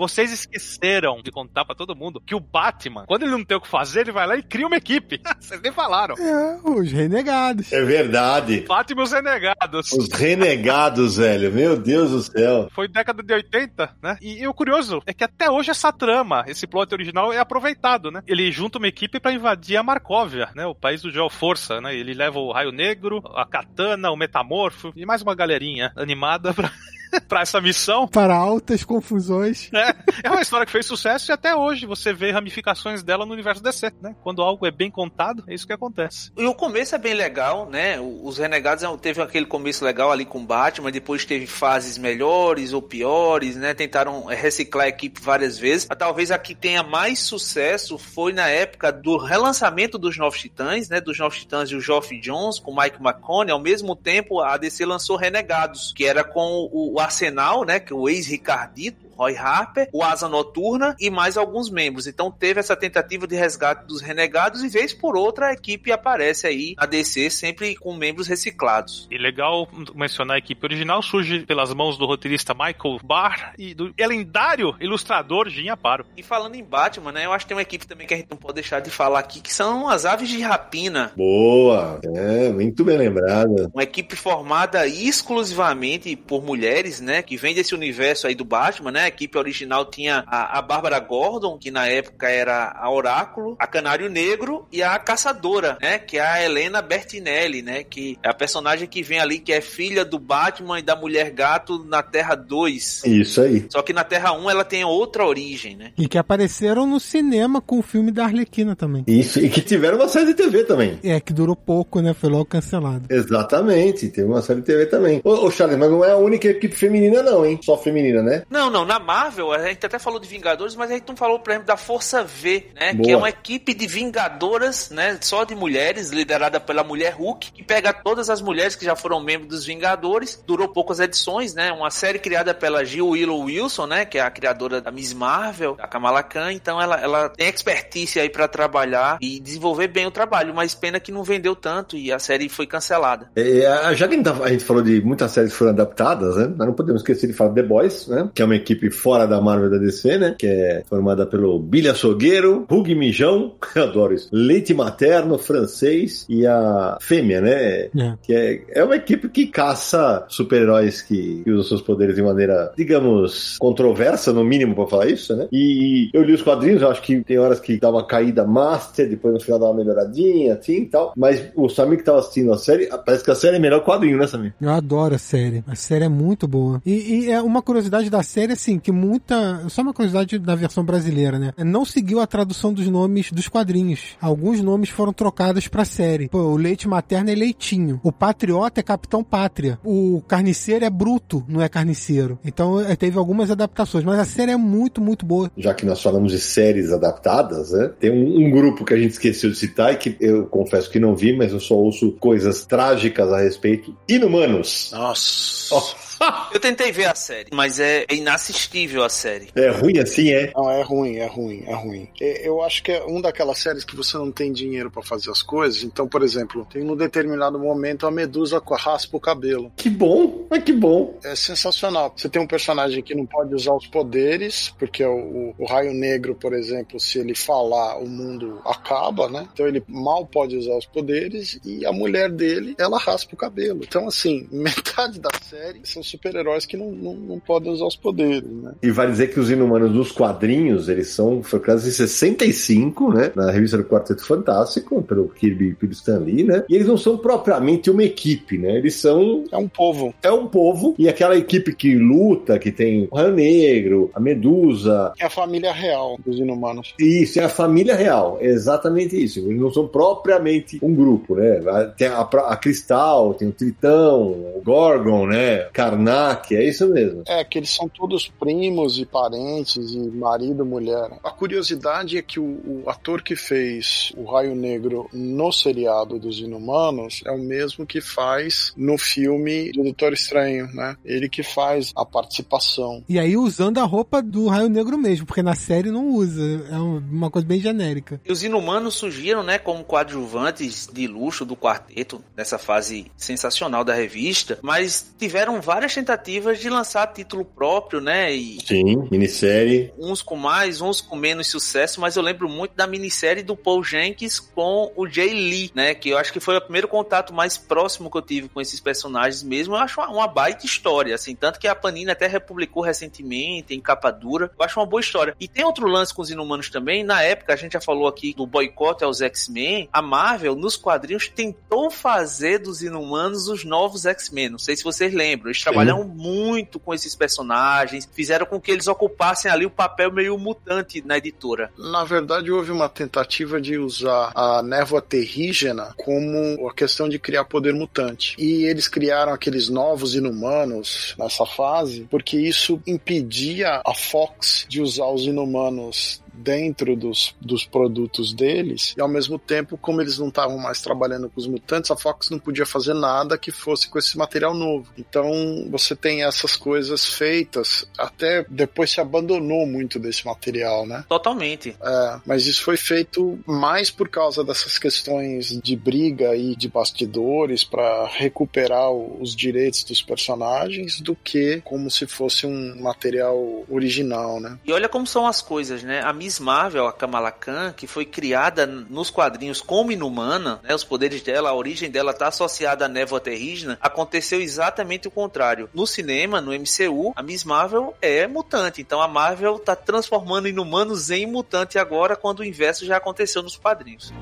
Vocês esqueceram de contar pra todo mundo que o Batman, quando ele não tem o que fazer, ele vai lá e cria uma equipe. Vocês nem falaram. É, os renegados. É verdade. Batman e os Renegados. Os renegados, velho. Meu Deus do céu. Foi década de 80, né? E, e o curioso é que até hoje essa trama, esse plot original é aproveitado, né? Ele junta uma equipe pra invadir a Markovia, né? O país do Geoforça, né? Ele leva o Raio Negro, a Katana, o Metamorfo e mais uma galerinha animada pra, pra essa missão. Para altas confusões. É, é uma história que fez sucesso e até hoje você vê ramificações dela no universo DC, né? Quando algo é bem contado, é isso que acontece. E o começo é bem legal, né? Os Renegados é- teve aquele começo legal ali com Batman, depois teve fases melhores ou piores, né? Tentaram eh, reciclar a equipe várias vezes. Mas talvez a que tenha mais sucesso foi na época do relançamento dos Novos Titãs, né? Dos Novos Titãs e o Geoff Jones com Mike McCone. Ao mesmo tempo, a DC lançou Renegados, que era com o Arsenal, né? Que é o ex-Ricardito, Roy Harper, o Asa Noturna e mais alguns membros. Então teve essa tentativa de resgate dos renegados e vez por outra a equipe aparece aí na DC sempre com membros reciclados. E legal mencionar a equipe original, surge pelas mãos do roteirista Michael Barr e do lendário ilustrador Jim Aparo. E falando em Batman, né, eu acho que tem uma equipe também que a gente não pode deixar de falar aqui, que são as Aves de Rapina. Boa. É, muito bem lembrada. Uma equipe formada exclusivamente por mulheres, né? Que vem desse universo aí do Batman, né? A equipe original tinha a, a Bárbara Gordon, que na época era a Oráculo, a Canário Negro e a Caçadora, né? Que é a Helena Bertinelli, né? Que é a personagem que vem ali, que é filha do Batman e da Mulher Gato na Terra 2. Isso aí. Só que na Terra 1 ela tem outra origem, né? E que apareceram no cinema com o filme da Arlequina também. Isso. E que tiveram uma série de TV também. É, que durou pouco, né? Foi logo cancelado. Exatamente, teve uma série de TV também. Ô, ô Charles, mas não é a única equipe feminina, não, hein? Só feminina, né? Não, não, na Marvel, a gente até falou de Vingadores, mas a gente não falou, por exemplo, da Força V, né? Boa. Que é uma equipe de Vingadoras, né? Só de mulheres, liderada pela mulher Hulk, que pega todas as mulheres que já foram membros dos Vingadores. Durou poucas edições, né? Uma série criada pela Jill Willow Wilson, né? Que é a criadora da Miss Marvel, da Kamala Khan. Então ela, ela tem expertise aí pra trabalhar e desenvolver bem o trabalho, mas pena que não vendeu tanto e a série foi cancelada. É, já que a gente, tá- a gente falou de muitas séries que foram adaptadas, né? Nós não podemos esquecer de falar de The Boys, né? Que é uma equipe equipe fora da Marvel da DC, né? Que é formada pelo Billy Açougueiro, Hug Mijão, eu adoro isso, Leite Materno, francês e a Fêmea, né? É. Que é, é uma equipe que caça super-heróis que, que usam seus poderes de maneira, digamos, controversa, no mínimo, pra falar isso, né? E eu li os quadrinhos, eu acho que tem horas que dá uma caída master, depois no final dá uma melhoradinha, assim e tal. Mas o Samir que tava assistindo a série, parece que a série é melhor quadrinho, né, Samir? Eu adoro a série. A série é muito boa. E, e é uma curiosidade da série, assim, que muita. Só uma curiosidade da versão brasileira, né? Não seguiu a tradução dos nomes dos quadrinhos. Alguns nomes foram trocados pra série. Pô, o leite materno é leitinho. O patriota é Capitão Pátria. O carniceiro é bruto, não é carniceiro. Então é, teve algumas adaptações. Mas a série é muito, muito boa. Já que nós falamos de séries adaptadas, né? Tem um, um grupo que a gente esqueceu de citar e que eu confesso que não vi, mas eu só ouço coisas trágicas a respeito. Inumanos. Nossa. Ó, Eu tentei ver a série, mas é inassistível a série. é ruim assim, é? Não, é ruim, é ruim, é ruim. É, Eu acho que é um daquelas séries que você não tem dinheiro pra fazer as coisas. Então, por exemplo, tem num determinado momento a Medusa raspa o cabelo. Que bom, mas que bom. É sensacional. Você tem um personagem que não pode usar os poderes, porque o, o- o raio negro, por exemplo, se ele falar, o mundo acaba, né? Então ele mal pode usar os poderes e a mulher dele, ela raspa o cabelo. Então, assim, metade da série são super-heróis que não, não, não podem usar os poderes, né? E vale dizer que os Inumanos dos quadrinhos, eles são, foi criados em 65, né? Na revista do Quarteto Fantástico, pelo Kirby e pelo Stan Lee, né? E eles não são propriamente uma equipe, né? Eles são É um povo. é um povo e aquela equipe que luta, que tem o Raio Negro, a Medusa, É a família real dos inumanos. isso é a família real, é exatamente isso. Eles não são propriamente um grupo, né? Tem a, a Cristal, tem o Tritão, o Gorgon, né? Karnak, é isso mesmo. É, que eles são todos primos e parentes e marido, mulher. A curiosidade é que o, o ator que fez o Raio Negro no seriado dos Inumanos é o mesmo que faz no filme do Doutor Estranho, né? Ele que faz a participação. E aí usando a roupa do Raio Negro mesmo, porque na série não usa. É um- uma coisa bem genérica. E os inumanos surgiram, né, como coadjuvantes de luxo do quarteto nessa fase sensacional da revista, mas tiveram várias tentativas de lançar título próprio, né? E Sim, minissérie. uns com mais, uns com menos sucesso, mas eu lembro muito da minissérie do Paul Jenkins com o Jay Lee, né? Que eu acho que foi o primeiro contato mais próximo que eu tive com esses personagens mesmo. Eu acho uma, uma baita história, assim, tanto que a Panini até republicou recentemente em capa dura. Eu acho uma boa história. E tem outro lance com os inumanos também. Na época, a gente já falou aqui do boicote aos X-Men. A Marvel, nos quadrinhos, tentou fazer dos inumanos os novos X-Men. Não sei se vocês lembram. Eles trabalharam muito com esses personagens, fizeram com que eles ocupassem ali o papel meio mutante na editora. Na verdade, houve uma tentativa de usar a névoa terrígena como a questão de criar poder mutante. E eles criaram aqueles novos inumanos nessa fase, porque isso impedia a Fox de usar os inumanos dentro dos, dos produtos deles, e ao mesmo tempo, como eles não estavam mais trabalhando com os mutantes, a Fox não podia fazer nada que fosse com esse material novo. Então você tem essas coisas feitas, até depois se abandonou muito desse material, né? Totalmente. É, mas isso foi feito mais por causa dessas questões de briga e de bastidores para recuperar os direitos dos personagens do que como se fosse um material original, né? E olha como são as coisas, né? A Miss Marvel, a Kamala Khan, que foi criada nos quadrinhos como inumana, né? Os poderes dela, a origem dela tá associada à névoa terrígena, aconteceu exatamente o contrário. No cinema, no MCU, a Miss Marvel é mutante. Então a Marvel tá transformando inumanos em mutante agora, quando o inverso já aconteceu nos quadrinhos.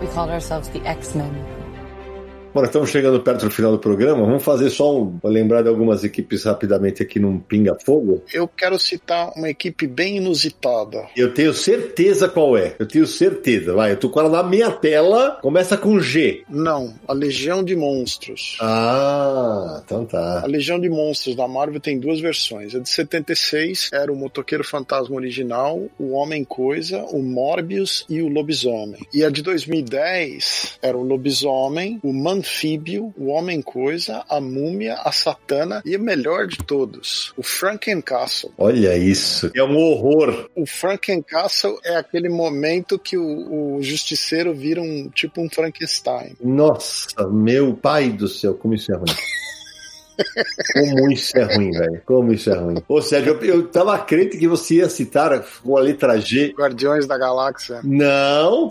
We called ourselves the X-Men. Bom, nós estamos chegando perto do final do programa. Vamos fazer só um. Lembrar de algumas equipes rapidamente aqui num pinga-fogo. Eu quero citar uma equipe bem inusitada. Eu tenho certeza qual é. Eu tenho certeza. Vai, eu tô com ela na minha tela. Começa com G. Não, a Legião de Monstros. Ah, então tá. A Legião de Monstros da Marvel tem duas versões. A de 76 era o Motoqueiro Fantasma original, o Homem Coisa, o Morbius e o Lobisomem. E a de 2010 era o Lobisomem, o Manfíbio, o Homem Coisa, a Múmia, a Satana e o melhor de todos, o Frankencastle. Olha isso. É um horror. O Frankencastle é aquele momento que o, o justiceiro vira um tipo um Frankenstein. Nossa, meu pai do céu, como isso é ruim. Como isso é ruim, velho. Como isso é ruim. Ou seja, eu, eu tava crente que você ia citar com a letra G. Guardiões da Galáxia. Não!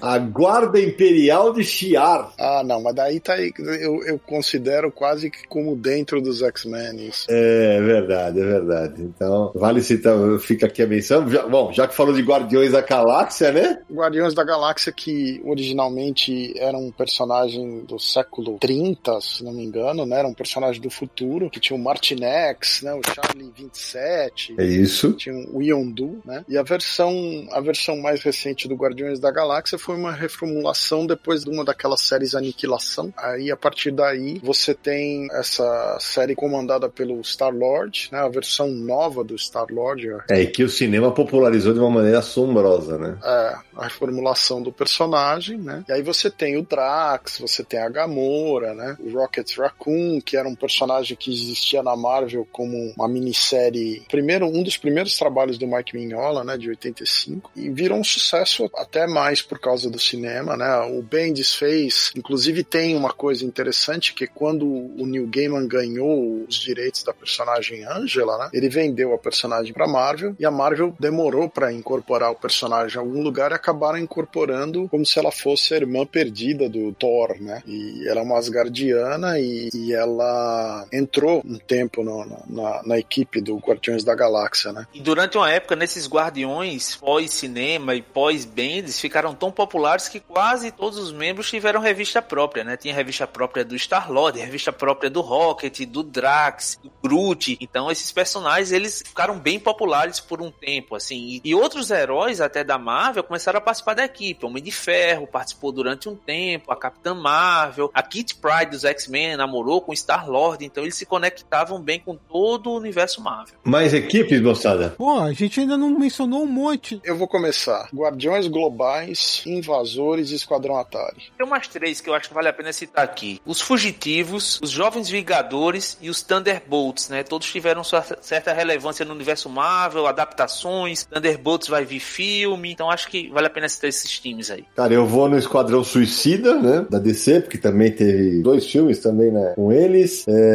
A Guarda Imperial de Shi'ar. Ah, não, mas daí tá aí. Eu, eu considero quase que como dentro dos X-Men isso. É verdade, é verdade. Então, vale citar, fica aqui a menção. Já- bom, já que falou de Guardiões da Galáxia, né? Guardiões da Galáxia, que originalmente era um personagem do século 30, se não me engano, né? Era um personagem do futuro, que tinha o Martinex, né? O Charlie 27. É isso. Tinha o Yondu, né? E a versão, a versão mais recente do Guardiões da Galáxia foi uma reformulação depois de uma daquelas séries Aniquilação. Aí, a partir daí, você tem essa série comandada pelo Star-Lord, né? A versão nova do Star-Lord, É, e que o cinema popularizou de uma maneira assombrosa, né? é, a reformulação do personagem, né? E aí você tem o Drax, você tem a Gamora, né? O Rocket Raccoon, que era um personagem que existia na Marvel como uma minissérie, primeiro um dos primeiros trabalhos do Mike Mignola, né, de 85, e virou um sucesso até mais por causa do cinema, né? O Bendis fez, inclusive tem uma coisa interessante que quando o Neil Gaiman ganhou os direitos da personagem Angela, né? Ele vendeu a personagem para Marvel e a Marvel demorou para incorporar o personagem em algum lugar e acabaram incorporando como se ela fosse a irmã perdida do Thor, né? E ela é uma Asgardiana e, e ela entrou um tempo no- na, na equipe do Guardiões da Galáxia, né? E durante uma época, nesses Guardiões, pós-cinema e pós-Bendis, ficaram tão populares que quase todos os membros tiveram revista própria, né? Tinha revista própria do Star-Lord, revista própria do Rocket, do Drax, do Groot. Então, esses personagens, eles ficaram bem populares por um tempo, assim. E, outros heróis, até da Marvel, começaram a participar da equipe. O Homem de Ferro participou durante um tempo, a Capitã Marvel, a Kit Pride dos X-Men namorou com o Então, eles se conectavam bem com todo o universo Marvel. Mais equipes, moçada? Pô, a gente ainda não mencionou um monte. Eu vou começar. Guardiões Globais, Invasores e Esquadrão Atari. Tem umas três que eu acho que vale a pena citar aqui. Os Fugitivos, os Jovens Vingadores e os Thunderbolts, né? Todos tiveram sua certa relevância no universo Marvel, adaptações. Thunderbolts vai vir filme, então acho que vale a pena citar esses times aí. Cara, eu vou no Esquadrão Suicida, né? Da DC, porque também teve dois filmes também, né? Com eles. É,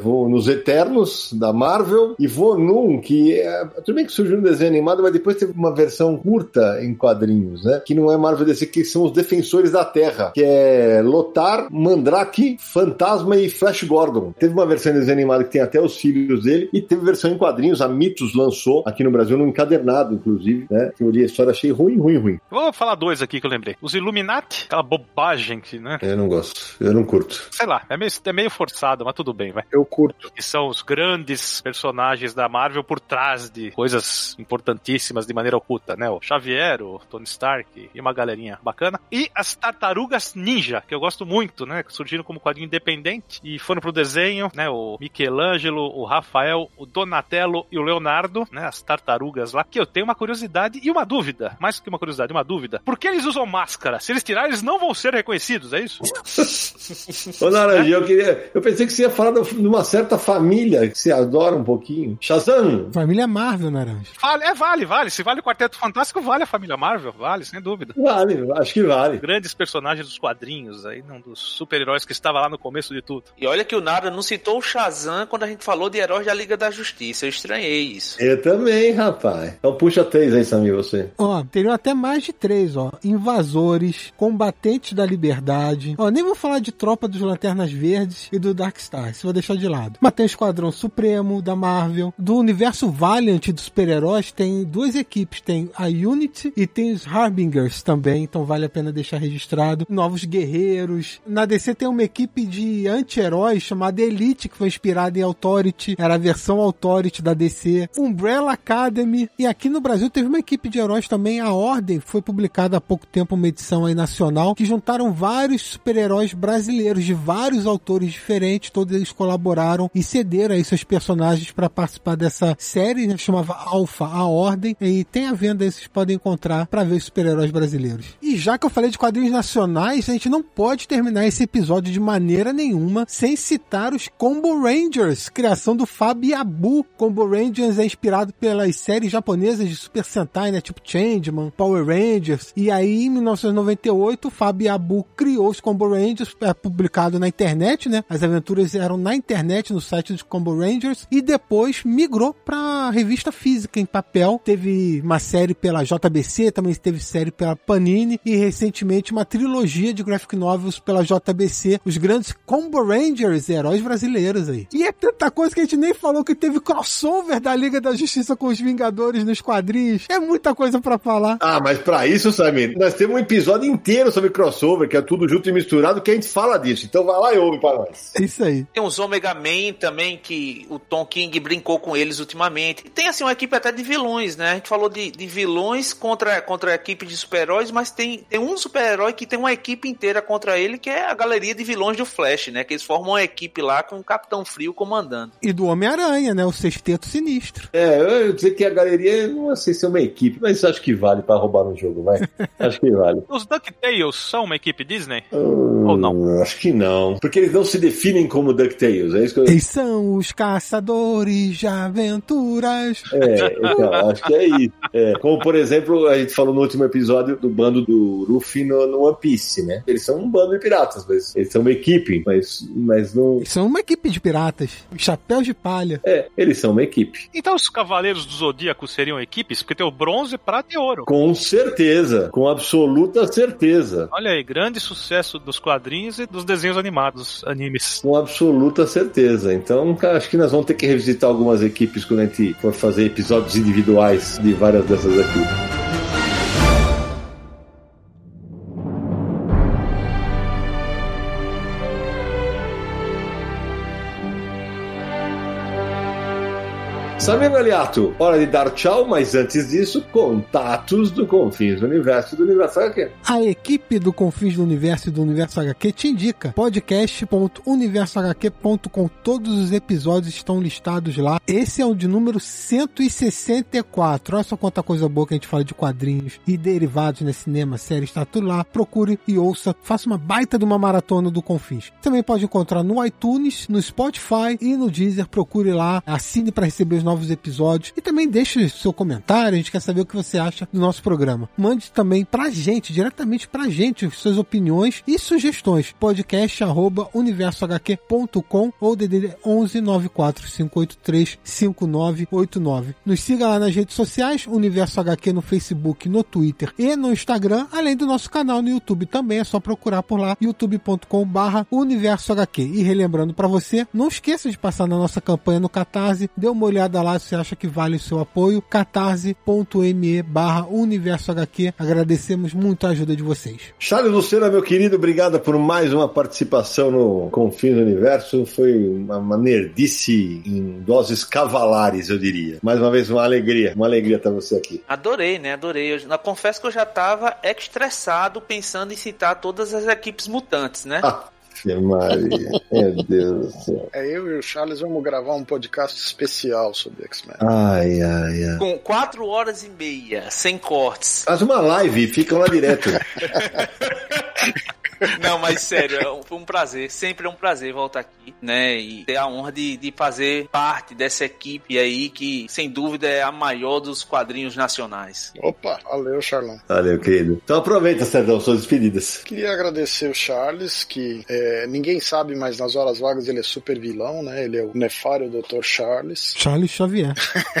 vou nos Eternos, da Marvel. E vou num que... É, tudo bem que surgiu no desenho animado, mas depois teve uma versão curta em quadrinhos, né? Que não é Marvel DC, que são os Defensores da Terra. Que é Lotar, Mandrake, Fantasma e Flash Gordon. Teve uma versão em desenho animado que tem até os filhos dele. E teve versão em quadrinhos. A Mitos lançou aqui no Brasil, no encadernado, inclusive, né? Que eu li a história, achei ruim, ruim, ruim. Vou falar dois aqui que eu lembrei. Os Illuminati, aquela bobagem que, né? Eu não gosto. Eu não curto. Sei lá, é meio, é meio forçado, mas tudo bem, vai. Eu curto. Que são os grandes personagens da Marvel por trás de coisas importantíssimas de maneira oculta, né? O Xavier, o Tony Stark e uma galerinha bacana. E as Tartarugas Ninja, que eu gosto muito, né? Que surgiram como quadrinho independente e foram pro desenho, né? O Michelangelo, o Rafael, o Donatello e o Leonardo, né? As tartarugas lá. Que eu tenho uma curiosidade e uma dúvida. Mais que uma curiosidade, uma dúvida. Por que eles usam máscara? Se eles tirarem, eles não vão ser reconhecidos, é isso? Ô, Naranjinha, eu queria. Eu pensei que você ia falar de uma certa família que você adora um pouquinho. Shazam! Família Marvel, Naranja. Vale, é, vale, vale. Se vale o Quarteto Fantástico, vale a família Marvel, vale, sem dúvida. Vale, acho que vale. Grandes personagens dos quadrinhos aí, um dos super-heróis que estava lá no começo de tudo. E olha que o Nara não citou o Shazam quando a gente falou de heróis da Liga da Justiça. Eu estranhei isso. Eu também, rapaz. Então puxa três aí, Samir, você. Ó, teriam até mais de três, ó. Invasores, Combatentes da Liberdade. Ó, nem vou falar de Tropa dos Lanternas Verdes e do Darkstar, isso vou deixar de lado. Mas tem Esquadrão Supremo, da Marvel. Do universo Valiant dos super-heróis, tem duas equipes. Tem a Unity e tem os Harbingers também, então vale a pena deixar registrado. Novos Guerreiros. Na DC tem uma equipe de anti-heróis chamada Elite, que foi inspirada em Authority. Era a versão Authority da DC. Umbrella Academy. E aqui no Brasil teve uma equipe de heróis também, a Ordem. Foi publicada há pouco tempo uma edição aí nacional, que juntaram vários super-heróis brasileiros de vários autores diferentes. Todos eles colaboraram e cederam aí seus personagens para participar dessa série, né, chamava Alpha, a Ordem. E tem a venda aí, vocês podem encontrar para ver os super-heróis brasileiros. E já que eu falei de quadrinhos nacionais, a gente não pode terminar esse episódio de maneira nenhuma sem citar os Combo Rangers, criação do Fabiabu. Combo Rangers é inspirado pelas séries japonesas de Super Sentai, né, tipo Changeman, Power Rangers. E aí, em 1998, o Fabiabu criou os Combo Rangers, é publicado na internet, né? As aventuras eram na internet, no site dos Combo Rangers, e depois migrou pra revista física em papel. Teve uma série pela JBC, também teve série pela Panini, e recentemente uma trilogia de graphic novels pela JBC, os grandes Combo Rangers, heróis brasileiros aí. E é tanta coisa que a gente nem falou que teve crossover da Liga da Justiça com os Vingadores nos quadrinhos. É muita coisa pra falar. Ah, mas pra isso, Samir, nós temos um episódio inteiro sobre crossover, que é tudo junto e misturado, que a gente fala disso. Então vai lá e ouve pra nós. Isso aí. Tem os Omega Man também, que o Tom King brincou com eles ultimamente. E tem, assim, uma equipe até de vilões, né? A gente falou de, de vilões contra, contra a equipe de super-heróis, mas tem, tem um super-herói que tem uma equipe inteira contra ele, que é a galeria de vilões do Flash, né? Que eles formam uma equipe lá com o Capitão Frio comandando. E do Homem-Aranha, né? O sexteto sinistro. É, eu ia dizer que a galeria não sei se é uma equipe, mas acho que vale pra roubar um jogo, vai. acho que vale. Os DuckTales são uma equipe Disney? Hum, Ou não? Acho que não. Porque eles não se definem como DuckTales, é isso que eu... Eles são os caçadores de aventuras. É, então, acho que é isso. É, como, por exemplo, a gente falou no último episódio do bando do Luffy no, no One Piece, né? Eles são um bando de piratas, mas eles são uma equipe, mas, mas não... Eles são uma equipe de piratas. Os chapéus de palha. É, eles são uma equipe. Então os Cavaleiros do Zodíaco seriam equipes? Porque tem o bronze, prata e ouro. Com certeza, com absoluta certeza. Olha aí, grande sucesso dos quadrinhos e dos desenhos animados, animes. Com absoluta certeza. Então, cara, acho que nós vamos ter que revisitar algumas equipes quando a gente for fazer episódios individuais de várias dessas aqui. Samir Galiato, hora de dar tchau, mas antes disso, contatos do Confins do Universo do Universo HQ. A equipe do Confins do Universo e do Universo HQ te indica podcast.universohq.com. Todos os episódios estão listados lá. Esse é o de número 164. Olha só quanta coisa boa que a gente fala de quadrinhos e derivados, né? Cinema, série, está tudo lá. Procure e ouça. Faça uma baita de uma maratona do Confins. Também pode encontrar no iTunes, no Spotify e no Deezer. Procure lá, assine para receber os novos episódios e também deixe seu comentário. A gente quer saber o que você acha do nosso programa. Mande também pra gente, diretamente pra gente, suas opiniões e sugestões. Podcast universohq.com ou DDD 11 94583 5989. Nos siga lá nas redes sociais, Universo HQ no Facebook, no Twitter e no Instagram, além do nosso canal no YouTube. Também é só procurar por lá, youtube.com barra. E relembrando para você, não esqueça de passar na nossa campanha no Catarse, dê uma olhada lá se você acha que vale o seu apoio, catarse.me barra Universo HQ. Agradecemos muito a ajuda de vocês. Charles Lucena, meu querido, obrigado por mais uma participação no Confins do Universo. Foi uma, uma nerdice em doses cavalares, eu diria. Mais uma vez, uma alegria, uma alegria estar você aqui. Adorei, né? Adorei. Eu, eu confesso que eu já tava estressado pensando em citar todas as equipes mutantes, né? Ah. Maria, meu Deus do céu. É, eu e o Charles vamos gravar um podcast especial sobre X-Men. Ai, ai, ai. Com quatro horas e meia, sem cortes. Faz uma live e ficam lá direto. Não, mas sério, é um- foi um prazer. Sempre é um prazer voltar aqui, né? E ter a honra de, de fazer parte dessa equipe aí que, sem dúvida, é a maior dos quadrinhos nacionais. Opa, valeu, Charlão. Valeu, querido. Então aproveita, Serdão, suas despedidas. Queria agradecer o Charles, que é, ninguém sabe, mas nas horas vagas ele é super vilão, né? Ele é o nefário Dr. Charles. Charles Xavier.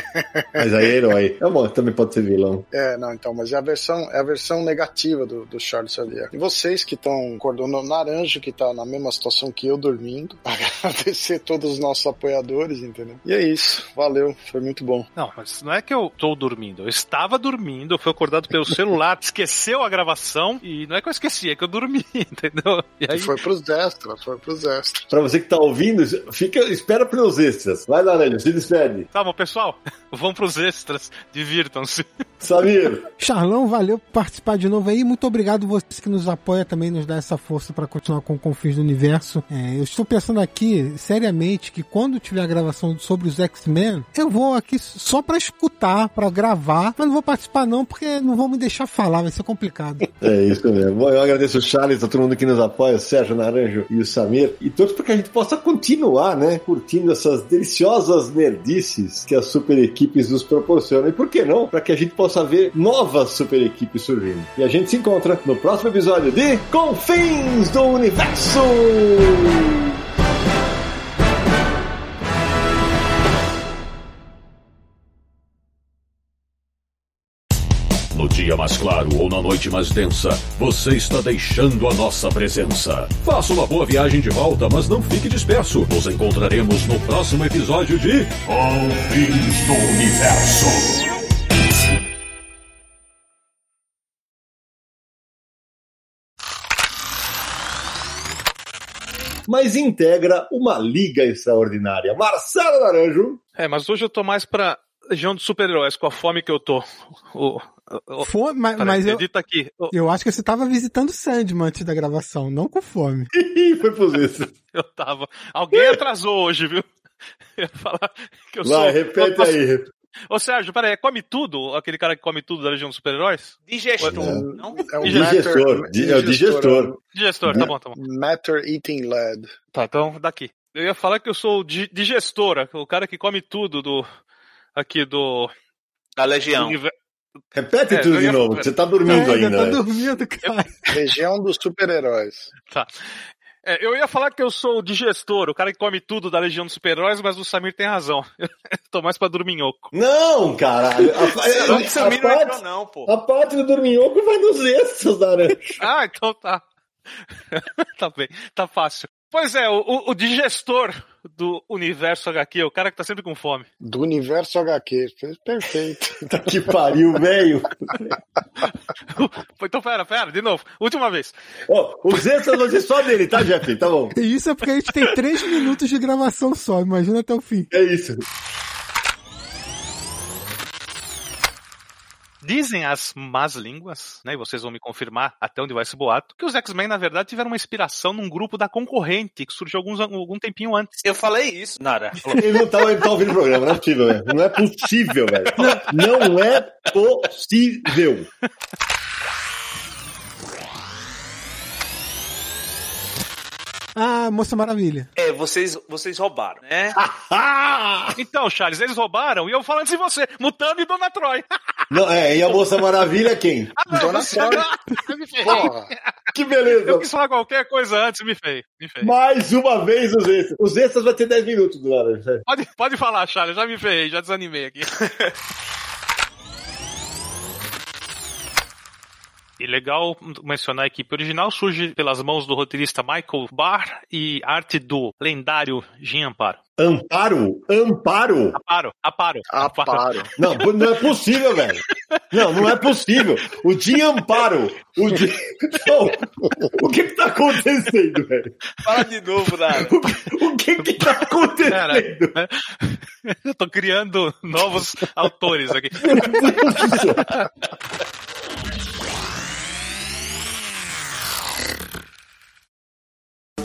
Mas aí é herói. É bom, também pode ser vilão. É, não, então, mas é a versão, é a versão negativa do, do Charles Xavier. E vocês que estão cordando naranja, que tá na mesma situação que eu dormindo, agradecer todos os nossos apoiadores, entendeu? E é isso, valeu, foi muito bom. Não, mas não é que eu tô dormindo. Eu estava dormindo, eu fui acordado pelo celular, esqueceu a gravação e não é que eu esqueci, é que eu dormi, entendeu? E aí, foi pros extras, foi pros extras. Pra você que tá ouvindo, fica, espera pelos extras. Vai lá, Nélio, se despede. tá bom, pessoal, vamos pros extras, divirtam-se. Samir, Charlão, valeu por participar de novo aí. Muito obrigado você que nos apoia também, nos dá essa força para continuar com o Confins do Universo. É, eu estou pensando aqui, seriamente, que quando tiver a gravação sobre os X-Men, eu vou aqui só para escutar, para gravar, mas não vou participar não, porque não vão me deixar falar, vai ser complicado. É isso mesmo. Bom, eu agradeço o Charles, a todo mundo que nos apoia, o Sérgio Naranjo e o Samir, e todos para que a gente possa continuar, né, curtindo essas deliciosas nerdices que as super equipes nos proporcionam. E por que não? Para que a gente possa ver novas super equipes surgindo. E a gente se encontra no próximo episódio de Confins fins do Universo! No dia mais claro ou na noite mais densa, você está deixando a nossa presença. Faça uma boa viagem de volta, mas não fique disperso. Nos encontraremos no próximo episódio de Fins do Universo. Mas integra uma liga extraordinária. Marcelo Naranjo. É, mas hoje eu tô mais pra Legião dos Super-Heróis, com a fome que eu tô. O, o, Fome, mas, peraí, mas eu, aqui. O- eu acho que você tava visitando Sandman antes da gravação, não com fome. Foi por isso. Eu tava. Alguém atrasou hoje, viu? Eu ia falar que eu sou. Vai, repete Nossa, aí. Ô Sérgio, peraí, é come tudo? Aquele cara que come tudo da Legião dos Super-Heróis? Digestor, É. não? É um Digestor, matter- di- é o digestor. Digestor, tá bom, tá bom. Matter Eating Lead. Tá, então daqui. Eu ia falar que eu sou o di- digestora, o cara que come tudo do. Aqui do. Da Legião. Repete É, tudo de novo, você tá dormindo É, ainda. tá dormindo, cara. Região dos super-heróis. Tá. É, eu ia falar que eu sou o digestor, o cara que come tudo da Legião dos Super-Heróis, mas o Samir tem razão. Eu tô mais pra dorminhoco. Não, caralho. A, a- Samir a não entrou, parte, não, pô. a parte do dorminhoco vai nos extras, Naranjo. Ah, então tá. tá bem, tá fácil. Pois é, o, o- digestor do universo HQ, o cara que tá sempre com fome. Do universo HQ. Fez perfeito. Que pariu, velho. Então pera, pera, de novo. Última vez. Ó, os extras ser só dele, tá, Jeff? Tá bom. E isso é porque a gente tem três minutos de gravação só, imagina até o fim. É isso. Dizem as más línguas, né? E vocês vão me confirmar até onde vai esse boato, que os X-Men, na verdade, tiveram uma inspiração num grupo da concorrente que surgiu alguns, algum tempinho antes. Eu falei isso, Nara. Ele não tá, ele tá ouvindo o programa, não é possível, velho. Não é possível, velho. Não é possível. Ah, Moça Maravilha. É, vocês, vocês roubaram, né? Ah! Então, Charles, eles roubaram e eu falando de você, Mutano e Dona Troy. Não, é, e a Moça Maravilha quem? Dona você- Troy. Porra. Que beleza. Eu quis falar qualquer coisa antes, me fez. Me fez. Mais uma vez os extras. Os extras vai ter 10 minutos do Laranja. Pode, pode falar, Charles, já me ferrei, já desanimei aqui. E legal mencionar a equipe original surge pelas mãos do roteirista Michael Barr e arte do lendário Jim Amparo. Amparo? Amparo? Aparo, Aparo. Aparo. Não, não é possível, velho. Não, não é possível. O Jim Amparo. O Jim... Não, o que que tá acontecendo, velho? Fala de novo, Nara. O que que tá Cara, acontecendo? né? eu tô criando novos autores aqui.